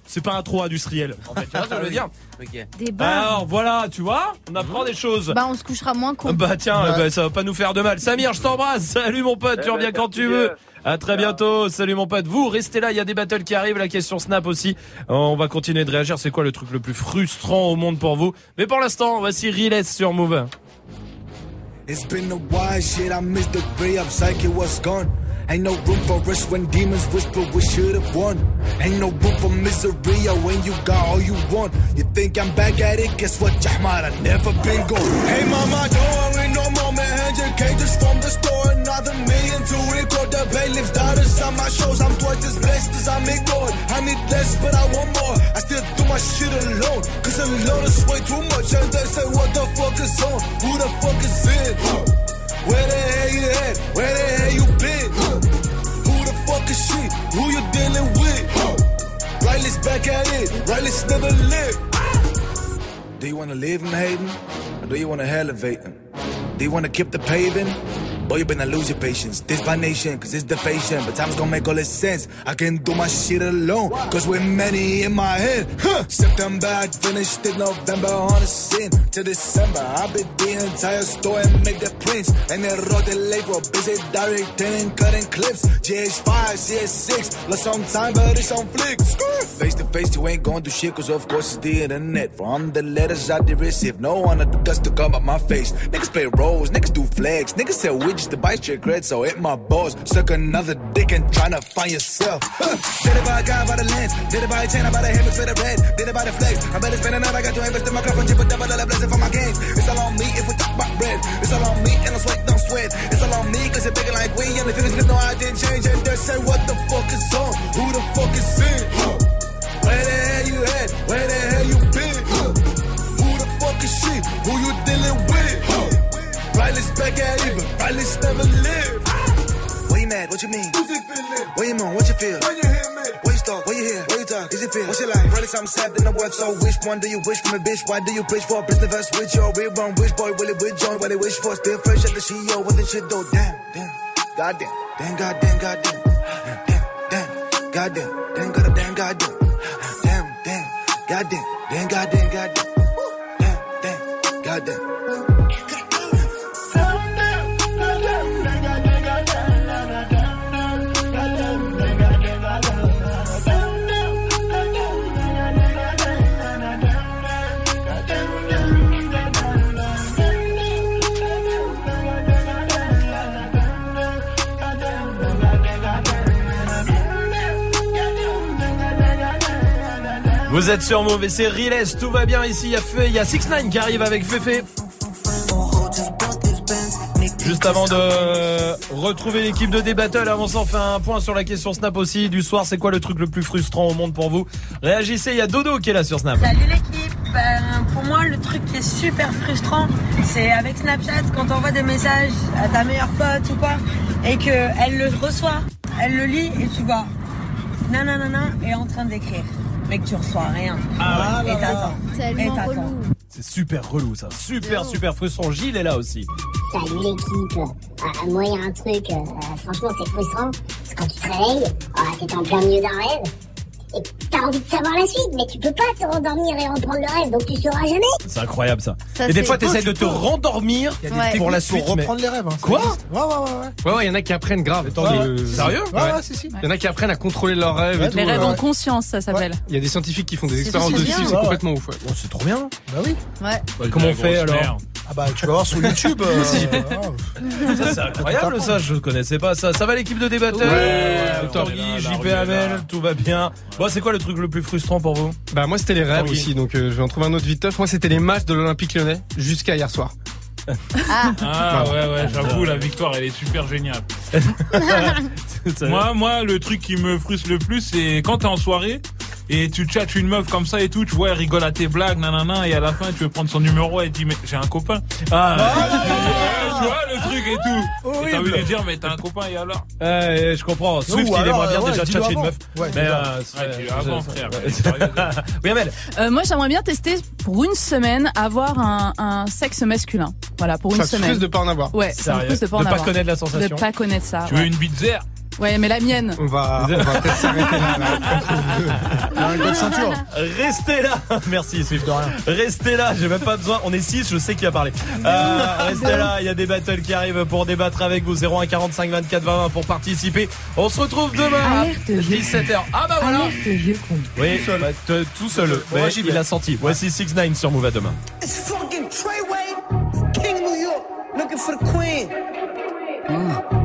c'est pas un trop industriel. En fait, tu vois ce que je veux dire Ok. Des. Alors voilà, tu vois, on apprend des choses. Bah, on se couchera moins con. Bah tiens, Ouais. ben, ça va pas nous faire de mal. Samir, je t'embrasse. Salut mon pote, tu Eh ben, reviens quand tu veux. bien. À très bientôt. Salut mon pote. Vous restez là, il y a des battles qui arrivent, la question Snap aussi. Euh, On va continuer de réagir. C'est quoi le truc le plus frustrant au monde pour vous? Mais pour l'instant, voici Riles sur Move. It's been a while, shit. I missed the gray up psyche was gone. Ain't no room for us when demons whisper we should've won. Ain't no room for misery oh, when you got all you want. You think I'm back at it? Guess what, Jahmar? I never been gone. Hey mama, don't worry no more, man. Hundred cages from the store, another million to record the bailiff's daughters on my shows. I'm twice as blessed as I'm ignored. I need less, but I want more. I still do my shit alone, cause alone is way too much. And they say, what the fuck is on? Who the fuck is in? Where the hell you at? Where the hell you been? Who the fuck is she? Who you dealing with? Riley's back at it. Riley's never live. Do you wanna live in Hayden? Or do you wanna elevate him? Do you wanna keep the paving? Boy, you better lose your patience. This by nation, cause it's the fashion. But time's gonna make all this sense. I can do my shit alone, cause we're many in my head. Huh. September, I finished it November on the scene. To December, I beat the entire store and make the prints. And then wrote the label, busy directing, cutting clips. GH5, CS6, lost some time, but it's on flick. Face to face, you ain't gonna do shit, cause of course it's the internet. From the letters I did receive, no one the dust to come up my face. Niggas play roles, niggas do flags, niggas sell widgets to buy trick red, so hit my balls. Suck another dick and tryna find yourself. Huh. Did it by a guy by the lens, did it by a chain, I by the hammer for the red, did it by the flex. I better spend another, I got to invest in my craft, chip a double dollar blessing for my games. It's all on me if we talk about bread. It's all on me and I sweat, don't sweat. It's all on me cause it's bigger like we and the flip, no, I didn't change. And they say, what the fuck is on? Who the fuck is in? Huh. Where back at even. Right, let's never live. Why you mad? What you mean? Who's it feeling? Where you on? What you feel? When you hear me? Where you start? Where you here? Where you talk? Is it feel? What's your life? Really something sad in the world, so which one do you wish from a bitch? Why do you preach for? a Business verse with your real one? Which boy will it with join? What they wish for? Still fresh at the CEO. What the shit do? Damn, damn. Goddamn. Damn, goddamn, goddamn. Damn, damn. Goddamn. Damn, goddamn, damn, goddamn. Damn, damn. Goddamn. Damn, goddamn, goddamn. Damn, damn. Goddamn. Vous êtes sur et c'est Riles, tout va bien ici, il y a Feu, il y a 6 9 qui arrive avec Fefe. Juste avant de retrouver l'équipe de D-Battle, avant ça on fait un point sur la question Snap aussi du soir, c'est quoi le truc le plus frustrant au monde pour vous? Réagissez, il y a Dodo qui est là sur Snap. Salut l'équipe Ben, Pour moi, le truc qui est super frustrant, c'est avec Snapchat, quand on envoie des messages à ta meilleure pote ou quoi, et qu'elle le reçoit, elle le lit, et tu vois, nanana, est en train d'écrire. Mais que tu reçois rien. Ah ouais. et t'attends. Et t'attends. C'est super relou ça, super super frustrant. Gilles est là aussi. Salut l'équipe. Moi, il y a un truc, euh, franchement, c'est frustrant. C'est quand tu te réveilles, ah, t'es en plein milieu d'un rêve, et t'as envie de savoir la suite, mais tu peux pas te rendormir et reprendre le rêve, donc tu sauras jamais. C'est incroyable ça. Ça, et des fois t'essayes de te peux. rendormir pour la suite. pour mais- reprendre les rêves, hein, Quoi. Ouais, ouais, ouais, ouais. Ouais, ouais, il y en a qui apprennent grave. Euh, sérieux Ouais, ouais, si, si. Il y en a qui apprennent à contrôler leurs rêves et tout. Les rêves euh, en conscience, ça s'appelle. Il y a des scientifiques qui font des expériences dessus, c'est Ouais. complètement ouf. ouais. Oh, c'est trop bien. Bah oui. Ouais. Comment on fait alors Ah bah tu vas voir sur YouTube. euh, Ça, c'est incroyable ça, je connaissais pas ça. Ça va l'équipe de débatteur Ouais, Tanguy, JP tout va bien. Bon, c'est quoi le truc le plus frustrant pour vous? Bah moi c'était les rêves Tanguy. aussi, donc euh, je vais en trouver un autre vite. Moi c'était les matchs de l'Olympique Lyonnais jusqu'à hier soir. Ah ouais ouais j'avoue la victoire elle est super géniale. moi moi le truc qui me frustre le plus c'est quand t'es en soirée et tu chattes une meuf comme ça et tout, tu vois elle rigole à tes blagues nanana et à la fin tu veux prendre son numéro et elle dit mais j'ai un copain. Ah. tu vois le truc et tout. Et T'as envie de lui dire mais t'as un copain et alors Euh, je comprends. Swift, Ou il alors, aimerait bien ouais, déjà tchatcher une meuf. Ouais, mais euh, Ouais, avant, frère. Oui, Amel. Euh, moi, j'aimerais bien tester pour une semaine avoir un, un sexe masculin. Voilà, pour une Ça semaine. frustre de pas en avoir. Ouais, ça de pas De en pas avoir. connaître la sensation De pas connaître ça. Tu veux une bitzer Ouais, mais la mienne. On va, on va peut-être s'arrêter là. Un code ceinture. Restez là. Merci Swift. Restez là. J'ai même pas besoin. On est 6 Je sais qui a parlé. Euh, restez là. Il y a des battles qui arrivent pour débattre avec vous. 01 45 24 20 pour participer. On se retrouve demain à 17h. Ah bah voilà. Oui, bah, t- tout seul. Mais j'y il a senti. Voici 6 9 sur Move à demain. It's fucking Treyway, King New York, looking for the queen. Mm,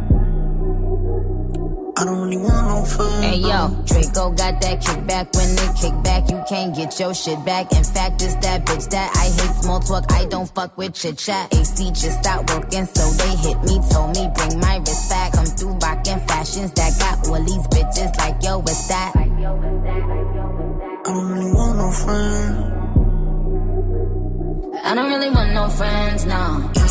I don't really want no friends. Hey yo, Draco got that kickback. When they kick back, you can't get your shit back. In fact, it's that bitch that I hate small talk. I don't fuck with chit chat. AC just stopped working, so they hit me. Told me bring my wrist back. Come through rockin' fashions that got all these bitches like yo, what's that? I don't really want no friends. I don't really want no friends, no.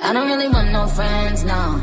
I don't really want no friends, no.